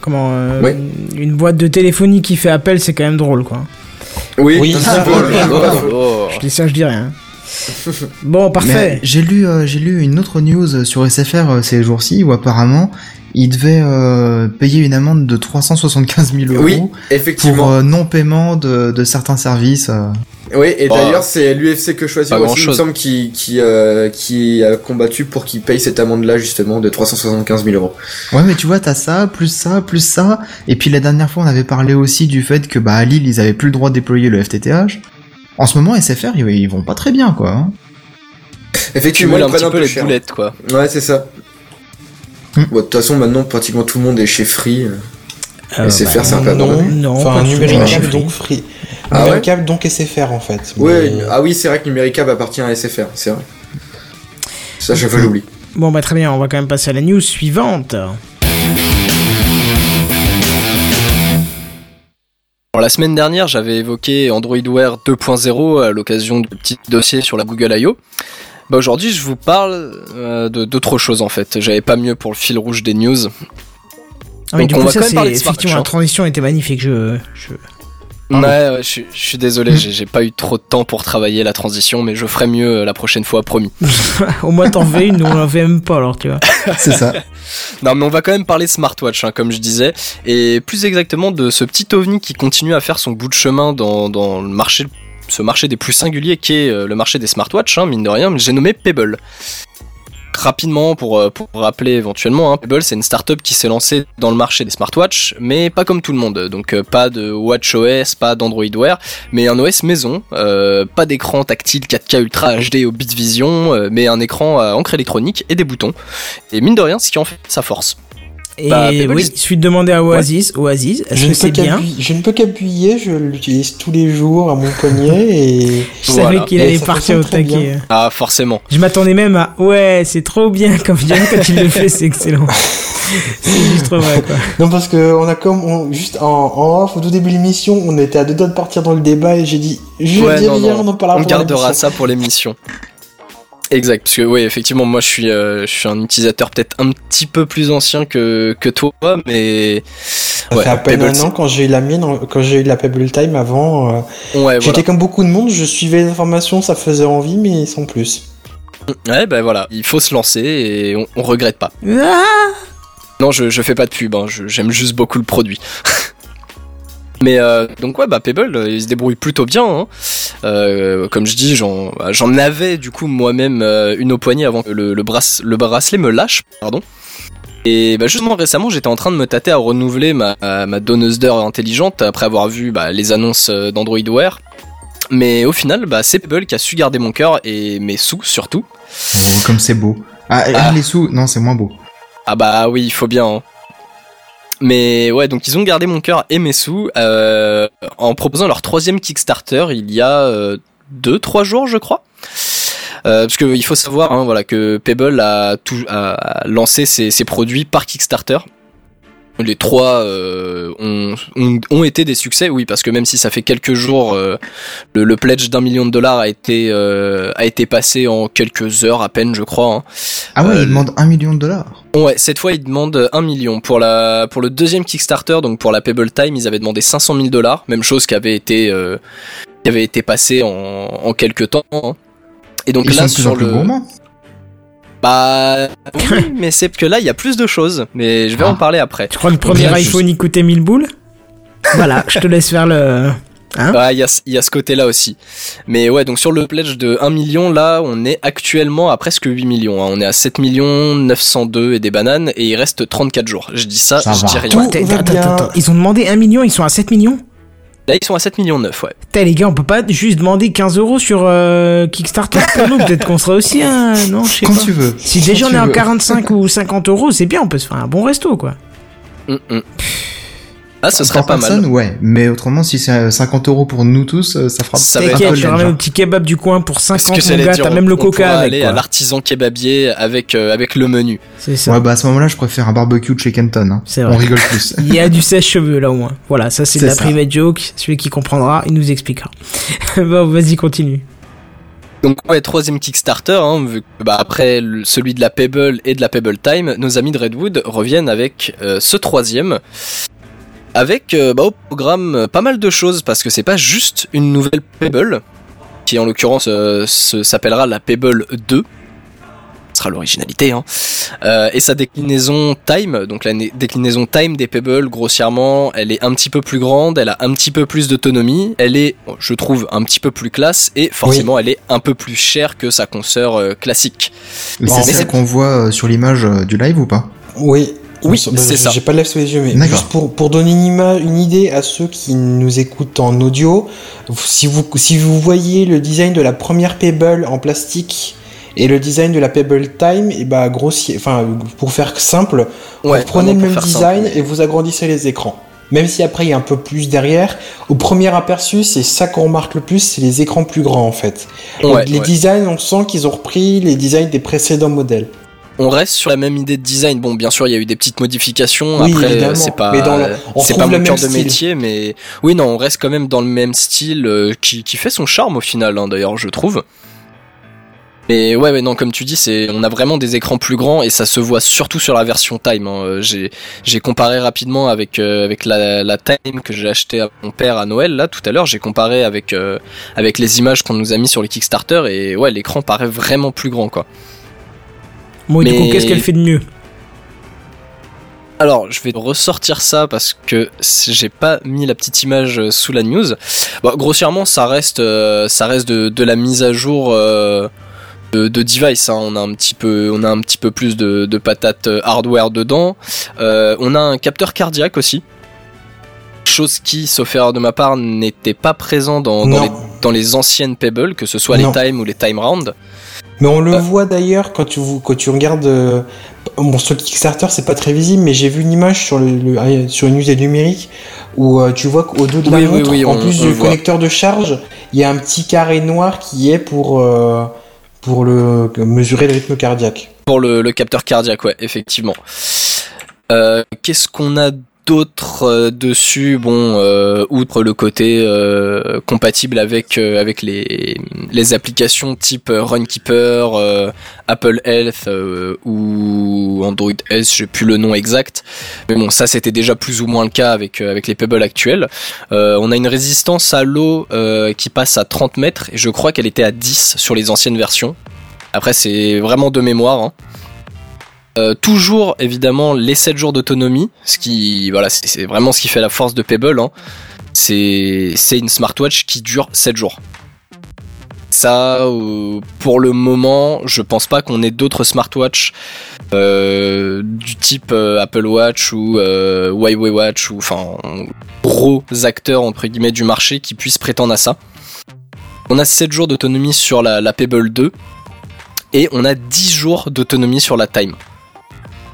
comment. Ouais. Une boîte de téléphonie qui fait appel, c'est quand même drôle, quoi. Oui, Oui, oui, Oh, oh. Je dis ça, je dis rien. Bon, parfait. j'ai lu, euh, j'ai lu une autre news sur SFR euh, ces jours-ci où apparemment ils devaient euh, payer une amende de 375 000 euros oui pour effectivement euh, non-paiement de, de certains services. euh. Oui, et Bah, d'ailleurs, c'est l'UFC que choisir pas aussi, il me semble, qui, qui, euh, qui a combattu pour qu'il paye cette amende-là, justement, de 375 000 euros. Ouais, mais tu vois, t'as ça, plus ça, plus ça. Et puis la dernière fois, on avait parlé aussi du fait que bah à Lille, ils avaient plus le droit de déployer le FTTH. En ce moment, SFR, ils, ils vont pas très bien, quoi. hein. Tu Effectivement, ils un prennent petit un peu peu les cher. boulettes, quoi. Ouais, c'est ça. Bon, De toute façon, maintenant, pratiquement tout le monde est chez Free. Euh, SFR, bah, c'est un peu non, non, enfin, du. Numéricable donc free. Ah ouais donc SFR en fait. Ouais, Mais- ah oui, c'est vrai que Numéricable appartient à SFR, c'est vrai. Ça, chaque fois, j'oublie. Bon, bah très bien, on va quand même passer à la news suivante. Alors, la semaine dernière, j'avais évoqué Android Wear 2.0 à l'occasion de petits dossiers sur la Google I.O. Bah aujourd'hui, je vous parle euh, de d'autre chose en fait. J'avais pas mieux pour le fil rouge des news. Ah oui, Donc, du on coup, va ça, quand même parler de effectivement, Smartwatch, la transition était magnifique. Je, je... Ouais, ouais, je, suis- je suis désolé, j'ai j'ai pas eu trop de temps pour travailler la transition, mais je ferai mieux euh, la prochaine fois, promis. Au moins, t'en fais une, nous on en fait même pas, alors tu vois. C'est ça. Non, mais on va quand même parler smartwatch, hein, comme je disais, et plus exactement de ce petit ovni qui continue à faire son bout de chemin dans, dans le marché, ce marché des plus singuliers qui est euh, le marché des smartwatch, hein, mine de rien, j'ai nommé Pebble. Rapidement, pour, euh, rappeler éventuellement, hein, Pebble c'est une startup qui s'est lancée dans le marché des smartwatch, mais pas comme tout le monde. Donc euh, pas de WatchOS, pas d'Android Wear, mais un OS maison, pas d'écran tactile 4K Ultra HD au Bit Vision, euh, mais un écran à encre électronique et des boutons. Et mine de rien, ce qui en fait sa force. Et Bah, oui, il- suite demander à Oasis, Oasis, est-ce Je que c'est bien qu'appuyer- je ne peux qu'appuyer, je l'utilise tous les jours à mon poignet et Je savais qu'il allait partir au taquet. Ah, forcément. Je m'attendais même à ouais, c'est trop bien comme je quand il le fait, c'est excellent. c'est juste trop vrai quoi. Non, parce que on a comme, on- juste en, en off, au tout début de l'émission, on était à deux doigts de partir dans le débat et j'ai dit, je vais Ouais, dire non, on en parlera On pour gardera ça pour l'émission. Exact, parce que oui, effectivement, moi je suis, euh, je suis un utilisateur peut-être un petit peu plus ancien que, que toi, mais Ça Ouais, fait à peine Pebble, un an quand j'ai eu la mienne, en- quand j'ai eu la Pebble Time avant. euh, ouais, J'étais voilà. comme beaucoup de monde, je suivais les informations, ça faisait envie, mais sans plus. Ouais, ben voilà, il faut se lancer et on, on regrette pas. Ah Non, je, je fais pas de pub, hein, j'aime juste beaucoup le produit. Mais euh, donc ouais, bah Pebble, euh, il se débrouille plutôt bien. hein. Euh, comme je dis, j'en j'en avais du coup moi-même une au poignet avant que le, le, brace- le bracelet me lâche, pardon. Et bah justement récemment, j'étais en train de me tâter à renouveler ma, ma donneuse d'heure intelligente après avoir vu bah, les annonces d'Android Wear. Mais au final, bah, c'est Pebble qui a su garder mon cœur et mes sous surtout. Oh, comme c'est beau. Ah, Ah. les sous, non, c'est moins beau. Ah bah oui, il faut bien. hein. Mais ouais, donc ils ont gardé mon cœur et mes sous euh, en proposant leur troisième Kickstarter il y a euh, deux, trois jours, je crois. Euh, parce qu'il faut savoir, hein, voilà, que Pebble a, tout, a lancé ses, ses produits par Kickstarter. Les trois euh, ont, ont, ont été des succès, oui, parce que même si ça fait quelques jours, euh, le, le pledge d'un million de dollars a été euh, a été passé en quelques heures à peine, je crois. hein. Ah ouais, il demande un million de dollars. Ouais, cette fois ils demandent 1 million. Pour, la, pour le deuxième Kickstarter, donc pour la Pebble Time, ils avaient demandé 500 000 dollars, même chose qui avait été, euh, qui avait été passée en, en quelques temps. hein. Et donc Ils là, sont sur le. gourmands. Bah. Oui, mais c'est que là, il y a plus de choses, mais je vais Ah. en parler après. Tu crois que le premier Bien, iPhone il coûtait 1000 boules Voilà, je te laisse faire le. Hein il y a, il y a ce côté-là aussi. Mais ouais, donc sur le pledge de 1 million, là, on est actuellement à presque 8 millions. hein. On est à 7 millions 902 et des bananes, et il reste 34 jours. Je dis ça, Ça je va. dis rien. Tout Attends, attends, attends, Ils ont demandé 1 million, ils sont à 7 millions Là, ils sont à 7 millions 9, ouais. Putain, les gars, on peut pas juste demander 15 euros sur euh, Kickstarter pour nous? Peut-être qu'on serait aussi un. Non, je sais Quand pas. tu veux. Si déjà on est à veux. 45 ou 50 euros, c'est bien, on peut se faire un bon resto quoi. Hum, hum. Ah, ce serait pas personne, mal. ouais. Mais autrement, si c'est 50 euros pour nous tous, euh, ça fera Ça va un être tu le ramènes un petit kebab du coin pour Parce 50 que mon j'allais gars, dire, t'as même le on coca avec aller quoi. à l'artisan kebabier avec, euh, avec le menu. C'est ça. Ouais, bah à ce moment-là, je préfère un barbecue de chez Kenton. Hein. C'est vrai. On rigole plus. Il y a du sèche-cheveux là au moins. Voilà, ça c'est de la ça. private joke. Celui qui comprendra, il nous expliquera. bon, vas-y, continue. Donc ouais, troisième Kickstarter, hein, vu que, bah, après le- celui de la Pebble et de la Pebble Time, nos amis de Redwood reviennent avec euh, ce troisième. Avec euh, bah, au programme euh, pas mal de choses, parce que c'est pas juste une nouvelle Pebble, qui en l'occurrence euh, s'appellera la Pebble 2. Ce sera l'originalité, hein. Euh, et sa déclinaison Time, donc la déclinaison Time des Pebble, grossièrement, elle est un petit peu plus grande, elle a un petit peu plus d'autonomie, elle est, je trouve, un petit peu plus classe, et forcément, elle est un peu plus chère que sa consoeur euh, classique. Mais Bon, c'est c'est- qu'on voit sur l'image euh, du live ou pas? Oui. Oui, Bah, c'est ça. J'ai pas le lève sous les yeux, mais D'accord. juste pour, pour donner une, ima- une idée à ceux qui nous écoutent en audio, si vous, si vous voyez le design de la première Pebble en plastique et le design de la Pebble Time, et bah grossier, enfin pour faire simple, Ouais, vous prenez le même design simple. et vous agrandissez les écrans. Même si après il y a un peu plus derrière, au premier aperçu, c'est ça qu'on remarque le plus, c'est les écrans plus grands en fait. Donc, les ouais. designs, on sent qu'ils ont repris les designs des précédents modèles. On reste sur la même idée de design. Bon, bien sûr, il y a eu des petites modifications. Oui, Après, c'est pas, le- c'est pas le mon cœur de métier, mais oui, non, on reste quand même dans le même style euh, qui, qui fait son charme au final, hein, d'ailleurs, je trouve. Mais ouais, ouais, non, comme tu dis, c'est, on a vraiment des écrans plus grands et ça se voit surtout sur la version Time. hein. Euh, J'ai, j'ai comparé rapidement avec euh, avec la, la Time que j'ai acheté à mon père à Noël là tout à l'heure. J'ai comparé avec euh, avec les images qu'on nous a mis sur les Kickstarter et ouais, l'écran paraît vraiment plus grand quoi. Bon, du Mais- coup, qu'est-ce qu'elle fait de mieux Alors, je vais ressortir ça parce que j'ai pas mis la petite image euh, sous la news. Bon, grossièrement, ça reste, euh, ça reste de, de la mise à jour euh, de, de device. hein. On a un petit peu, on a un petit peu plus de, de patates hardware dedans. Euh, on a un capteur cardiaque aussi. Chose qui, sauf erreur de ma part, n'était pas présent dans, les, dans les anciennes Pebble, que ce soit Non. les Time ou les Time Round. Mais on le Euh. voit d'ailleurs quand tu, quand tu regardes. euh, bon, sur Kickstarter, c'est pas très visible, mais j'ai vu une image sur, le, le- sur une musée numérique où euh, tu vois qu'au dos de la Oui, oui, montre, oui, en on- plus on du voit. connecteur de charge, il y a un petit carré noir qui est pour, euh, pour le, mesurer le rythme cardiaque. Pour le, le capteur cardiaque, ouais, effectivement. Euh, Qu'est-ce qu'on a d'autre euh, dessus Bon, euh, outre le côté euh, compatible avec avec les les applications type Runkeeper, Apple Health ou Android S, j'ai plus le nom exact. Mais bon, ça c'était déjà plus ou moins le cas avec avec les Pebble actuels. On a une résistance à l'eau qui passe à 30 mètres et je crois qu'elle était à 10 sur les anciennes versions. Après, c'est vraiment de mémoire. hein. Euh, toujours évidemment les 7 jours d'autonomie, ce qui voilà, c'est vraiment ce qui fait la force de Pebble. hein. C'est une smartwatch qui dure 7 jours. Ça, euh, pour le moment, je pense pas qu'on ait d'autres smartwatches euh, du type Apple Watch ou Huawei Watch ou enfin gros acteurs entre guillemets du marché qui puissent prétendre à ça. On a 7 jours d'autonomie sur la, la Pebble 2 et on a 10 jours d'autonomie sur la Time.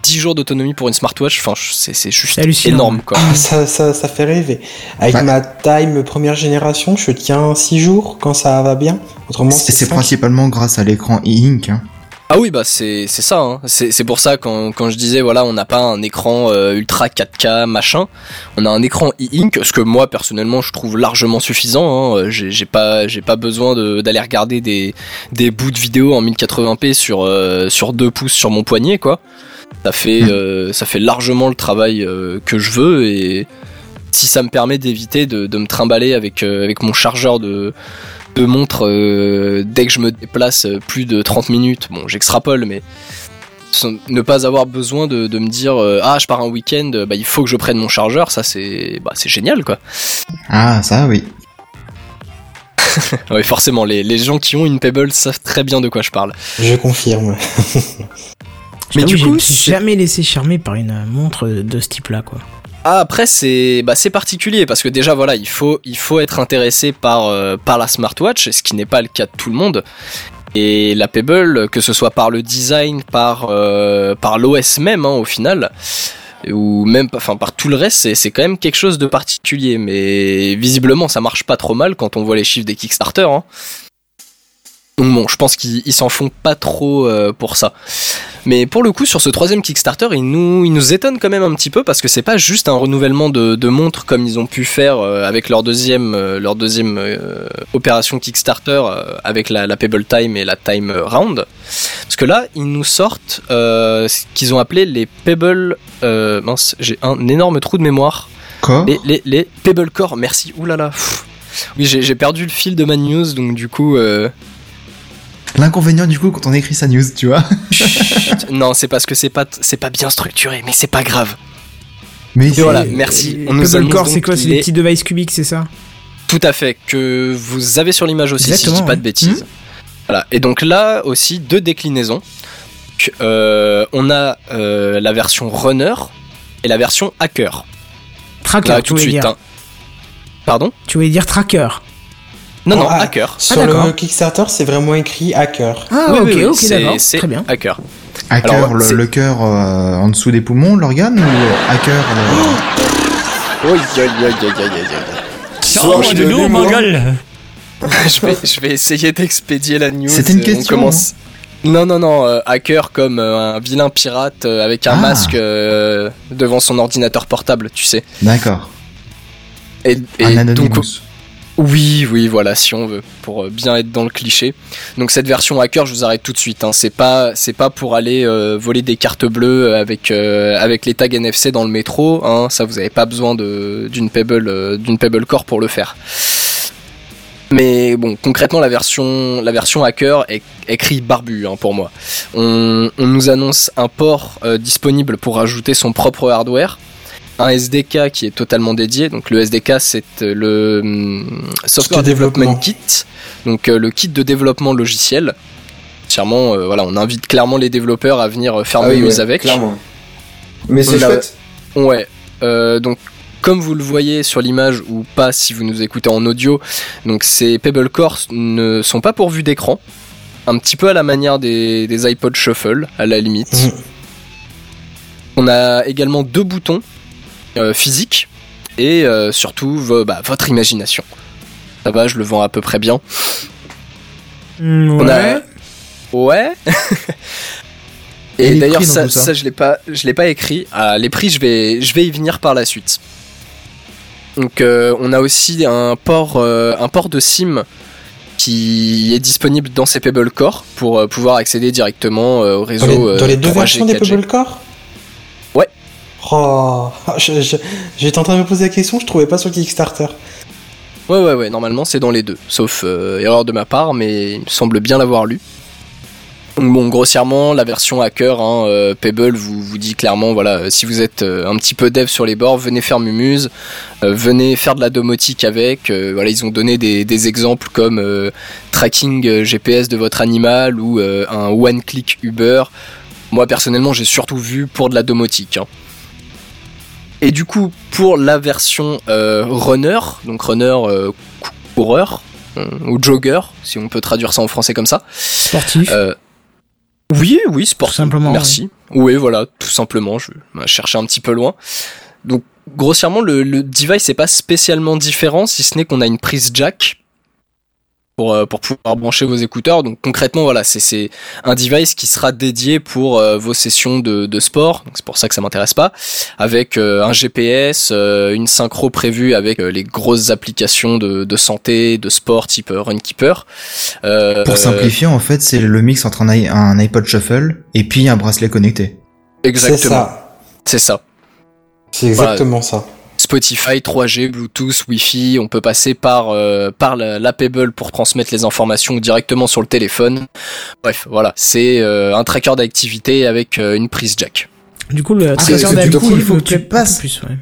10 jours d'autonomie pour une smartwatch, enfin c'est c'est juste énorme quoi. Ah, ça, ça, ça fait rêver. Avec Ouais. ma time première génération, je tiens 6 jours quand ça va bien. Autrement, Et c'est principalement grâce à l'écran e-ink. Hein. Ah oui bah c'est c'est ça hein. c'est c'est pour ça quand quand je disais voilà on n'a pas un écran euh, ultra 4K machin on a un écran e-ink ce que moi personnellement je trouve largement suffisant hein. j'ai j'ai pas j'ai pas besoin de- d'aller regarder des des bouts de vidéo en 1080p sur euh, sur 2 pouces sur mon poignet quoi ça fait euh, ça fait largement le travail euh, que je veux et si ça me permet d'éviter de, de me trimballer avec euh, avec mon chargeur de de montre euh, dès que je me déplace plus de 30 minutes. Bon, j'extrapole, mais ne pas avoir besoin de, de me dire euh, ah je pars un week-end, bah il faut que je prenne mon chargeur, ça c'est bah c'est génial quoi. Ah, ça oui. Oui forcément les, les gens qui ont une Pebble savent très bien de quoi je parle. Je confirme. Mais du coup, je me suis c'est- jamais laissé charmer par une euh, montre de ce type-là, quoi. Ah, après c'est bah c'est particulier parce que déjà voilà il faut il faut être intéressé par euh, par la smartwatch ce qui n'est pas le cas de tout le monde et la Pebble que ce soit par le design par euh, par l'OS même hein, au final ou même enfin par tout le reste c'est c'est quand même quelque chose de particulier mais visiblement ça marche pas trop mal quand on voit les chiffres des Kickstarter hein. Donc bon, je pense qu'ils ils s'en font pas trop euh, pour ça. Mais pour le coup, sur ce troisième Kickstarter, il nous, il nous étonne quand même un petit peu parce que c'est pas juste un renouvellement de, de montres comme ils ont pu faire euh, avec leur deuxième, euh, leur deuxième opération Kickstarter avec la, la Pebble Time et la Time Round. Parce que là, ils nous sortent ce qu'ils ont appelé les Pebble. Mince, j'ai un énorme trou de mémoire. Quoi Les, les, les Pebble Core, merci. Oulala. pff. Oui, j'ai j'ai perdu le fil de ma news, donc du coup. L'inconvénient du coup quand on écrit sa news, tu vois. chut, non, c'est parce que c'est pas, c'est pas bien structuré, mais c'est pas grave. Mais voilà, merci. On Pebble Core, c'est quoi C'est les- des petits devices cubiques, c'est ça? Tout à fait, que vous avez sur l'image aussi, si je dis Exactement, pas de bêtises. Voilà. Et donc là aussi, deux déclinaisons. euh, on a euh, la version runner et la version hacker. Tracker, Là, tu tout de suite. dire. hein. Pardon? Tu voulais dire tracker. Non, non, Ah, hacker. Sur d'accord. le Kickstarter, c'est vraiment écrit hacker. Ah, Oui, ok, oui, ok, c'est- d'accord. c'est Très bien. hacker. Hacker, Alors, le, cœur euh, en dessous des poumons, l'organe, ou hacker. Sors je de moi. gueule je, vais, je vais essayer d'expédier la news. C'était une On question, commence- Non, non, non, euh, hacker comme euh, un vilain pirate euh, avec un Ah. masque euh, devant son ordinateur portable, tu sais. D'accord. Et, et Un donc. Oui, oui, voilà, si on veut, pour euh, bien être dans le cliché. Donc cette version hacker, je vous arrête tout de suite. Hein. C'est pas, c'est pas pour aller euh, voler des cartes bleues avec euh, les tags NFC dans le métro. Hein. Ça, vous avez pas besoin d'une Pebble, Core pour le faire. Mais bon, concrètement, la version, hacker est écrit barbu hein, pour moi. On, on nous annonce un port disponible pour rajouter son propre hardware un SDK qui est totalement dédié. Donc le SDK c'est euh, le hum, Software De Development. Kit, donc euh, le kit de développement logiciel. Clairement, euh, voilà, on invite clairement les développeurs à venir faire Ah oui, ouais, avec. Clairement. Mais c'est chouette. Ouais. Euh, donc comme vous le voyez sur l'image ou pas si vous nous écoutez en audio, donc ces Pebble Core ne sont pas pourvus d'écran. Un petit peu à la manière des, des iPod Shuffle, à la limite. Mhm. On a également deux boutons euh, physiques et euh, surtout vo- bah, votre imagination. Ça va, je le vends à peu près bien. Mm, On ouais. a... Ouais. Et d'ailleurs ça, tout ça ça, je l'ai pas je l'ai pas écrit. Ah, les prix je vais je vais y venir par la suite. Donc euh, on a aussi un port euh, un port de SIM qui est disponible dans ces Pebble Core pour euh, pouvoir accéder directement euh, au Dans réseau les, dans les deux 3G, versions des 4G. Pebble Core? Oh, j'étais en train de me poser la question, je trouvais pas sur Kickstarter. Ouais ouais ouais, normalement c'est dans les deux, sauf euh, erreur de ma part, mais il me semble bien l'avoir lu. Bon, grossièrement, la version hacker, hein, euh, Pebble vous, vous dit clairement, voilà, euh, si vous êtes un petit peu dev sur les bords, venez faire Mumuse, venez faire de la domotique avec. voilà, ils ont donné des, exemples comme tracking GPS de votre animal ou un one-click Uber. Moi personnellement, j'ai surtout vu pour de la domotique. hein. Et du coup, pour la version euh, runner, donc runner euh, cou- coureur euh, ou jogger, si on peut traduire ça en français comme ça. Sportif. Euh, oui, oui, sport. Tout simplement, Merci. Oui. voilà, tout simplement. Je vais chercher un petit peu loin. Donc, grossièrement, le, le device n'est pas spécialement différent, si ce n'est qu'on a une prise jack pour, euh, pour pouvoir brancher vos écouteurs. Donc, concrètement, voilà, c'est- c'est un device qui sera dédié pour euh, vos sessions de, de sport. Donc, C'est pour ça que ça m'intéresse pas. Avec euh, un GPS, euh, une synchro prévue avec euh, les grosses applications de, de santé, de sport type Runkeeper. Euh, Pour simplifier, en fait, c'est le mix entre un, i- un iPod Shuffle et puis un bracelet connecté. C'est Exactement. ça. C'est ça. C'est exactement ça. Spotify, 3G, Bluetooth, Wi-Fi, on peut passer par euh, par la, la Pebble pour transmettre les informations directement sur le téléphone. Bref, voilà, c'est euh, un tracker d'activité avec euh, une prise jack. Du coup, le Ah, tracker d'activité il faut que tu passes- plus, ouais.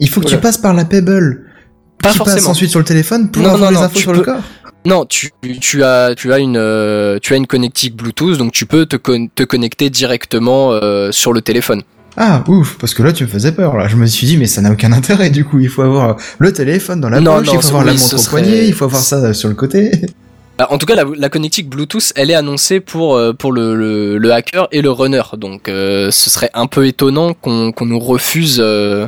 Il faut que Voilà. tu passes par la Pebble. Pas qui passe forcément. ensuite sur le téléphone pour Non, avoir non, les non, infos sur le corps. Non, tu, tu as tu as une euh, tu as une connectique Bluetooth, donc tu peux te con- te connecter directement euh, sur le téléphone. Ah, ouf, parce que là, tu me faisais peur, là. Je me suis dit, mais ça n'a aucun intérêt, du coup. Il faut avoir le téléphone dans la Non, poche, non, il faut avoir oui, la montre au serait- poignet, il faut avoir ça sur le côté. Bah, en tout cas, la, la connectique Bluetooth, elle est annoncée pour euh, pour le, le, le hacker et le runner. Donc, euh, ce serait un peu étonnant qu'on qu'on nous refuse euh,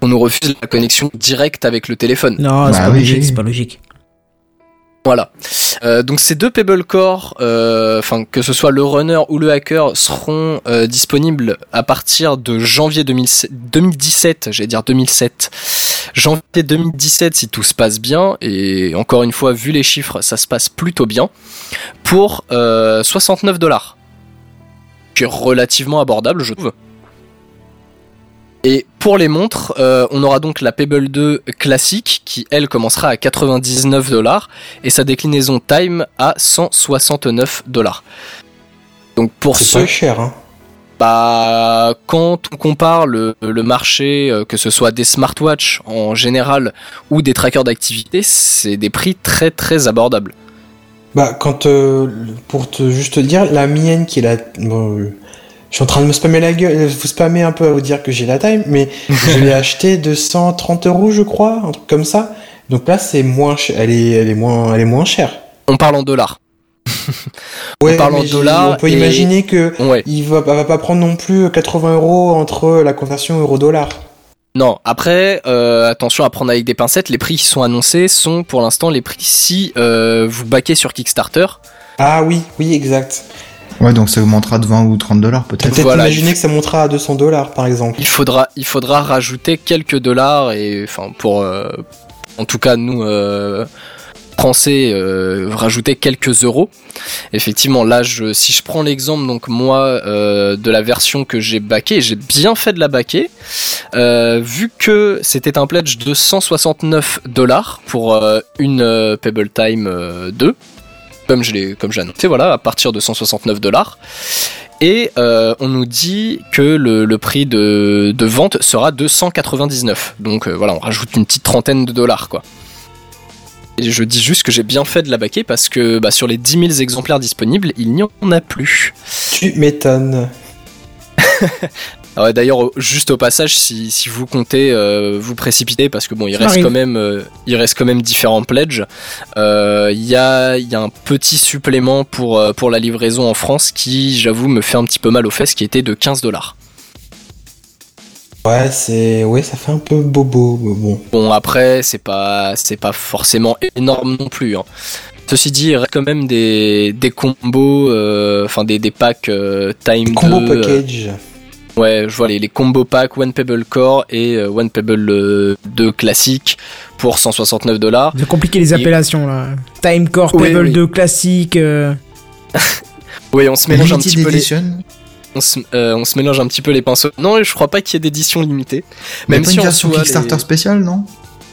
qu'on nous refuse la connexion directe avec le téléphone. Non, c'est Bah pas oui, logique, oui. c'est pas logique. Voilà. Euh, donc ces deux Pebble Core, euh, enfin que ce soit le runner ou le hacker, seront euh, disponibles à partir de janvier 2007 2017, j'allais dire 2007. Janvier 2017 si tout se passe bien et encore une fois vu les chiffres, ça se passe plutôt bien pour euh, 69 dollars. Qui est relativement abordable, je trouve. Et pour les montres, euh, on aura donc la Pebble 2 classique qui elle commencera à 99 dollars et sa déclinaison Time à 169 dollars. Donc pour C'est ceux pas cher, hein. bah, quand on compare le, le marché, euh, que ce soit des smartwatches en général ou des trackers d'activité, c'est des prix très très abordables. Bah, quand euh, pour te juste te dire, la mienne qui est la, bon, je suis en train de me spammer la gueule, euh, vous spammer un peu à vous dire que j'ai la time, mais je l'ai acheté 230 euros, je crois, un truc comme ça. Donc là, c'est moins, elle est, elle est moins, elle est moins chère. On parle en dollars. Ouais, parle en dollars On peut et- imaginer que Ouais. il va, va pas prendre non plus 80 euros entre la conversion euro-dollar. Non, après, euh, attention à prendre avec des pincettes, les prix qui sont annoncés sont pour l'instant les prix si euh, vous baquez sur Kickstarter. Ah oui, oui, exact. Ouais, donc ça augmentera de 20 ou 30 dollars peut-être. Peut-être Voilà, imaginer il que ça montera à 200 dollars, par exemple. Il faudra, il faudra rajouter quelques dollars et enfin pour, euh, en tout cas nous euh, français, euh, rajouter quelques euros. Effectivement, là, je, si je prends l'exemple donc moi euh, de la version que j'ai baquée, j'ai bien fait de la baquer, euh, vu que c'était un pledge de 169 dollars pour euh, une euh, Pebble Time euh, 2 comme je l'ai comme j'ai annoncé voilà à partir de 169 dollars. Et euh, on nous dit que le, le prix de, de vente sera de 199 donc euh, voilà on rajoute une petite trentaine de dollars quoi. Et je dis juste que j'ai bien fait de la baquer parce que bah, sur les 10 000 exemplaires disponibles il n'y en a plus. Tu m'étonnes. Ah ouais, D'ailleurs, juste au passage, si, si vous comptez euh, vous précipiter, parce que bon, il Ça reste arrive. quand même, euh, il reste quand même différents pledges. euh, Il y a, il y a un petit supplément pour pour la livraison en France qui, j'avoue, me fait un petit peu mal aux fesses, qui était de 15 dollars. Ouais, c'est, ouais, ça fait un peu bobo, mais bon. Bon, après, c'est pas c'est pas forcément énorme non plus. hein. Ceci dit, il reste quand même des des combos, euh, enfin des des packs euh, time Combo 2, euh, package. Ouais, je vois les, les combo packs One Pebble Core et euh, One Pebble euh, 2 classique pour 169 dollars. C'est compliqué les appellations là. Time Core, Oui, Pebble oui. 2 classique. euh, Oui, on se mélange un petit peu les, on se, euh, on se mélange un petit peu les pinceaux. Non, je crois pas qu'il y ait d'édition limitée. Mais Même pas si une on version Kickstarter les- spéciale, non?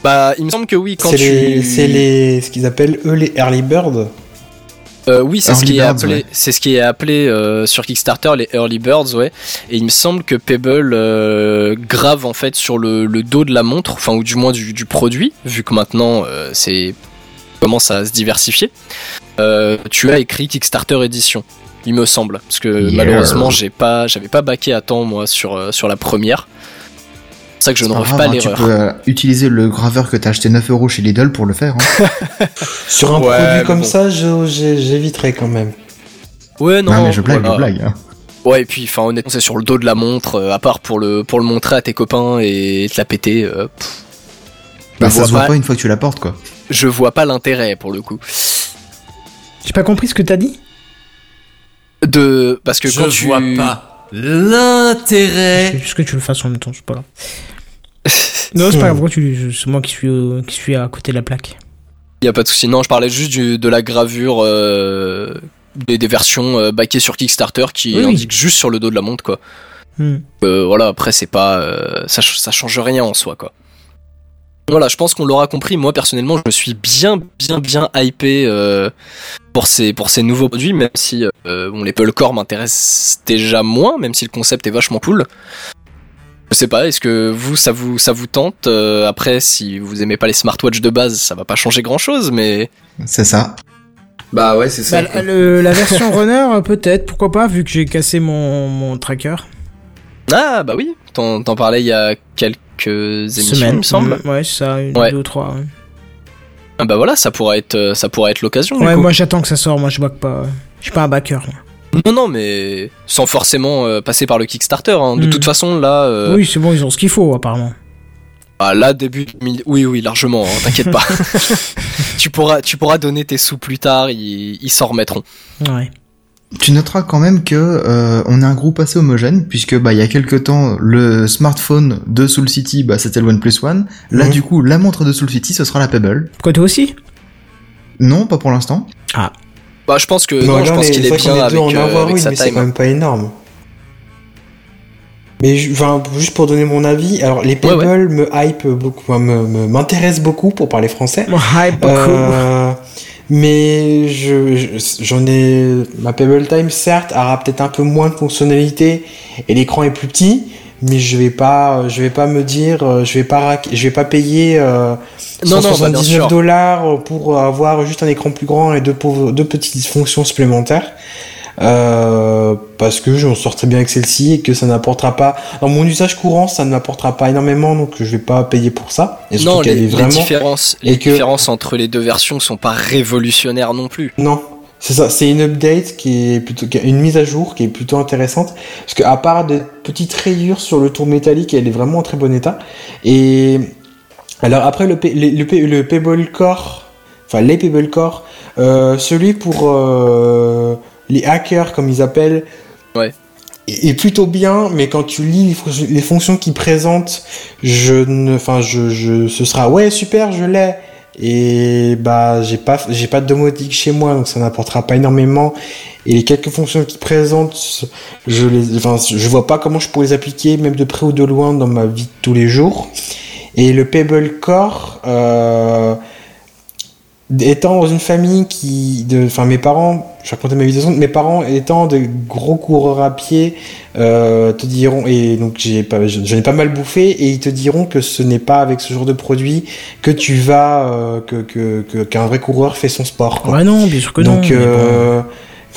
Bah, il me semble que oui quand C'est tu. les, c'est les, ce qu'ils appellent eux les early birds. Euh, oui, c'est ce qui est appelé, ouais. c'est ce qui est appelé euh, sur Kickstarter les early birds, ouais. Et il me semble que Pebble euh, grave en fait sur le, le dos de la montre, enfin ou du moins du, du produit, vu que maintenant euh, c'est commence à se diversifier. Tu as écrit Kickstarter édition, il me semble, parce que Yeah. malheureusement j'ai pas, j'avais pas baqué à temps moi sur sur la première. C'est pour ça que je ne pas grave, pas hein, Tu l'erreur. peux euh, utiliser le graveur que t'as acheté 9 euros chez Lidl pour le faire. hein. Sur un Ouais, produit comme bon. ça, je- j'éviterais quand même. Ouais non, non, mais je blague, voilà. je blague. hein. Ouais, et puis, enfin, honnêtement, c'est sur le dos de la montre, euh, à part pour le, pour le montrer à tes copains et te la péter. euh, Bah, je ça se voit pas- pas une fois que tu la portes, quoi. je vois pas l'intérêt pour le coup. J'ai pas compris ce que t'as dit? De, parce que Je quand tu. vois pas l'intérêt. C'est juste que tu le fasses en même temps, c'est pas grave. non, c'est pas grave, je- c'est moi qui suis, au- qui suis à côté de la plaque. Y a pas de souci. Non, je parlais juste du, de la gravure euh, des, des versions euh, backées sur Kickstarter qui Oui, indiquent juste sur le dos de la montre, quoi. Hmm. Euh, voilà, après, c'est pas. euh, ça, ça change rien en soi, quoi. Voilà, je pense qu'on l'aura compris. Moi, personnellement, je me suis bien, bien, bien hypé euh, pour, ces, pour ces nouveaux produits, même si euh, bon, les Core m'intéressent déjà moins, même si le concept est vachement cool. Je sais pas, est-ce que vous, ça vous, ça vous tente Euh, Après, si vous aimez pas les smartwatches de base, ça va pas changer grand-chose, mais C'est ça. Bah ouais, c'est ça. Bah, la- le- la version runner, euh, peut-être, pourquoi pas, vu que j'ai cassé mon, mon tracker. ah bah oui, t'en t'en parlais il y a quelques émissions, Semaine, il me semble. Mm, Ouais, c'est ça, une, Ouais. deux ou trois. ouais. Ah bah voilà, ça pourrait être, euh, ça pourrait être l'occasion. Ouais, moi j'attends que ça sorte, moi je back pas. Je suis pas un backer. moi. Non, non, mais sans forcément euh, passer par le Kickstarter. hein. De Mm. toute façon, là, euh, Oui, c'est bon, ils ont ce qu'il faut apparemment. ah, là début, 2000 oui, oui, largement. hein, T'inquiète pas. tu pourras, tu pourras donner tes sous plus tard. Ils ils s'en remettront. Ouais. Tu noteras quand même que euh, on est un groupe assez homogène puisque bah il y a quelques temps le smartphone de Soul City bah c'était le OnePlus One. Là Mhm. du coup la montre de Soul City ce sera la Pebble. Pourquoi toi aussi? Non pas pour l'instant. Bah, je pense que Non, non, je pense qu'il est bien avec, en euh, avoir avec une, sa mais c'est quand même pas énorme. Mais je- enfin, juste pour donner mon avis, alors les Ouais, Pebble me hype beaucoup, enfin, me- me- m'intéressent beaucoup pour parler français. Mon hype, beaucoup. Euh, mais je, je- j'en ai ma Pebble Time certes aura peut-être un peu moins de fonctionnalités et l'écran est plus petit, mais je vais pas, je vais pas me dire, euh, je vais pas, je vais pas payer euh, Non, non, bah, bien 179 sûr. dollars pour avoir juste un écran plus grand et deux, pauvres- deux petites fonctions supplémentaires. Euh, parce que j'en sors très bien avec celle-ci et que ça n'apportera pas dans mon usage courant ça ne m'apportera pas énormément donc je vais pas payer pour ça et Non, les, vraiment différences, et les que- différences entre les deux versions sont pas révolutionnaires non plus. Non, c'est ça, c'est une update qui est plutôt qui a une mise à jour qui est plutôt intéressante parce que à part des petites rayures sur le tour métallique, elle est vraiment en très bon état. Et alors après le le, le Pebble Core, enfin les Pebble Core, euh, celui pour euh, les hackers comme ils appellent, Ouais. est plutôt bien, mais quand tu lis les, fon- les fonctions qu'ils présentent, je ne, enfin je, je, ce sera ouais super, je l'ai. Et bah j'ai pas j'ai pas de domotique chez moi donc ça n'apportera pas énormément et les quelques fonctions qu'ils présentent je les enfin je vois pas comment je pourrais les appliquer même de près ou de loin dans ma vie de tous les jours et le Pebble Core euh, étant dans une famille qui de enfin mes parents je racontais ma vie de mes parents étant de gros coureurs à pied euh, te diront et donc j'ai pas j'en ai pas mal bouffé et ils te diront que ce n'est pas avec ce genre de produit que tu vas euh, que que que- qu'un vrai coureur fait son sport quoi. Ouais, non, bien sûr que non. donc euh,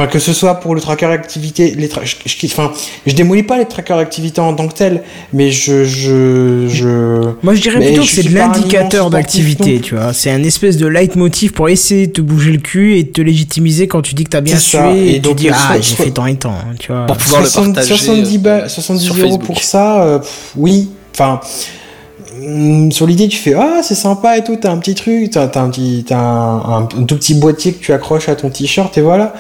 Enfin, que ce soit pour le tracker activité, les tra- je, je, enfin, je démolis pas les trackers activité en tant que tel, mais je, je, je, Moi, je dirais plutôt je que c'est de l'indicateur d'activité, tu vois. C'est un espèce de leitmotiv pour essayer de te bouger le cul et de te légitimiser quand tu dis que t'as bien sué ça, et, et tu donc, dis le ah j'ai fait tant et tant, tu vois. Pour pouvoir le 60 partager, 70, euh, ba- 70 sur euros pour ça, euh, pff, oui. Enfin, sur l'idée, tu fais ah c'est sympa et tout, t'as un petit truc, t'as t'as un petit, t'as un, un- un tout petit boîtier que tu accroches à ton t-shirt et voilà.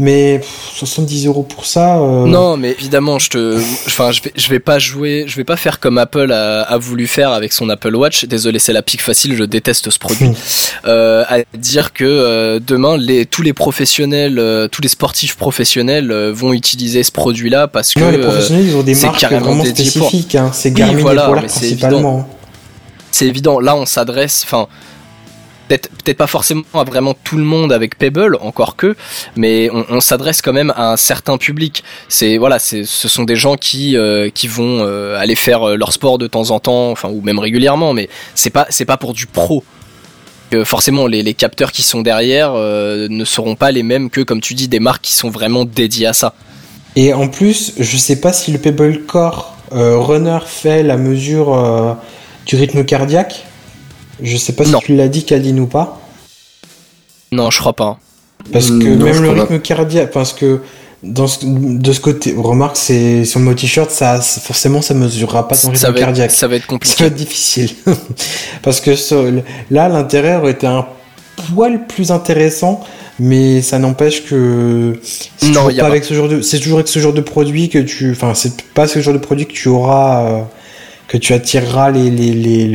Mais pff, 70 euros pour ça. euh, Non, mais évidemment, je te, enfin, je vais, je vais pas jouer, je vais pas faire comme Apple a, a voulu faire avec son Apple Watch. Désolé, c'est la pique facile, je déteste ce produit. Euh, à dire que euh, demain, les, tous les professionnels, tous les sportifs professionnels vont utiliser ce produit-là parce que Non, les euh, professionnels, ils ont des c'est marques vraiment spécifiques. Hein. C'est Oui, Garmin voilà, et Polar mais c'est principalement. C'est évident. Là, on s'adresse, enfin, peut-être peut-être pas forcément à vraiment tout le monde avec Pebble, encore que, mais on, s'adresse quand même à un certain public. C'est voilà, ce sont des gens qui euh, qui vont euh, aller faire euh, leur sport de temps en temps, enfin ou même régulièrement, mais c'est pas c'est pas pour du pro. Forcément, les, les capteurs qui sont derrière ne seront pas les mêmes que, comme tu dis, des marques qui sont vraiment dédiées à ça. Et en plus, je sais pas si le Pebble Core Runner fait la mesure du rythme cardiaque? Je sais pas Non. si tu l'as dit, Kaline, ou pas. Non, je crois pas. Parce que non, même le rythme cardiaque, parce que dans ce- de ce côté, remarque, c'est sur mon t-shirt, ça, forcément, ça mesurera pas ton rythme Ça va, cardiaque. être, ça va être Ça compliqué. va être difficile. Parce que le- là, l'intérêt aurait été un poil plus intéressant, mais ça n'empêche que c'est Non, toujours y a pas pas. avec ce genre de, c'est toujours avec ce genre de produit que tu, enfin, c'est pas ce genre de produit que tu auras, euh, que tu attireras les les les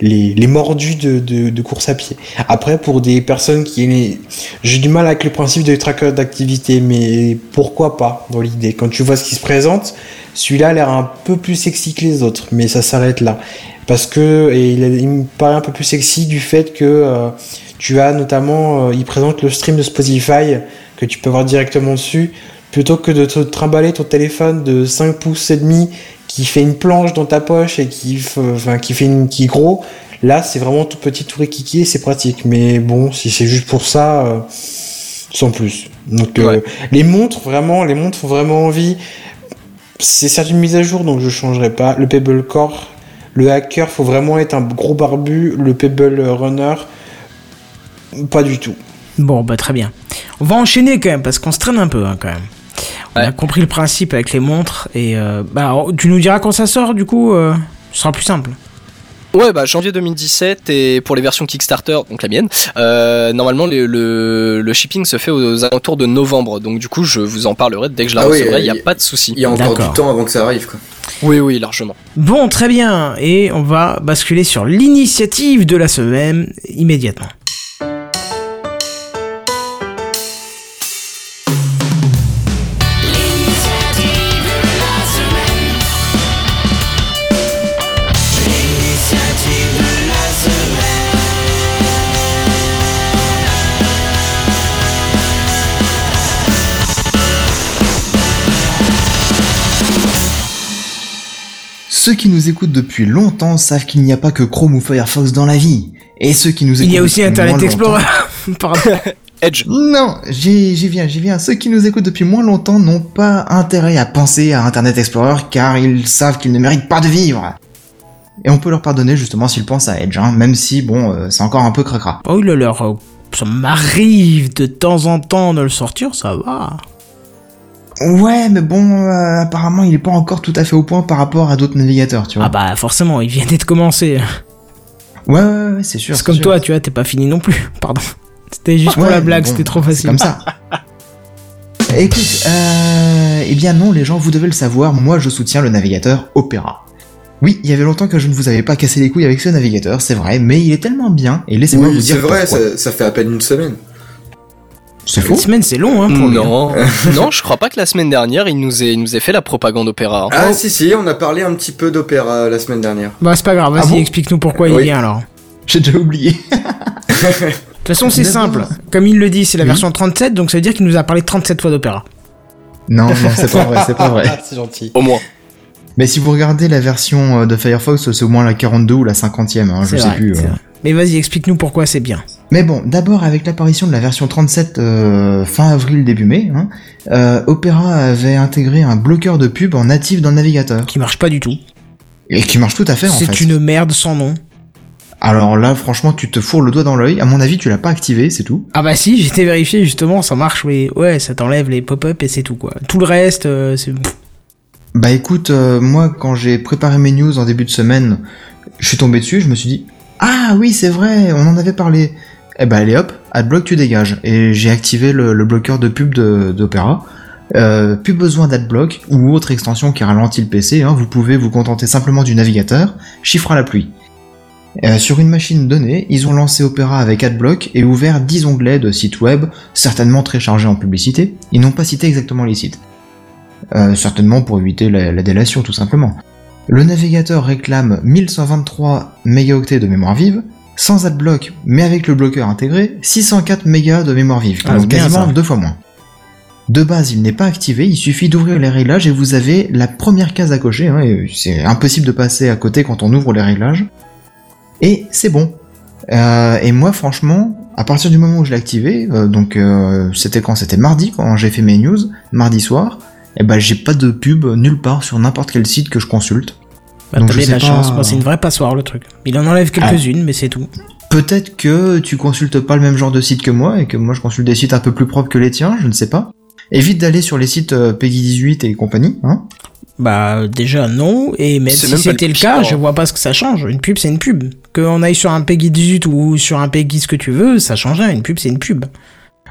les les, mordus de, de, de course à pied. Après, pour des personnes qui, j'ai du mal avec le principe de tracker d'activité, mais pourquoi pas dans l'idée? Quand tu vois ce qui se présente, celui-là a l'air un peu plus sexy que les autres, mais ça s'arrête là. Parce que et il, il me paraît un peu plus sexy du fait que euh, tu as notamment, euh, il présente le stream de Spotify que tu peux voir directement dessus, plutôt que de te trimballer ton téléphone de 5 pouces et demi qui fait une planche dans ta poche et qui, enfin, qui fait une, qui est gros. Là, c'est vraiment tout petit, tout kiki et c'est pratique. Mais bon, si c'est juste pour ça, euh, sans plus. Donc, euh, les montres, vraiment, les montres font vraiment envie. C'est certes une mise à jour, donc je changerai pas. Le Pebble Core, le hacker, faut vraiment être un gros barbu. Le Pebble Runner, pas du tout. Bon, bah très bien. On va enchaîner quand même parce qu'on se traîne un peu hein, quand même. On a compris le principe avec les montres et euh, bah tu nous diras quand ça sort du coup. euh, ce sera plus simple. Ouais, bah janvier 2017 et pour les versions Kickstarter, donc la mienne, euh, normalement le, le, le shipping se fait aux alentours de novembre. Donc du coup, je vous en parlerai dès que je la Ah recevrai. Il n'y a pas de souci. Il y a encore du temps avant que ça arrive, quoi. Oui, oui, largement. Bon, très bien. Et on va basculer sur l'initiative de la semaine immédiatement. Ceux qui nous écoutent depuis longtemps savent qu'il n'y a pas que Chrome ou Firefox dans la vie. Et ceux qui nous écoutent Il y a aussi Internet Explorer. Pardon. Edge. Non, j'y j'y viens, j'y viens. Ceux qui nous écoutent depuis moins longtemps n'ont pas intérêt à penser à Internet Explorer car ils savent qu'ils ne méritent pas de vivre. Et on peut leur pardonner justement s'ils pensent à Edge, hein, même si bon, euh, c'est encore un peu cracra. Oh là là, ça m'arrive de temps en temps de le sortir, ça va. Ouais, mais bon, euh, apparemment il est pas encore tout à fait au point par rapport à d'autres navigateurs, tu vois. Ah bah forcément, il vient d'être commencé. Ouais, ouais, ouais, c'est sûr. C'est comme sûr. toi, tu vois, t'es pas fini non plus. Pardon. C'était juste pour Ouais, la blague, bon, c'était trop facile. comme ça. Écoute, euh, eh bien non, les gens, vous devez le savoir, moi je soutiens le navigateur Opera. Oui, il y avait longtemps que je ne vous avais pas cassé les couilles avec ce navigateur, c'est vrai, mais il est tellement bien, et laissez-moi vous dire c'est vrai, pourquoi. ça, ça fait à peine une semaine. C'est Une faux semaine, c'est long, hein, pour lui. hein. Non, non, je crois pas que la semaine dernière il nous ait, il nous ait fait la propagande opéra. hein. Ah si si, on a parlé un petit peu d'opéra la semaine dernière. Bah c'est pas grave, vas-y, Ah bon explique-nous pourquoi il Oui. vient alors. J'ai déjà oublié. De toute façon, c'est simple. Comme il le dit, c'est la Oui. version 37, donc ça veut dire qu'il nous a parlé 37 fois d'opéra. non, non, c'est pas vrai, c'est pas vrai. C'est gentil. Au moins. Mais si vous regardez la version euh, de Firefox, c'est au moins la 42 ou la 50e, hein, je sais vrai, plus. euh. Mais vas-y, explique-nous pourquoi c'est bien. Mais bon, d'abord avec l'apparition de la version 37 euh, fin avril début mai, hein, euh, Opera avait intégré un bloqueur de pub en natif dans le navigateur Qui marche pas du tout. et qui marche tout à fait en fait. C'est une merde sans nom. Alors là, franchement, tu te fourres le doigt dans l'œil. À mon avis, tu l'as pas activé, c'est tout. Ah bah si, j'étais vérifié justement, ça marche, mais ouais, ça t'enlève les pop-up et c'est tout quoi. Tout le reste, euh, c'est... Bah écoute, euh, moi quand j'ai préparé mes news en début de semaine, je suis tombé dessus, je me suis dit ah oui c'est vrai, on en avait parlé. Eh bah allez hop, adblock tu dégages. Et j'ai activé le, bloqueur de pub d'Opera. Euh, plus besoin d'adblock ou autre extension qui ralentit le PC, hein, vous pouvez vous contenter simplement du navigateur, chiffre à la pluie. Euh, sur une machine donnée, ils ont lancé Opera avec AdBlock et ouvert 10 onglets de sites web, certainement très chargés en publicité. Ils n'ont pas cité exactement les sites. Euh, certainement pour éviter la, la délation tout simplement. Le navigateur réclame 1123 mégaoctets de mémoire vive, sans AdBlock, mais avec le bloqueur intégré, 604 mégas de mémoire vive, Ah, donc quasiment ça. deux fois moins. De base, il n'est pas activé, il suffit d'ouvrir les réglages et vous avez la première case à cocher. hein, c'est impossible de passer à côté quand on ouvre les réglages. Et c'est bon. Euh, et moi, franchement, à partir du moment où je l'ai activé, euh, donc euh, c'était quand? C'était mardi, quand j'ai fait mes news, mardi soir, et ben j'ai pas de pub nulle part sur n'importe quel site que je consulte. Bah Donc, bien de la pas, chance, moi c'est une vraie passoire le truc. Il en enlève quelques-unes, mais c'est tout. Peut-être que tu consultes pas le même genre de site que moi et que moi je consulte des sites un peu plus propres que les tiens, je ne sais pas. Évite d'aller sur les sites euh, Peggy 18 et compagnie, hein. Bah déjà non, et même si c'était le cas, je vois pas ce que ça change. Une pub c'est une pub. Qu'on aille sur un Peggy 18 ou sur un Peggy ce que tu veux, ça change rien. Une pub c'est une pub.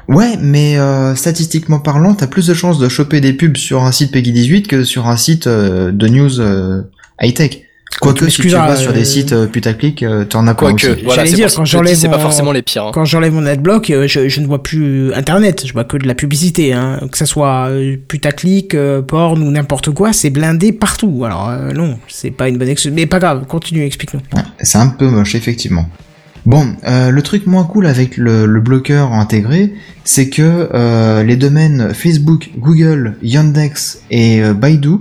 Ouais, mais euh, statistiquement parlant, t'as plus de chances de choper des pubs sur un site Peggy 18 que sur un site euh, de news euh, high-tech. Quoique si tu vas sur euh, des sites euh, putaclic, euh, t'en as pas Quoique, aussi. voilà, J'allais dire, quand j'enlève c'est pas mon- forcément les pires. hein. Quand j'enlève mon adblock, euh, je, je ne vois plus Internet, je vois que de la publicité. Hein. Que ça soit euh, putaclic, euh, porn ou n'importe quoi, c'est blindé partout. Alors euh, non, c'est pas une bonne excuse. Mais pas grave, continue, explique-nous. Ouais, c'est un peu moche, effectivement. Bon, euh, le truc moins cool avec le, le bloqueur intégré, c'est que euh, les domaines Facebook, Google, Yandex et euh, Baidu,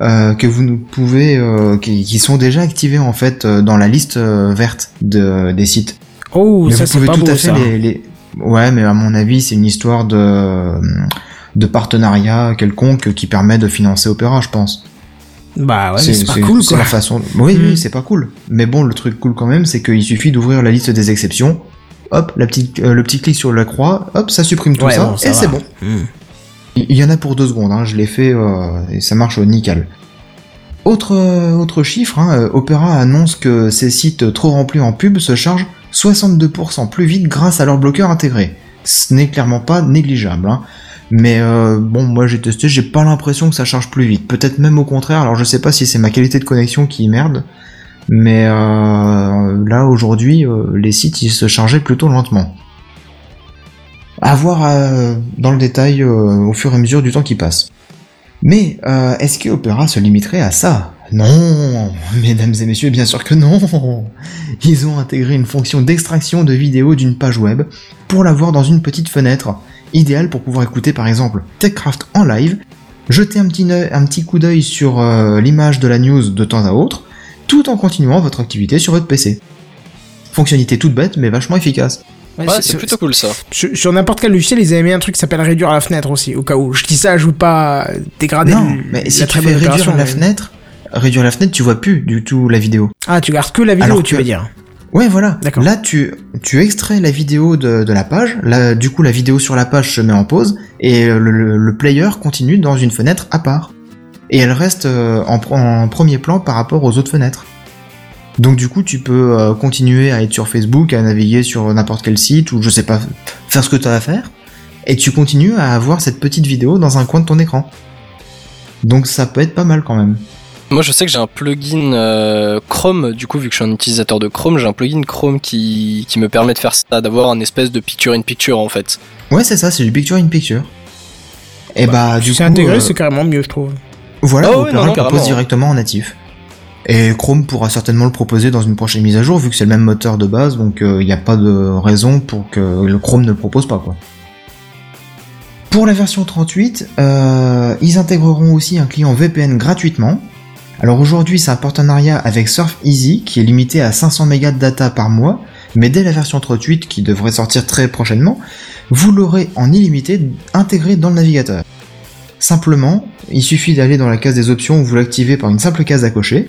euh, que vous pouvez, euh, qui, qui sont déjà activés en fait euh, dans la liste verte de, des sites. Oh, mais ça vous pouvez pas tout beau à fait ça. les, les- Ouais, mais à mon avis, c'est une histoire de de partenariat quelconque qui permet de financer Opera, je pense. Bah ouais, c'est pas cool quoi. la façon. Oui, Mm. oui, c'est pas cool. Mais bon, le truc cool quand même, c'est qu'il suffit d'ouvrir la liste des exceptions. Hop, la petite, euh, le petit clic sur la croix, hop, ça supprime tout Ouais, ça, bon, ça et c'est bon. Hmm. Il y en a pour deux secondes, hein, je l'ai fait euh, et ça marche nickel. Autre, euh, autre chiffre, hein, euh, Opera annonce que ces sites trop remplis en pub se chargent 62% plus vite grâce à leur bloqueur intégré. Ce n'est clairement pas négligeable. Hein. Mais euh, bon, moi j'ai testé, j'ai pas l'impression que ça charge plus vite. Peut-être même au contraire, alors je sais pas si c'est ma qualité de connexion qui merde, mais euh, là aujourd'hui, euh, les sites se chargeaient plutôt lentement. À voir euh, dans le détail euh, au fur et à mesure du temps qui passe. Mais euh, est-ce que Opera se limiterait à ça? Non, mesdames et messieurs, bien sûr que non. Ils ont intégré une fonction d'extraction de vidéo d'une page web pour la voir dans une petite fenêtre, idéale pour pouvoir écouter par exemple TechCraft en live Jetez un petit, un petit coup d'œil sur l'image de la news de temps à autre, tout en continuant votre activité sur votre PC. Fonctionnalité toute bête, mais vachement efficace. Ouais, Ouais, c'est- plutôt cool ça. Sur, sur n'importe quel logiciel, ils avaient mis un truc qui s'appelle réduire la fenêtre aussi, au cas où. Je dis ça, je veux pas dégrader non, le- mais si la tu très fais réduire la mais- fenêtre, réduire la fenêtre, tu vois plus du tout la vidéo. Ah, tu gardes que la vidéo, Alors tu que- veux dire. Ouais, voilà. D'accord. Là, tu, tu extrais la vidéo de, de la page. Là, du coup, la vidéo sur la page se met en pause et le, le- le player continue dans une fenêtre à part. Et elle reste euh, en premier plan par rapport aux autres fenêtres. Donc, du coup, tu peux euh, continuer à être sur Facebook, à naviguer sur n'importe quel site ou je sais pas, faire ce que tu as à faire. Et tu continues à avoir cette petite vidéo dans un coin de ton écran. Donc, ça peut être pas mal quand même. Moi, je sais que j'ai un plugin euh, Chrome, du coup, vu que je suis un utilisateur de Chrome, j'ai un plugin Chrome qui, qui me permet de faire ça, d'avoir un espèce de picture-in-picture en fait. Ouais, c'est ça, c'est du picture in picture. Et bah, du Si c'est coup. intégré, euh, c'est carrément mieux, je trouve. Voilà, Ah ouais, non, non, propose directement en natif. Et Chrome pourra certainement le proposer dans une prochaine mise à jour, vu que c'est le même moteur de base, donc il n'y a pas de raison pour que Chrome ne le propose pas. Pour la version 38, euh, ils intégreront aussi un client VPN gratuitement. Alors aujourd'hui, c'est un partenariat avec Surf Easy, qui est limité à 500 mégas de data par mois, mais dès la version 38, qui devrait sortir très prochainement, vous l'aurez en illimité intégré dans le navigateur. Simplement, il suffit d'aller dans la case des options où vous l'activez par une simple case à cocher.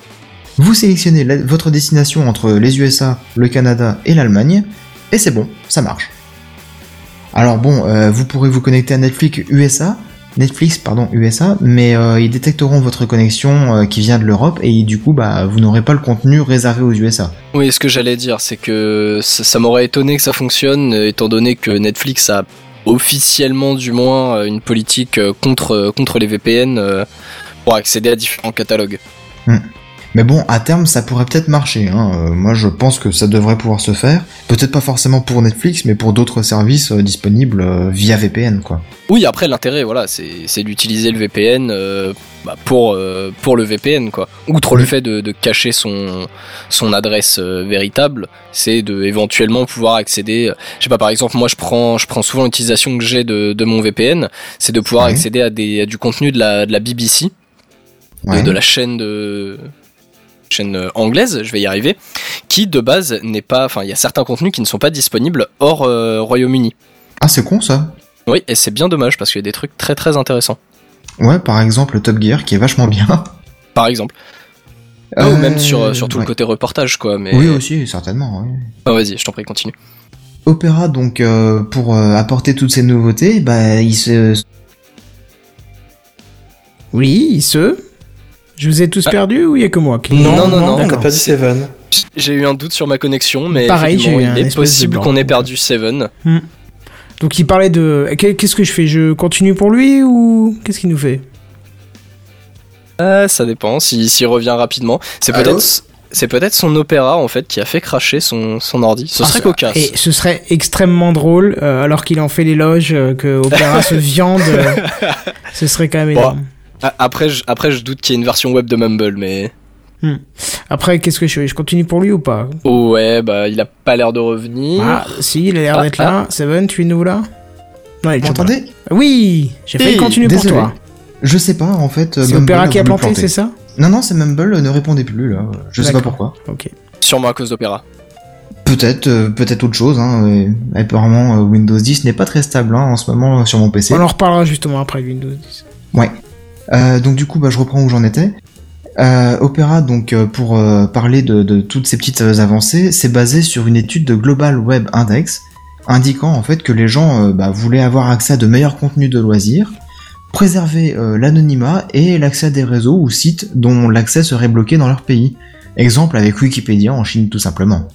Vous sélectionnez la- votre destination entre les USA, le Canada et l'Allemagne, et c'est bon, ça marche. Alors bon, euh, vous pourrez vous connecter à Netflix USA, Netflix pardon USA, mais euh, ils détecteront votre connexion euh, qui vient de l'Europe et du coup bah vous n'aurez pas le contenu réservé aux USA. Oui, ce que j'allais dire, c'est que ça, ça m'aurait étonné que ça fonctionne, étant donné que Netflix a officiellement, du moins, une politique contre, contre les VPN pour accéder à différents catalogues. Mais bon, à terme, ça pourrait peut-être marcher. Hein. Euh, moi, je pense que ça devrait pouvoir se faire. Peut-être pas forcément pour Netflix, mais pour d'autres services euh, disponibles euh, via VPN, quoi. Oui, après l'intérêt, voilà, c'est d'utiliser le VPN bah, pour pour le VPN quoi. Outre le fait de, de cacher son son adresse véritable, c'est de éventuellement pouvoir accéder. Je sais pas, par exemple, moi je prends je prends souvent l'utilisation que j'ai de, de mon VPN, c'est de pouvoir Ouais. accéder à des à du contenu de la de la BBC, de, Ouais. de la chaîne de chaîne euh, anglaise, je vais y arriver, qui de base n'est pas, enfin il y a certains contenus qui ne sont pas disponibles hors euh, Royaume-Uni. Ah, c'est con ça. Oui, et c'est bien dommage parce qu'il y a des trucs très très intéressants. Ouais, par exemple, le Top Gear qui est vachement bien. par exemple. Ah, ou Euh, même sur, sur tout ouais. le côté reportage, quoi. Mais... Oui, aussi, certainement. oui. Ah, vas-y, je t'en prie, continue. Opera, donc, euh, pour euh, apporter toutes ces nouveautés, bah, il se... Oui, il se. Je vous ai tous Ah. perdus ou il y a que moi qui... Non, non, non, T'as d'accord. pas dit Seven. J'ai eu un doute sur ma connexion, mais Pareil, effectivement, j'ai eu un il est possible qu'on ait perdu Seven. Donc il parlait de. Qu'est- Qu'est-ce que je fais? Je continue pour lui ou qu'est-ce qu'il nous fait? Ah, ça dépend, s'il revient rapidement. C'est peut-être c'est peut-être son opéra, en fait, qui a fait cracher son, son ordi. Ce Ah, serait ça- cocasse. Et ce serait extrêmement drôle, euh, alors qu'il en fait l'éloge, euh, que Opera se viande. euh, ce serait quand même Bon. énorme. Après, je, après, je doute qu'il y ait une version web de Mumble, mais... Après, qu'est-ce que je fais? Je continue pour lui ou pas? Oh, ouais, bah, il a pas l'air de revenir. Ah, si, il a l'air Ah, d'être là. Seven, tu es nouveau là? Non, il m'entendez? Oui J'ai failli Eh, continuer pour toi. Je sais pas, en fait... C'est Mumble Opera qui a planté, c'est ça? Non, non, c'est Mumble ne répondait plus, là. Je sais pas pourquoi. Ok. Sûrement à cause d'Opéra. Peut-être, euh, peut-être autre chose. Hein. et apparemment, euh, Windows 10 n'est pas très stable hein, en ce moment sur mon PC. On en reparlera justement après Windows 10. Euh, donc du coup, bah, je reprends où j'en étais. Euh, Opera, donc euh, pour euh, parler de, toutes ces petites euh, avancées, c'est basé sur une étude de Global Web Index, indiquant en fait que les gens euh, bah, voulaient avoir accès à de meilleurs contenus de loisirs, préserver euh, l'anonymat et l'accès à des réseaux ou sites dont l'accès serait bloqué dans leur pays. Exemple avec Wikipédia en Chine tout simplement.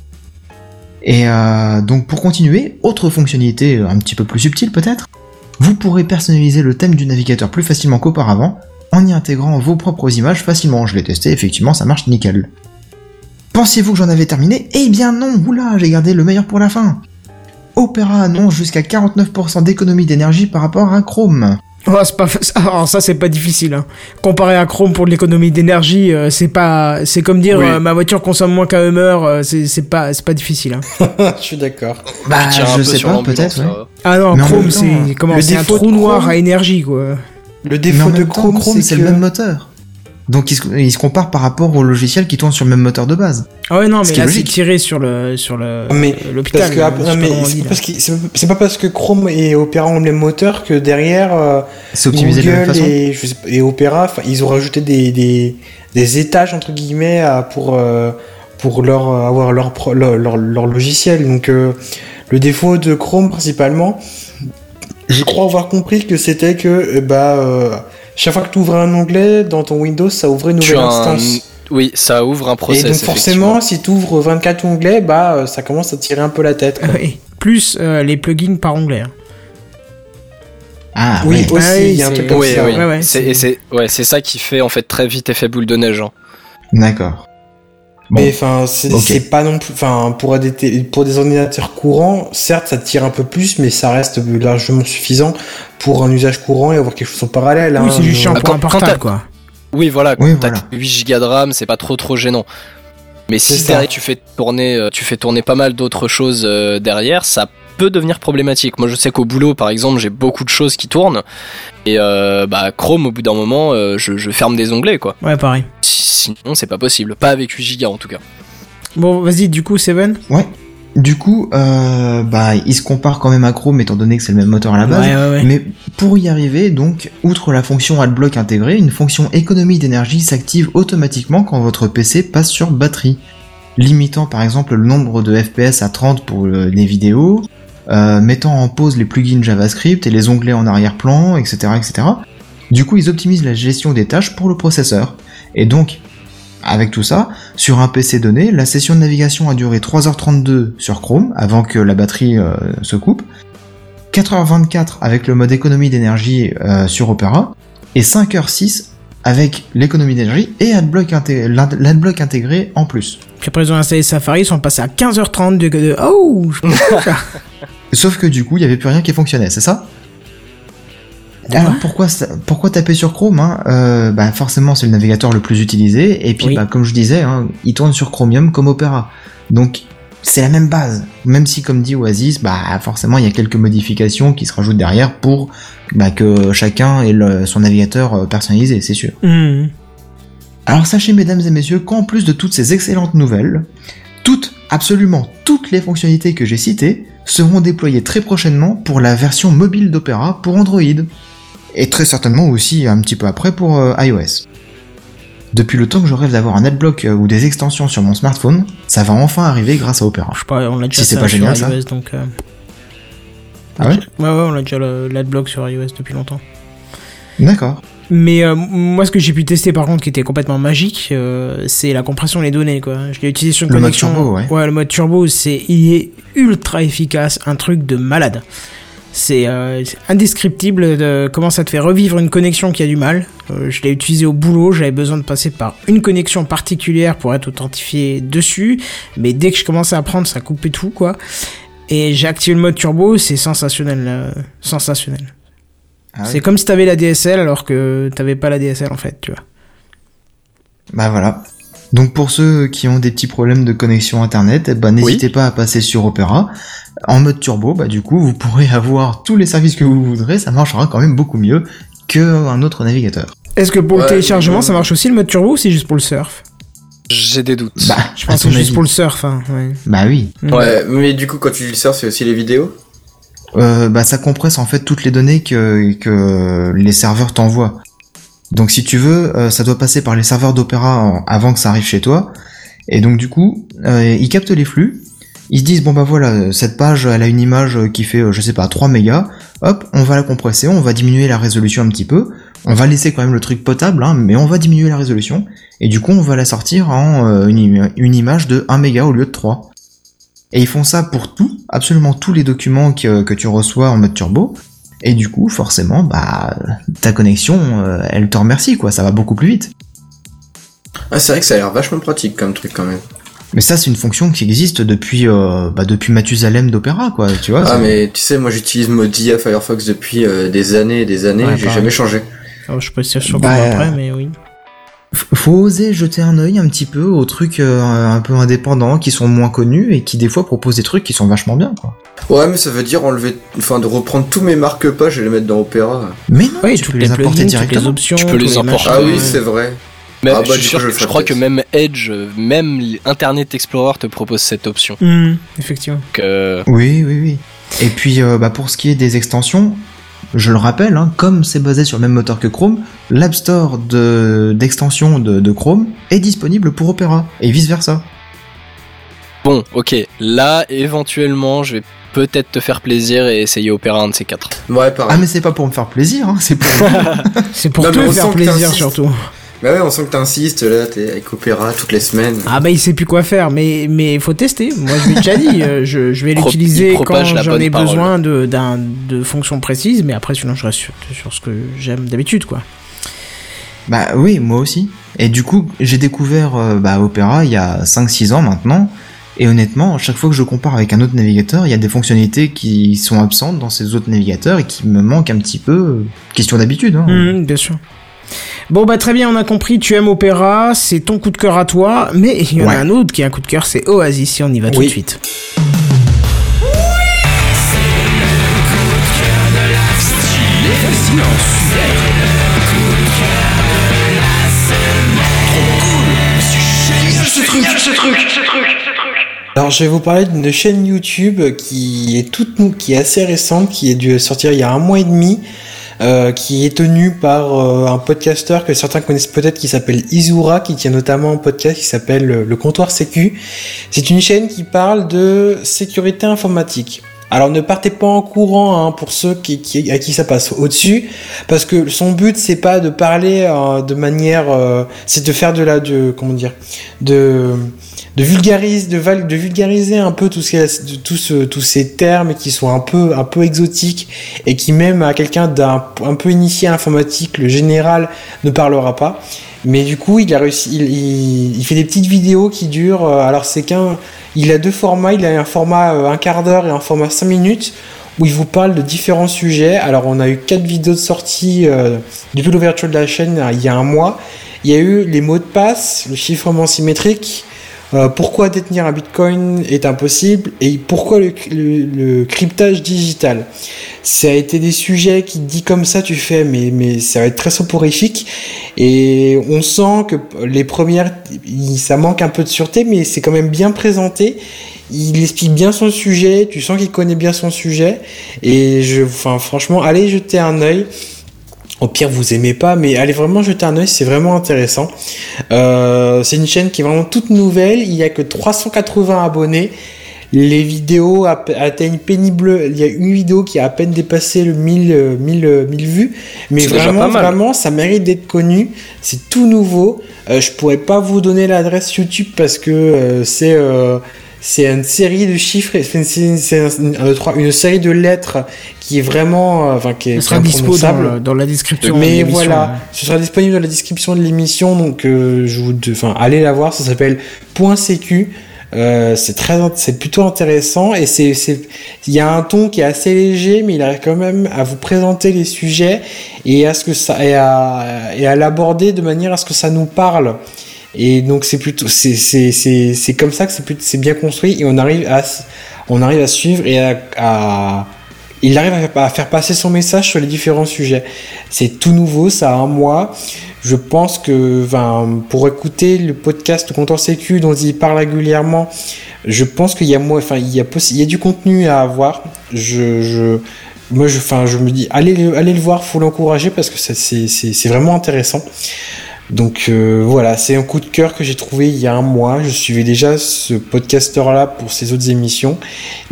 Et euh, donc pour continuer, autre fonctionnalité un petit peu plus subtile peut-être, vous pourrez personnaliser le thème du navigateur plus facilement qu'auparavant en y intégrant vos propres images facilement. Je l'ai testé, effectivement ça marche nickel. Pensiez-vous que j'en avais terminé? Eh bien non, oula, j'ai gardé le meilleur pour la fin. Opera annonce jusqu'à 49% d'économie d'énergie par rapport à Chrome. Oh, c'est pas... Alors ça, c'est pas difficile. Hein. Comparé à Chrome pour de l'économie d'énergie, euh, c'est pas... C'est comme dire Oui. euh, ma voiture consomme moins qu'un Hummer, euh, c'est c'est pas... c'est pas difficile. Hein. Je suis d'accord. Bah, je sais pas, peut-être, ouais. Ah non, Mais Chrome, c'est comment le C'est un défaut de trou noir Chrome- à énergie, quoi. Le défaut de Chrome, Chrome, c'est que... le même moteur. Donc il se, il se compare par rapport au logiciel qui tourne sur le même moteur de base. Ah ouais, non, Ce mais là, c'est tiré sur le, sur le, Mais l'hôpital. Parce que, après- non, sur mais le c'est pas, pas- parce que Chrome et Opera ont le même moteur que derrière euh, C'est optimisé de la même Google façon. et, je sais pas, et Opera, ils ont rajouté des, des, des étages entre guillemets à- pour euh, pour leur avoir leur, pro- leur, leur, leur logiciel. Donc euh, le défaut de Chrome principalement, je crois avoir compris que c'était que bah euh, chaque fois que tu ouvrais un onglet dans ton Windows, ça ouvrait une Tu nouvelle un- instance. Oui, ça ouvre un process. et donc forcément, si tu ouvres 24 onglets, bah euh, ça commence à tirer un peu la tête. quoi. Oui. Plus euh, les plugins par onglet. hein. Ah Oui, ouais. aussi, Ah il y a un c'est- truc comme Oui, ça. oui. C'est, ouais, c'est ça qui fait en fait très vite effet boule de neige. hein. D'accord. Bon. Mais enfin, c'est pas non plus. Enfin, pour des pour des ordinateurs courants, certes, ça tire un peu plus, mais ça reste largement suffisant pour un usage courant et avoir quelque chose en parallèle. Oui, hein. c'est juste chiant Ah, pour quand- un quand portable, quoi. Oui, voilà, Oui, t'as voilà. 8 Go de RAM, c'est pas trop trop gênant. Mais si derrière tu fais tourner, euh, tu fais tourner pas mal d'autres choses euh, derrière, ça peut devenir problématique. Moi, je sais qu'au boulot, par exemple, j'ai beaucoup de choses qui tournent et euh, bah Chrome, au bout d'un moment, euh, je, je ferme des onglets quoi. Ouais, pareil. Sinon, c'est pas possible. Pas avec 8 Go en tout cas. Bon, vas-y, du coup, Seven Du coup, euh, bah, il se compare quand même à Chrome étant donné que c'est le même moteur à la base. Ouais, ouais, ouais. Mais pour y arriver, donc, outre la fonction AdBlock intégrée, une fonction économie d'énergie s'active automatiquement quand votre PC passe sur batterie, limitant par exemple le nombre de FPS à 30 pour les vidéos, euh, mettant en pause les plugins JavaScript et les onglets en arrière-plan, etc., etc. Du coup, ils optimisent la gestion des tâches pour le processeur. Et donc, avec tout ça, sur un PC donné, la session de navigation a duré 3h32 sur Chrome avant que la batterie euh, se coupe, 4h24 avec le mode économie d'énergie euh, sur Opera, et 5h06 avec l'économie d'énergie et l'AdBlock intégré en plus. Puis après, ils ont installé Safari, ils sont passés à 15h30 de... de- Oh. Sauf que du coup, il n'y avait plus rien qui fonctionnait, c'est ça? Alors pourquoi, pourquoi taper sur Chrome hein? Euh, bah, Forcément, c'est le navigateur le plus utilisé, et puis Oui. bah, comme je disais, hein, il tourne sur Chromium comme Opera. Donc c'est la même base, même si comme dit Oasis, bah forcément il y a quelques modifications qui se rajoutent derrière pour bah, que chacun ait le- son navigateur euh, personnalisé, c'est sûr. Hmm. Alors sachez mesdames et messieurs qu'en plus de toutes ces excellentes nouvelles, toutes, absolument toutes les fonctionnalités que j'ai citées seront déployées très prochainement pour la version mobile d'Opera pour Android. Et très certainement aussi un petit peu après pour euh, iOS. Depuis le temps que je rêve d'avoir un adblock euh, ou des extensions sur mon smartphone, ça va enfin arriver grâce à Opera. Je sais pas, on l'a déjà Si c'est ça pas sur génial, ça. iOS, donc... euh, Ah ouais Ouais, ouais, on a déjà l'adblock sur iOS depuis longtemps. D'accord. Mais euh, moi, ce que j'ai pu tester par contre, qui était complètement magique, euh, c'est la compression des données. Quoi. Je l'ai utilisé sur une Le mode turbo, ouais. le mode turbo, c'est il est ultra efficace, un truc de malade. C'est euh, indescriptible de comment ça te fait revivre une connexion qui a du mal. Euh, je l'ai utilisé au boulot, j'avais besoin de passer par une connexion particulière pour être authentifié dessus, mais dès que je commençais à prendre, ça coupait tout quoi. Et j'ai activé le mode turbo, c'est sensationnel, euh, sensationnel. Ah. C'est comme si t'avais la DSL alors que t'avais pas la DSL en fait, tu vois. Bah voilà. Donc pour ceux qui ont des petits problèmes de connexion internet, eh ben, n'hésitez pas à passer sur Opera. En mode turbo, bah du coup vous pourrez avoir tous les services que vous voudrez, ça marchera quand même beaucoup mieux qu'un autre navigateur. Est-ce que pour le téléchargement mais- ça marche aussi le mode turbo ou c'est juste pour le surf? J'ai des doutes. Bah, Je pense que c'est juste pour le surf, hein, ouais. Bah oui. Ouais, mais du coup, quand tu le sors, c'est aussi les vidéos? Euh, bah ça compresse en fait toutes les données que, que les serveurs t'envoient. Donc si tu veux, euh, ça doit passer par les serveurs d'Opera en- avant que ça arrive chez toi. Et donc du coup, euh, ils captent les flux. Ils se disent bon bah voilà, cette page elle a une image qui fait euh, je sais pas 3 mégas. Hop, on va la compresser, on va diminuer la résolution un petit peu. On va laisser quand même le truc potable, hein, mais on va diminuer la résolution. Et du coup, on va la sortir en euh, une, im- une image de 1 méga au lieu de 3. Et ils font ça pour tout, absolument tous les documents que, que tu reçois en mode turbo. Et du coup, forcément, bah, ta connexion, euh, elle te remercie, quoi, ça va beaucoup plus vite. Ah, c'est vrai que ça a l'air vachement pratique comme truc quand même. Mais ça, c'est une fonction qui existe depuis, euh, bah, depuis Mathusalem d'Opéra, quoi, tu vois. Ah, mais tu sais, moi j'utilise Mozilla Firefox depuis euh, des années et des années, Ouais, j'ai jamais changé. Alors, je peux pas sûr Bah, après, mais oui. Faut oser jeter un œil un petit peu aux trucs euh, un peu indépendants, qui sont moins connus, et qui des fois proposent des trucs qui sont vachement bien, quoi. Ouais, mais ça veut dire enlever, enfin, de reprendre tous mes marque-pages et les mettre dans Opera. Mais non, Oui, tu peux les les apporter plugins, toutes les directement. options. Tu peux les importer. Ah oui, c'est vrai. Mais Ah bah, je, suis sûr ferai crois que même Edge, euh, même Internet Explorer te propose cette option. Mhm, effectivement. Donc, euh, Oui, oui, oui. Et puis, euh, bah, pour ce qui est des extensions, je le rappelle, hein, comme c'est basé sur le même moteur que Chrome, l'App Store de- d'extension de, de Chrome est disponible pour Opera, et vice versa. bon, ok. Là, éventuellement, je vais peut-être te faire plaisir et essayer Opera un de ces quatre. Ouais, pareil. Ah, mais c'est pas pour me faire plaisir, hein, c'est pour. C'est pour Non, te faire plaisir surtout. Bah ouais, on sent que t'insistes, là, t'es avec Opera toutes les semaines. Ah bah il sait plus quoi faire, mais mais il faut tester. Moi je lui ai déjà dit, euh, je, je vais l'utiliser il quand j'en ai parole. besoin de d'un de fonctions précises, mais après sinon je reste sur, sur ce que j'aime d'habitude quoi. Bah oui, moi aussi. Et du coup, j'ai découvert euh, bah, Opera il y a 5-6 ans maintenant. Et honnêtement, chaque fois que je compare avec un autre navigateur, il y a des fonctionnalités qui sont absentes dans ces autres navigateurs et qui me manquent un petit peu. euh, Question d'habitude. Hein. Mhm, bien sûr. Bon bah très bien, on a compris, tu aimes Opera, c'est ton coup de cœur à toi, mais il y en Ouais. a un autre qui a un coup de cœur, c'est Oasis, si on y va tout de suite. Alors je vais vous parler d'une chaîne YouTube qui est toute qui est assez récente, qui est dû sortir il y a un mois et demi, euh, qui est tenue par euh, un podcasteur que certains connaissent peut-être qui s'appelle Izura, qui tient notamment un podcast qui s'appelle euh, Le Comptoir Sécu. C'est une chaîne qui parle de sécurité informatique. Alors ne partez pas en courant hein, pour ceux qui, à qui ça passe au-dessus, parce que son but c'est pas de parler euh, de manière, euh, c'est de faire de la, de comment dire, de de vulgariser, de, de vulgariser un peu tout ce, tout tous ces termes qui sont un peu, un peu exotiques et qui même à quelqu'un d'un un peu initié à l'informatique, le général ne parlera pas. Mais du coup, il a réussi, il, fait des petites vidéos qui durent. euh, alors c'est qu'un, il a deux formats. Il a un format euh, un quart d'heure et un format cinq minutes où il vous parle de différents sujets. Alors on a eu quatre vidéos de sortie euh, depuis l'ouverture de la chaîne il y a un mois. Il y a eu les mots de passe, le chiffrement symétrique, euh, pourquoi détenir un bitcoin est impossible et pourquoi le, le- le cryptage digital? Ça a été des sujets qui dit comme ça tu fais mais, mais ça va être très soporifique et on sent que les premières ça manque un peu de sûreté mais c'est quand même bien présenté. Il explique bien son sujet, tu sens qu'il connaît bien son sujet et je enfin franchement allez jeter un œil. Au pire, vous aimez pas, mais allez vraiment jeter un œil, c'est vraiment intéressant. Euh, c'est une chaîne qui est vraiment toute nouvelle. Il y a que 380 abonnés. Les vidéos atteignent pénible. Il y a une vidéo qui a à peine dépassé le 1000, euh, 1000, euh, 1000 vues. Mais vraiment, vraiment, ça mérite d'être connu. C'est tout nouveau. Euh, je pourrais pas vous donner l'adresse YouTube parce que euh, c'est c'est une série de chiffres. C'est une série de lettres qui est vraiment, euh, enfin, qui est, sera dispo dans, la description. de Mais voilà, ouais. ce sera disponible dans la description de l'émission, donc euh, je vous, enfin, allez la voir. Ça s'appelle Point Sécu. Euh, c'est très, int- c'est plutôt intéressant et c'est, c'est, il y a un ton qui est assez léger, mais il arrive quand même à vous présenter les sujets et à ce que ça, et à, et à l'aborder de manière à ce que ça nous parle. Et donc c'est plutôt, c'est, comme ça que c'est c'est bien construit et on arrive à, on arrive à suivre et à, il arrive à- faire passer son message sur les différents sujets. C'est tout nouveau, ça a un mois. Je pense que pour écouter le podcast Comptoir Sécu dont il parle régulièrement, je pense qu'il y a moi, enfin il y a il y a du contenu à avoir. Je, je moi je, enfin je me dis allez le, allez le voir, faut l'encourager parce que c'est vraiment intéressant. Donc euh, voilà, c'est un coup de cœur que j'ai trouvé il y a un mois. Je suivais déjà ce podcasteur-là pour ses autres émissions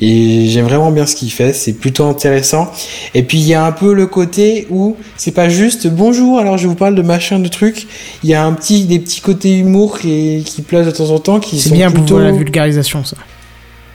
et j'aime vraiment bien ce qu'il fait. C'est plutôt intéressant. Et puis il y a un peu le côté où c'est pas juste bonjour. Alors je vous parle de machin de trucs. Il y a un petit des petits côtés humour qui qui placent de temps en temps qui C'est sont bien plutôt pour la vulgarisation, ça.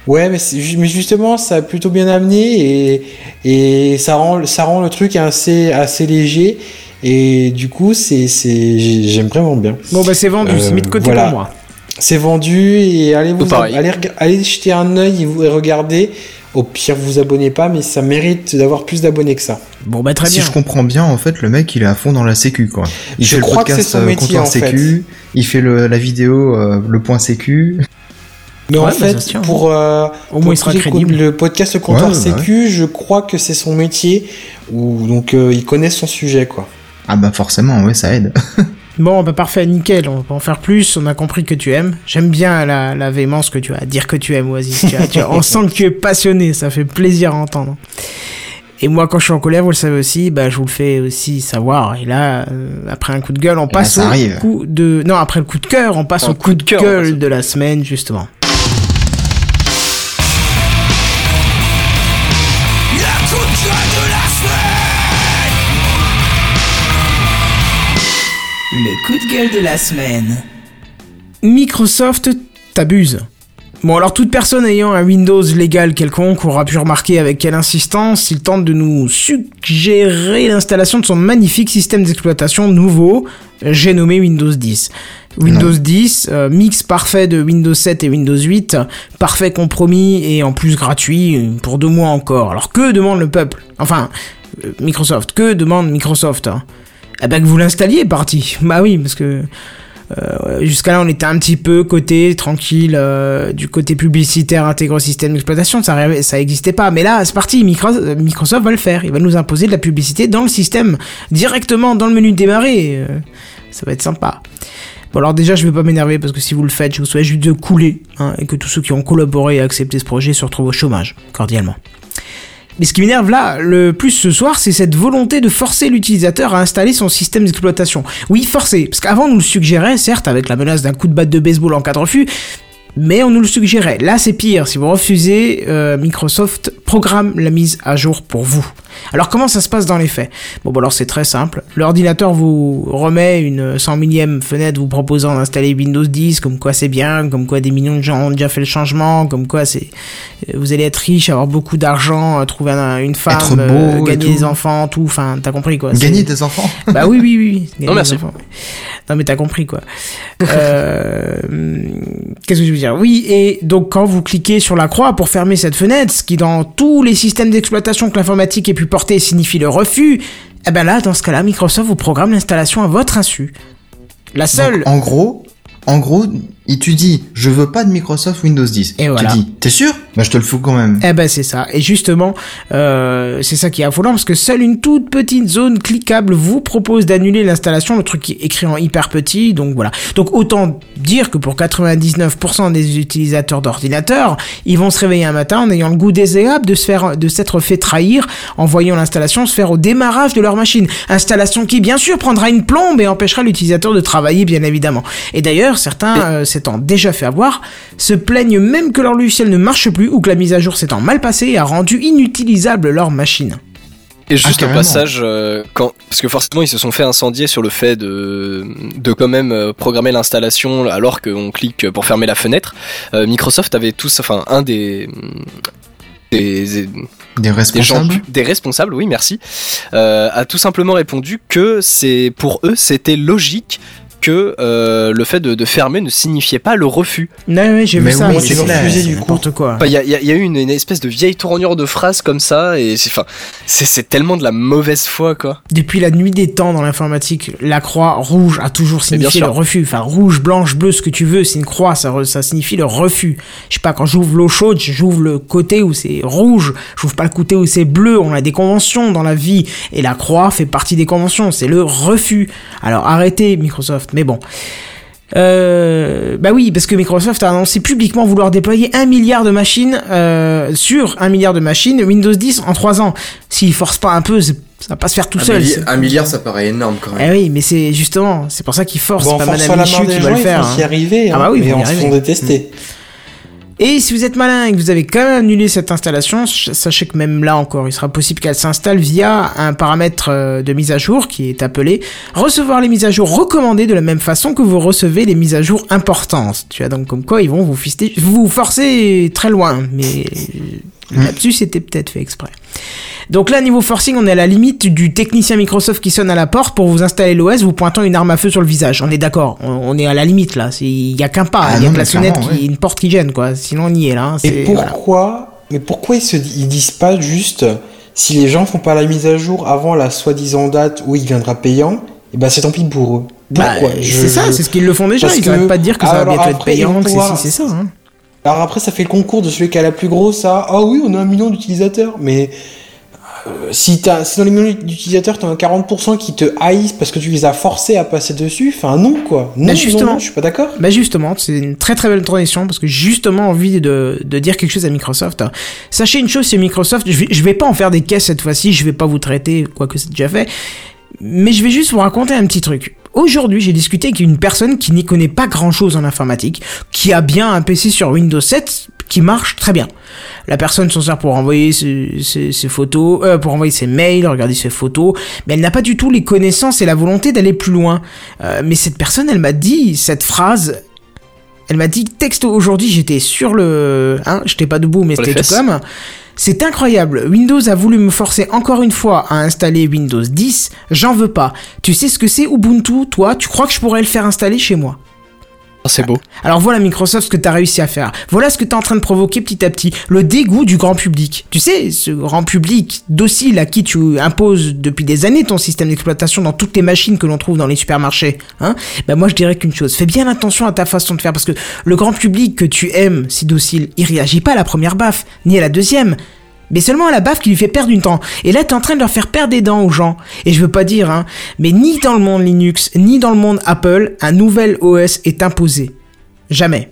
Ouais, mais, justement, ça a plutôt bien amené et, et ça, rend, ça rend le truc assez, assez léger. Et du coup, c'est, c'est, j'ai- j'aime vraiment bien. Bon, bah, c'est vendu, Euh, c'est mis de côté voilà. pour moi. C'est vendu et allez vous allez, allez jeter un œil et vous et regardez. Au pire, vous vous abonnez pas, mais ça mérite d'avoir plus d'abonnés que ça. Bon, bah, très si bien. je comprends bien, en fait, le mec, il est à fond dans la sécu, quoi. Il Je fait crois le que podcast c'est son euh, métier, comptoir en fait. sécu, il fait le, la vidéo, euh, le point sécu. Mais en Ouais, bah, fait, tient, pour, euh, Au moins, pour il sera écouter crédible. le podcast Comptoir Ouais, bah Sécu, je crois que c'est son métier, ou donc euh, il connaît son sujet, quoi. Ah bah forcément, ouais, ça aide. Bon, bah parfait, nickel, on va pas en faire plus, on a compris que tu aimes. J'aime bien la, la véhémence que tu as à dire que tu aimes, Oasis. Tu as- tu as- on sent que tu es passionné, ça fait plaisir à entendre. Et moi, quand je suis en colère, vous le savez aussi, bah, je vous le fais aussi savoir. Et là, euh, après un coup de gueule, on là, passe au arrive. coup de... Non, après le coup de cœur, on passe Un au coup de cœur, gueule passe. de la semaine, justement. Coup de gueule de la semaine. Microsoft t'abuse. Bon alors toute personne ayant un Windows légal quelconque aura pu remarquer avec quelle insistance il tente de nous suggérer l'installation de son magnifique système d'exploitation nouveau, j'ai nommé Windows 10. Windows 10, euh, mix parfait de Windows 7 et Windows 8, parfait compromis et en plus gratuit euh, pour deux mois encore. Alors que demande le peuple? Enfin, euh, Microsoft, que demande Microsoft hein? Eh ben que vous l'installiez, parti. Bah oui, parce que euh, jusqu'à là on était un petit peu côté tranquille euh, du côté publicitaire intégré au système d'exploitation. Ça ça pas. Mais là c'est parti. Micro- Microsoft va le faire. Il va nous imposer de la publicité dans le système directement dans le menu de démarrer. Euh, ça va être sympa. Bon alors déjà je vais pas m'énerver parce que si vous le faites je vous souhaite juste de couler hein, et que tous ceux qui ont collaboré et accepté ce projet se retrouvent au chômage cordialement mais ce qui m'énerve là le plus ce soir, c'est cette volonté de forcer l'utilisateur à installer son système d'exploitation. Oui, forcer, parce qu'avant nous le suggérait, certes, avec la menace d'un coup de batte de baseball en cas de refus, mais on nous le suggérait. Là, c'est pire. Si vous refusez, euh, Microsoft programme la mise à jour pour vous. Alors, comment ça se passe dans les faits? Bon, alors c'est très simple. L'ordinateur vous remet une 100 millième fenêtre vous proposant d'installer Windows 10, comme quoi c'est bien, comme quoi des millions de gens ont déjà fait le changement, comme quoi c'est euh, vous allez être riche, avoir beaucoup d'argent, euh, trouver un- une femme, Être beau euh, gagner des enfants, tout. Enfin, t'as compris quoi. Gagner des enfants bah oui, oui, oui. Non, merci. Non, mais t'as compris, quoi. Euh, Qu'est-ce que je veux dire? Oui, et donc quand vous cliquez sur la croix pour fermer cette fenêtre, ce qui dans tous les systèmes d'exploitation que l'informatique ait pu porter signifie le refus, eh ben là, dans ce cas-là, Microsoft vous programme l'installation à votre insu. La seule... Donc, en gros, en gros, il tu dis, je veux pas de Microsoft Windows 10. Et voilà. Tu dis, t'es sûr? Bah je te le fous quand même. Eh ben c'est ça. Et justement, euh, c'est ça qui est affolant parce que seule une toute petite zone cliquable vous propose d'annuler l'installation. Le truc est écrit en hyper petit, donc voilà. Donc autant dire que pour 99% des utilisateurs d'ordinateurs, ils vont se réveiller un matin en ayant le goût désagréable de se faire, de s'être fait trahir en voyant l'installation se faire au démarrage de leur machine. Installation qui bien sûr prendra une plombe et empêchera l'utilisateur de travailler bien évidemment. Et d'ailleurs, certains euh, s'étant déjà fait avoir, se plaignent même que leur logiciel ne marche plus ou que la mise à jour s'étant mal passée et a rendu inutilisable leur machine. Et juste au carrément. passage, euh, quand, parce que forcément ils se sont fait incendier sur le fait de, de quand même euh, programmer l'installation alors qu'on clique pour fermer la fenêtre. Euh, Microsoft avait tous, enfin un des des, Des des gens, responsables des responsables, oui merci, euh, a tout simplement répondu que c'est pour eux c'était logique que euh, le fait de, de fermer ne signifiait pas le refus. Ouais, ouais, j'ai vu Mais ça. oui, mais c'est refusé, du coup. N'importe quoi. Enfin, Il y, a, y y eu une, une espèce de vieille tournure de phrase comme ça et c'est c'est tellement de la mauvaise foi quoi. Depuis la nuit des temps dans l'informatique, la croix rouge a toujours Mais signifié le refus. Enfin, rouge, blanche, bleu, ce que tu veux, c'est une croix, ça, ça signifie le refus. Je sais pas, quand j'ouvre l'eau chaude, j'ouvre le côté où c'est rouge, j'ouvre pas le côté où c'est bleu. On a des conventions dans la vie et la croix fait partie des conventions. C'est le refus. Alors arrêtez Microsoft. Mais bon. Euh, bah oui, parce que Microsoft a annoncé publiquement vouloir déployer un milliard de machines euh, sur un milliard de machines Windows 10 en 3 ans. S'il force pas un peu, ça va pas se faire tout un, seul. un milliard, ça paraît énorme quand Eh même. oui, mais c'est justement, c'est pour ça qu'il force. Bon, pas Madame Michu qui va gens, le ils faire. vont s'y hein. arriver, Ah hein, bah oui, ils mais vont y en se font détester. Et si vous êtes malin et que vous avez quand même annulé cette installation, ch- sachez que même là encore, il sera possible qu'elle s'installe via un paramètre euh, de mise à jour qui est appelé recevoir les mises à jour recommandées de la même façon que vous recevez les mises à jour importantes. Tu vois donc comme quoi ils vont vous fister, vous forcer très loin, mais Mmh. là-dessus c'était peut-être fait exprès. Donc là, niveau forcing, on est à la limite du technicien Microsoft qui sonne à la porte pour vous installer l'OS, vous pointant une arme à feu sur le visage. On est d'accord, on, on est à la limite là. Il y a qu'un pas, Ah il y a non, que la sonnette, clairement, qui, ouais. une porte qui gêne quoi. Sinon on y est là. hein. Et C'est- voilà. pourquoi Mais pourquoi ils se ils disent pas juste si les gens font pas la mise à jour avant la soi-disant date où il viendra payant, et ben c'est tant pis pour eux. Bah, Pourquoi? C'est ça, je- c'est ce qu'ils le font déjà. Parce Ils que- arrêtent pas de dire que ça va bientôt être payant, que c'est ça. Hein. Alors après, ça fait le concours de celui qui a la plus grosse. Ah oui, on a un million d'utilisateurs, mais euh, si, t'as, si dans les millions d'utilisateurs, t'en as 40% qui te haïssent parce que tu les as forcés à passer dessus, enfin non quoi. Non, Bah, non, justement. non, je suis pas d'accord. Bah justement, c'est une très très belle transition parce que j'ai justement envie de, de dire quelque chose à Microsoft. Sachez une chose, c'est Microsoft, je vais, je vais pas en faire des caisses cette fois-ci, je vais pas vous traiter, quoique c'est déjà fait, mais je vais juste vous raconter un petit truc. Aujourd'hui, j'ai discuté avec une personne qui n'y connaît pas grand-chose en informatique, qui a bien un PC sur Windows 7 qui marche très bien. La personne s'en sert pour envoyer ses, ses- ses photos, euh, pour envoyer ses mails, regarder ses photos, mais elle n'a pas du tout les connaissances et la volonté d'aller plus loin. Euh, mais cette personne, elle m'a dit cette phrase. Elle m'a dit texte aujourd'hui, j'étais sur le, hein, j'étais pas debout, mais c'était tout comme. C'est incroyable. Windows a voulu me forcer encore une fois à installer Windows 10. J'en veux pas. Tu sais ce que c'est Ubuntu, toi Tu crois que je pourrais le faire installer chez moi? C'est beau. alors voilà Microsoft ce que t'as réussi à faire. Voilà ce que t'es en train de provoquer petit à petit. Le dégoût du grand public. Tu sais, ce grand public docile à qui tu imposes depuis des années ton système d'exploitation dans toutes les machines que l'on trouve dans les supermarchés. Hein ben moi je dirais qu'une chose. Fais bien attention à ta façon de faire parce que le grand public que tu aimes si docile, il réagit pas à la première baffe, ni à la deuxième. Mais seulement à la baffe qui lui fait perdre du temps. Et là, t'es en train de leur faire perdre des dents aux gens. Et je veux pas dire, hein, mais ni dans le monde Linux, ni dans le monde Apple, un nouvel OS est imposé. Jamais.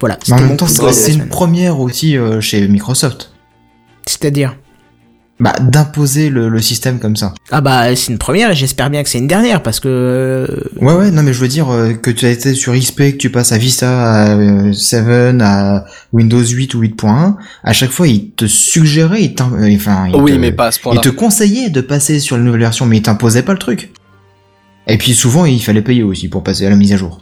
Voilà. C'est une première aussi euh, chez Microsoft. C'est-à-dire Bah, d'imposer le, le système comme ça. Ah bah c'est une première et j'espère bien que c'est une dernière parce que euh, Ouais, ouais, non, mais je veux dire euh, que tu as été sur XP, que tu passes à Vista, à euh, 7, à Windows 8 ou 8.1, à chaque fois, ils te suggéraient, ils t'im- euh, enfin, ils oui, te- mais pas à ce ils te conseillaient de passer sur la nouvelle version, mais ils t'imposaient pas le truc. Et puis souvent, il fallait payer aussi pour passer à la mise à jour.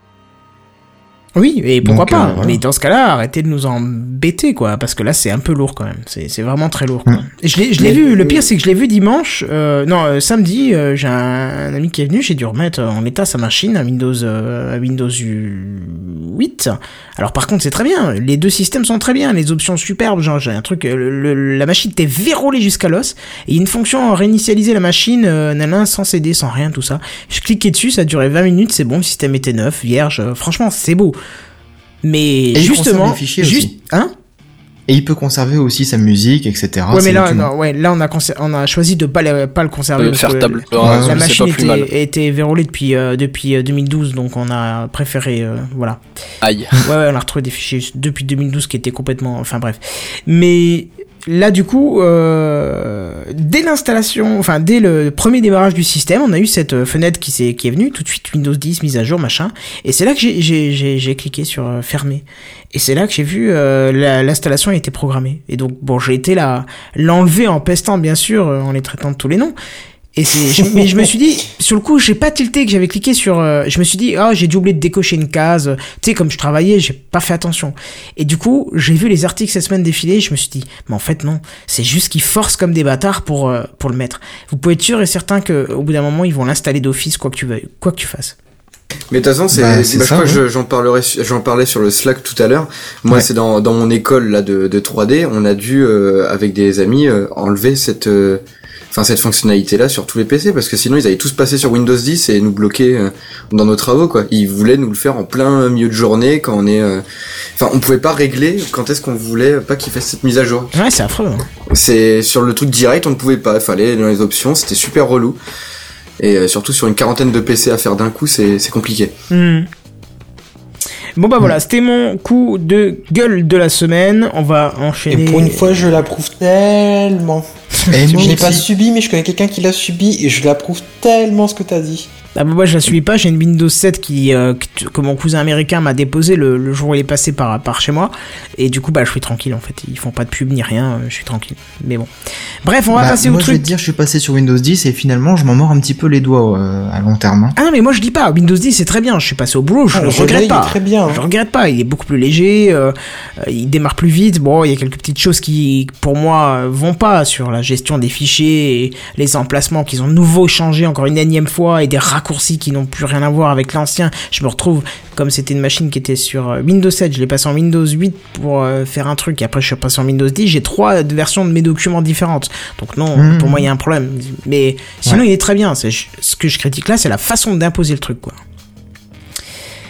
Oui et pourquoi Donc, pas. euh, voilà. Mais dans ce cas-là, arrêtez de nous embêter quoi parce que là c'est un peu lourd quand même. C'est vraiment très lourd. Quoi. Mm. Et je l'ai vu. Le pire c'est que je l'ai vu dimanche. euh, non euh, samedi. euh, J'ai un, un ami qui est venu. J'ai dû remettre en état sa machine à Windows euh, à Windows 8. Alors par contre c'est très bien. Les deux systèmes sont très bien. Les options superbes. Genre j'ai un truc. le- le- la machine était verrouillée jusqu'à l'os. Et une fonction réinitialiser la machine, nanana, sans CD, sans rien, tout ça. Je cliquais dessus, ça a duré 20 minutes, c'est bon, le système était neuf, vierge. franchement, c'est beau. Mais il justement, fichiers juste, aussi. hein Et il peut conserver aussi sa musique, etc. Ouais, mais là, non, ouais, là, on a, on a choisi de pas le, pas le conserver. Euh, parce faire que table la- rase, la machine était, était verrouillée depuis, euh, depuis euh, 2012, donc on a préféré, euh, voilà. Aïe. Ouais, ouais, on a retrouvé des fichiers depuis 2012 qui étaient complètement. Enfin bref. Mais là, du coup, euh, dès l'installation, enfin dès le premier démarrage du système, on a eu cette euh, fenêtre qui, est venue, tout de suite Windows 10, mise à jour, machin. Et c'est là que j'ai- cliqué sur euh, fermer. Et c'est là que j'ai vu euh, la- l'installation a été programmée. Et donc, bon, j'ai été là l'enlever en pestant, bien sûr, en les traitant de tous les noms. Et c'est, je- mais je me suis dit, sur le coup, j'ai pas tilté que j'avais cliqué sur, euh, je me suis dit, ah, j'ai dû oublier de décocher une case. Tu sais, comme je travaillais, j'ai pas fait attention. Et du coup, j'ai vu les articles cette semaine défiler, et je me suis dit, mais en fait, non. C'est juste qu'ils forcent comme des bâtards pour, euh, pour le mettre. Vous pouvez être sûr et certain que, au bout d'un moment, ils vont l'installer d'office, quoi que tu veuilles, quoi que tu fasses. Mais de toute façon, c'est, Bah, c'est- c'est bah, je crois que j'en parlerai, j'en parlais sur le Slack tout à l'heure. Moi, Ouais. c'est dans, dans mon école là de, de 3D, on a dû euh, avec des amis euh, enlever cette, euh, enfin cette fonctionnalité là sur tous les PC parce que sinon ils allaient tous passer sur Windows 10 et nous bloquer euh, dans nos travaux quoi. Ils voulaient nous le faire en plein milieu de journée quand on est, euh, enfin on pouvait pas régler quand est-ce qu'on voulait pas qu'ils fassent cette mise à jour. Ouais, c'est affreux. hein. C'est sur le truc direct, on ne pouvait pas. Il fallait aller dans les options, c'était super relou. Et euh, surtout sur une quarantaine de PC à faire d'un coup, c'est compliqué. Hmm. Bon bah voilà, c'était mon coup de gueule de la semaine. On va Et enchaîner. pour une fois, je l'approuve tellement. Et moi Je l'ai pas subi, mais je connais quelqu'un qui l'a subi et je l'approuve tellement ce que t'as dit. Ah bah moi je la suis pas, j'ai une Windows 7 qui, euh, que, que mon cousin américain m'a déposé le, le jour où il est passé par, par chez moi. Et du coup bah je suis tranquille en fait, ils font pas de pub ni rien, euh, je suis tranquille. Mais bon. Bref, on va Bah, passer moi, au je vais truc. te dire, je suis passé sur Windows 10 et finalement, je m'en mords un petit peu les doigts euh, à long terme. hein. Ah non mais moi je dis pas, Windows 10 c'est très bien, je suis passé au boulot, je Ah, le regrette il pas. est très bien, hein. Je regrette pas, il est beaucoup plus léger, euh, il démarre plus vite. Bon, il y a quelques petites choses qui pour moi vont pas sur la gestion des fichiers et les emplacements qu'ils ont nouveau changé encore une énième fois et des raccourcis qui n'ont plus rien à voir avec l'ancien. Je me retrouve comme c'était une machine qui était sur euh, Windows 7, je l'ai passé en Windows 8 pour euh, faire un truc et après je suis passé en Windows 10, j'ai trois versions de mes documents différentes. Donc non, Mhm. pour moi il y a un problème. Mais sinon il est très bien, c'est ce que je critique là, c'est la façon d'imposer le truc quoi.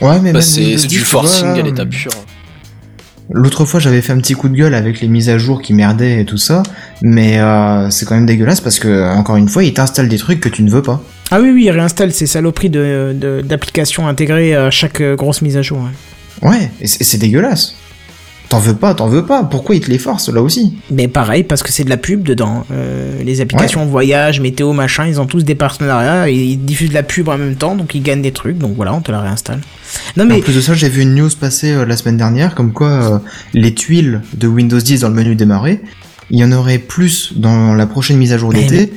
Ouais, mais Bah, c'est Windows c'est 10, du vois, forcing à l'état pur. L'autre fois, j'avais fait un petit coup de gueule avec les mises à jour qui merdaient et tout ça, mais euh, c'est quand même dégueulasse parce que, encore une fois, il t'installe des trucs que tu ne veux pas. Ah oui, oui, il réinstalle ces saloperies de- de- d'applications intégrées à chaque euh, grosse mise à jour. ouais. Ouais, et c'est dégueulasse. T'en veux pas, t'en veux pas. Pourquoi ils te les forcent là aussi? Mais pareil, parce que c'est de la pub dedans. Euh, les applications voyage, météo, machin, ils ont tous des partenariats et ils diffusent de la pub en même temps, donc ils gagnent des trucs, donc voilà, on te la réinstalle. Non En mais plus de ça, j'ai vu une news passer euh, la semaine dernière, comme quoi euh, les tuiles de Windows 10 dans le menu démarrer, il y en aurait plus dans la prochaine mise à jour Mais d'été,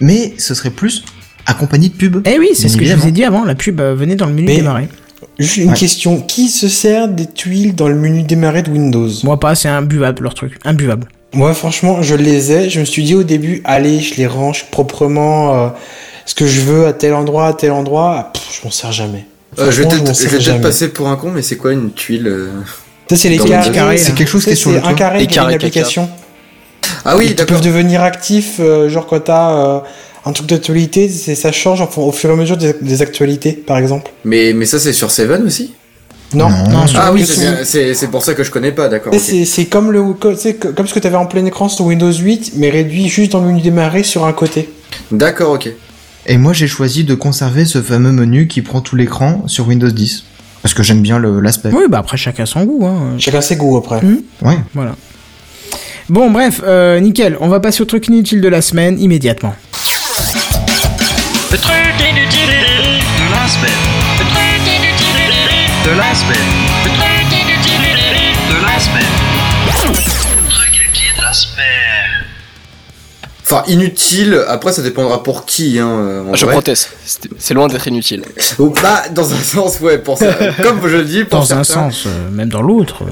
mais ce serait plus accompagné de pub. Eh oui, c'est ce que je vous ai dit avant, la pub venait dans le menu Mais- démarrer. Juste une Ouais. question. Qui se sert des tuiles dans le menu démarrer de Windows? Moi pas, c'est imbuvable leur truc, imbuvable. Moi, franchement, je les ai. Je me suis dit au début, allez, je les range proprement, euh, ce que je veux à tel endroit, à tel endroit. Pff, je m'en sers jamais. Euh, je vais peut-être passer pour un con, mais c'est quoi une tuile euh Ça, c'est les carrés. C'est là. quelque chose qui est sur le un carré une application. Ah oui, Ils d'accord. peuvent devenir actifs, euh, genre quand t'as euh, un truc d'actualité, c'est- ça change au fur et à mesure des, des actualités, par exemple. Mais mais ça c'est sur Seven aussi? Non, Non. Non, Ah oui, c'est pour ça que je connais pas, d'accord. Tu ok. sais, C'est c'est comme le co- tu sais, que- comme ce que tu avais en plein écran sur Windows 8, mais réduit juste dans le menu démarrer sur un côté. D'accord, ok. Et moi, j'ai choisi de conserver ce fameux menu qui prend tout l'écran sur Windows 10. Parce que j'aime bien le- l'aspect. Oui, bah après chacun son goût. Hein. Chacun ses goûts après. Ouais. Voilà. Bon, bref, euh, nickel. On va passer au truc inutile de la semaine immédiatement. Le truc inutile. de la Enfin, inutile, après ça dépendra pour qui, hein. euh, en Je vrai. proteste. C'est- loin d'être inutile. Ou pas, dans un sens, ouais, pour ça. Comme je le dis, pour Dans un sens, euh, même dans l'autre.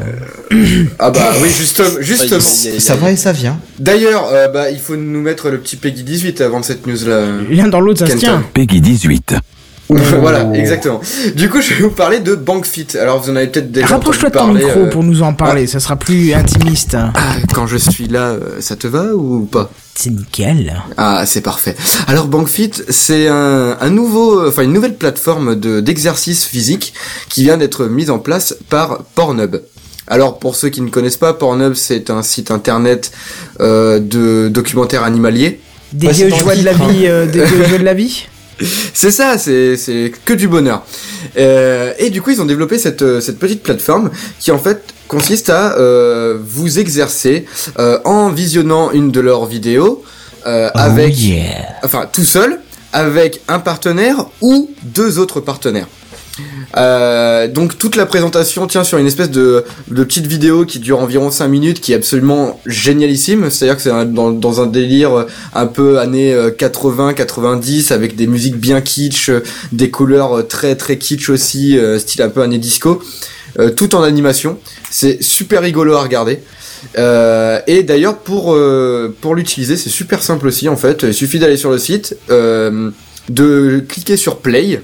euh. Ah bah oui, justement. justement. Ça va et ça vient. D'ailleurs, euh, bah, il faut nous mettre le petit Peggy 18 avant cette news-là. L'un dans l'autre, ça se tient. Peggy 18. voilà, exactement. Du coup, je vais vous parler de BankFit. Alors, vous en avez peut-être déjà Rapproche-toi de ton micro euh, pour nous en parler, ça sera plus intimiste. ah, quand je suis là, ça te va ou pas? C'est nickel. Ah, c'est parfait. Alors BankFit, c'est un, un nouveau, enfin une nouvelle plateforme de d'exercice physique qui vient d'être mise en place par Pornhub. Alors pour ceux qui ne connaissent pas, Pornhub c'est un site internet euh, de documentaires animaliers. Des vieux joies de la vie, euh, des vieux jeux de la vie. C'est ça, c'est c'est que du bonheur. Euh, et du coup, ils ont développé cette euh, cette petite plateforme qui en fait consiste à euh, vous exercer euh, en visionnant une de leurs vidéos euh, avec enfin tout seul avec un partenaire ou deux autres partenaires. Euh, donc toute la présentation tient sur une espèce de, de petite vidéo qui dure environ 5 minutes qui est absolument génialissime, c'est-à-dire que c'est dans, dans un délire un peu années 80-90 avec des musiques bien kitsch, euh, des couleurs euh, très très kitsch aussi, euh, style un peu année disco, euh, tout en animation. C'est super rigolo à regarder. Euh, et d'ailleurs pour euh, pour l'utiliser c'est super simple aussi en fait. Il suffit d'aller sur le site, de cliquer sur play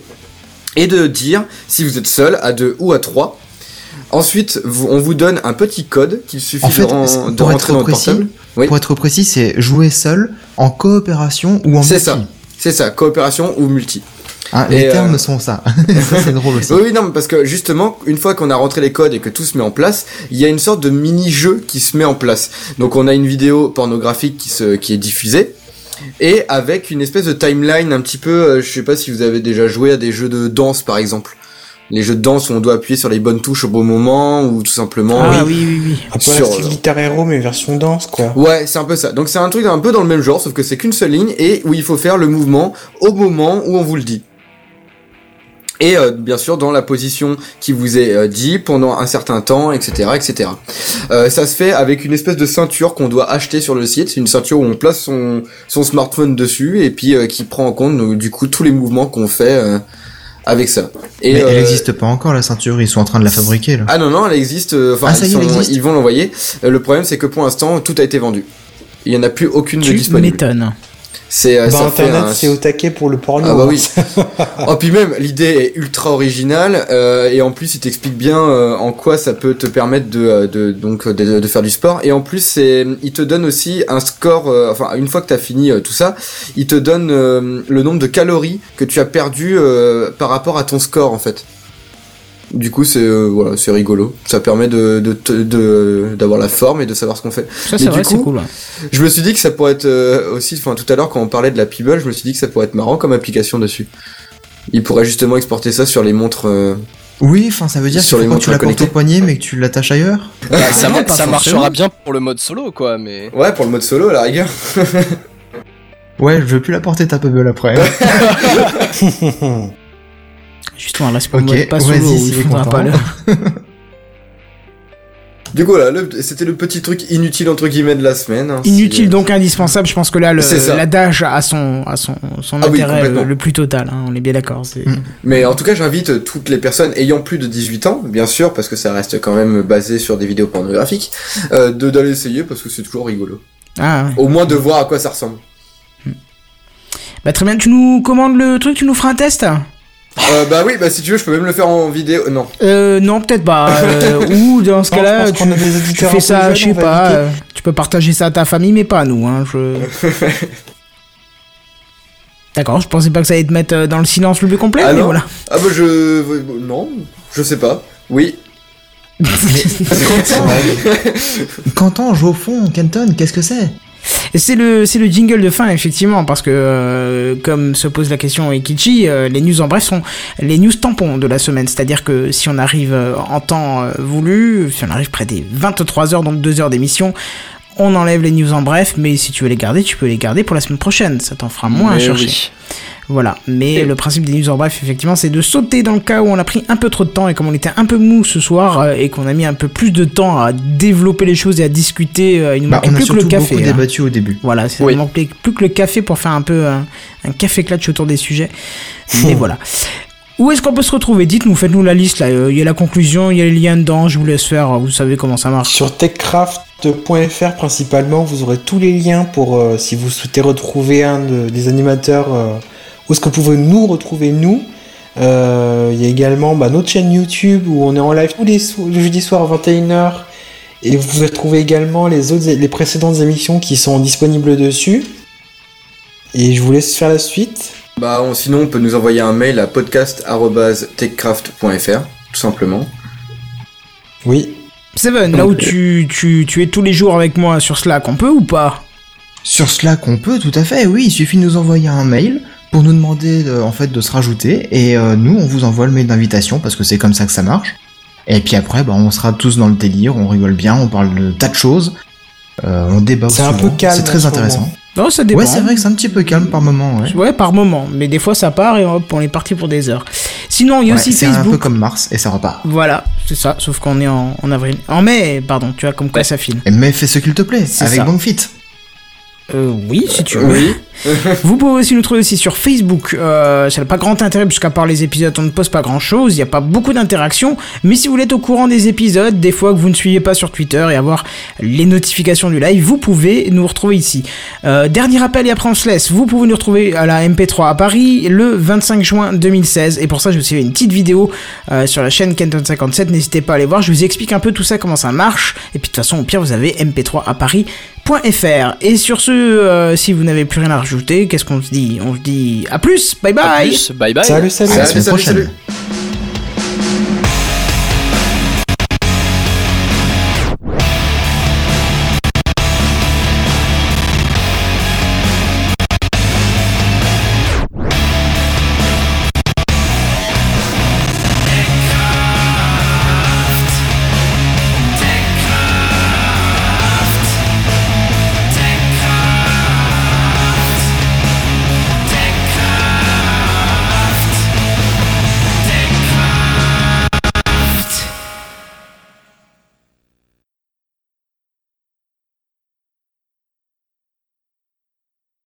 et de dire si vous êtes seul à deux ou à trois. Ensuite, on vous donne un petit code qu'il suffit En fait, de, ren- c'est- de pour rentrer être dans le précis, portable. Oui. Pour être précis, c'est jouer seul, en coopération ou en C'est multi. ça. C'est ça, coopération ou multi. Et, les euh, termes sont ça. ça c'est drôle aussi. Oui, oui, non, parce que justement, une fois qu'on a rentré les codes et que tout se met en place, il y a une sorte de mini-jeu qui se met en place. Donc on a une vidéo pornographique qui, se, qui est diffusée, et avec une espèce de timeline un petit peu, euh, je sais pas si vous avez déjà joué à des jeux de danse par exemple. Les jeux de danse où on doit appuyer sur les bonnes touches au bon moment, ou tout simplement... Ah oui, oui, oui. Un peu Sur- style Guitar Hero, mais version danse, quoi. Ouais, c'est un peu ça. Donc c'est un truc un peu dans le même genre, sauf que c'est qu'une seule ligne et où il faut faire le mouvement au moment où on vous le dit. Et euh, bien sûr dans la position qui vous est euh, dit pendant un certain temps, etc., etc. Euh, ça se fait avec une espèce de ceinture qu'on doit acheter sur le site. C'est une ceinture où on place son son smartphone dessus et puis euh, qui prend en compte donc, du coup tous les mouvements qu'on fait euh, avec ça. Et Mais elle euh, n'existe pas encore la ceinture, ils sont en train de la fabriquer là. ah non non, elle existe. euh, Enfin, Ah, ça ils, sont- existe. ils vont l'envoyer. Euh, le problème c'est que pour l'instant tout a été vendu. Il y en a plus aucune de Tu disponible. m'étonnes. C'est euh, Bah, Internet, un- c'est au taquet pour le porno. Ah bah hein. oui. oh puis même l'idée est ultra originale euh, et en plus il t'explique bien euh, en quoi ça peut te permettre de, euh, de donc de, de faire du sport et en plus c'est il te donne aussi un score euh, enfin une fois que t'as fini euh, tout ça il te donne euh, le nombre de calories que tu as perdu euh, par rapport à ton score en fait. Du coup, c'est euh, voilà, c'est rigolo. Ça permet de de te- de- d'avoir la forme et de savoir ce qu'on fait. Ça, c'est vrai, du c'est coup, cool. ouais. Je me suis dit que ça pourrait être euh, aussi, enfin tout à l'heure quand on parlait de la Peeble, je me suis dit que ça pourrait être marrant comme application dessus. Il pourrait justement exporter ça sur les montres. euh, Oui, enfin, ça veut dire Sur que les quand montres tu la connectes au poignet, mais que tu l'attaches ailleurs. Bah, ça, non, marchera bien pour le mode solo, quoi, mais. Ouais, pour le mode solo à la rigueur. Ouais, je veux plus la porter ta Pebble après. Justement, là, c'est pour Ok, le mode pas solo, il faudra pas le... Du coup, voilà, le- c'était le petit truc inutile entre guillemets de la semaine. hein, Inutile si, euh, donc indispensable, je pense que là l'adage a son, a son, son Ah oui, intérêt complètement. le, plus total, hein, on est bien d'accord. Mm. Mais en tout cas, j'invite toutes les personnes ayant plus de 18 ans, bien sûr, parce que ça reste quand même basé sur des vidéos pornographiques, euh, de d'aller essayer parce que c'est toujours rigolo. Ah, ouais. Au moins de voir à quoi ça ressemble. Bah très bien, tu nous commandes le truc, tu nous feras un test? Euh, bah oui, bah si tu veux, je peux même le faire en vidéo. Non. euh, Non, peut-être pas. euh, ou dans ce cas-là, tu, fais ça, je sais pas, euh, tu peux partager ça à ta famille, mais pas à nous. Hein, je... D'accord, je pensais pas que ça allait te mettre euh, dans le silence le plus complet, Ah mais non voilà. Ah bah je... Non, je sais pas. Oui. Quentin joue au fond, Kenton, qu'est-ce que c'est? Et C'est le, c'est le jingle de fin, effectivement, parce que, euh, comme se pose la question Ekichi, euh, les news en bref sont les news tampons de la semaine. C'est-à-dire que si on arrive euh, en temps euh, voulu, si on arrive près des 23 heures, donc 2 heures d'émission, on enlève les news en bref, mais si tu veux les garder, tu peux les garder pour la semaine prochaine. Ça t'en fera moins à Mais chercher. oui. Voilà, mais le principe des news en bref, effectivement, c'est de sauter dans le cas où on a pris un peu trop de temps et comme on était un peu mou ce soir euh, et qu'on a mis un peu plus de temps à développer les choses et à discuter, euh, il nous Bah, manquait on a plus que le café. beaucoup hein. débattu au début. Voilà, c'est Oui. il manquait plus que le café pour faire un peu un, un café clutch autour des sujets. Mais voilà. Où est-ce qu'on peut se retrouver? Dites-nous, faites-nous la liste là. Euh, Il y a la conclusion, il y a les liens dedans, je vous laisse faire, vous savez comment ça marche. Sur techcraft.fr principalement, vous aurez tous les liens pour euh, si vous souhaitez retrouver un de- des animateurs. euh, où est-ce que vous pouvez nous retrouver nous Euh, Il y a également bah, notre chaîne YouTube où on est en live tous les, jeudis soirs à 21h. Et vous pouvez retrouver également les autres, les précédentes émissions qui sont disponibles dessus. Et je vous laisse faire la suite. Bah on- sinon, on peut nous envoyer un mail à podcast.techcraft.fr, tout simplement. Oui. Seven, là où tu, tu, tu es tous les jours avec moi sur Slack, on peut ou pas? Sur Slack, on peut, tout à fait, oui, il suffit de nous envoyer un mail pour nous demander de- en fait de se rajouter et euh, nous on vous envoie le mail d'invitation parce que c'est comme ça que ça marche. Et puis après, bah, on sera tous dans le délire, on rigole bien, on parle de tas de choses, euh, on débat C'est un peu calme c'est très intéressant. moment. Non, ça dépend. Ouais, c'est vrai que c'est un petit peu calme par moment, ouais. Ouais, par moment. Mais des fois, ça part et hop, on est parti pour des heures. Sinon, il y a Ouais, aussi c'est un peu Facebook. comme Mars et ça repart. Voilà, c'est ça. Sauf qu'on est en, en avril. En mai, pardon. Tu vois comme quoi Ouais. ça file. Mais fais ce qu'il te plaît, C'est avec ça. Bangfit. Euh, oui, si tu veux. Oui. Vous pouvez aussi nous trouver aussi sur Facebook. Euh, ça n'a pas grand intérêt puisqu'à part les épisodes, on ne poste pas grand chose. Il n'y a pas beaucoup d'interactions. Mais si vous voulez être au courant des épisodes, des fois que vous ne suivez pas sur Twitter et avoir les notifications du live, vous pouvez nous retrouver ici. Euh, dernier rappel et après on se laisse. Vous pouvez nous retrouver à la MP3 à Paris le 25 juin 2016. Et pour ça, je vous ai fait une petite vidéo euh, sur la chaîne Kenton57. N'hésitez pas à aller voir. Je vous explique un peu tout ça, comment ça marche. Et puis de toute façon, au pire, vous avez MP3 à Paris. .fr. Et sur ce, euh, si vous n'avez plus rien à rajouter, qu'est-ce qu'on se dit? On se dit à plus, bye bye À plus, bye bye. Salut, salut. À la Salut, semaine salut, prochaine. salut.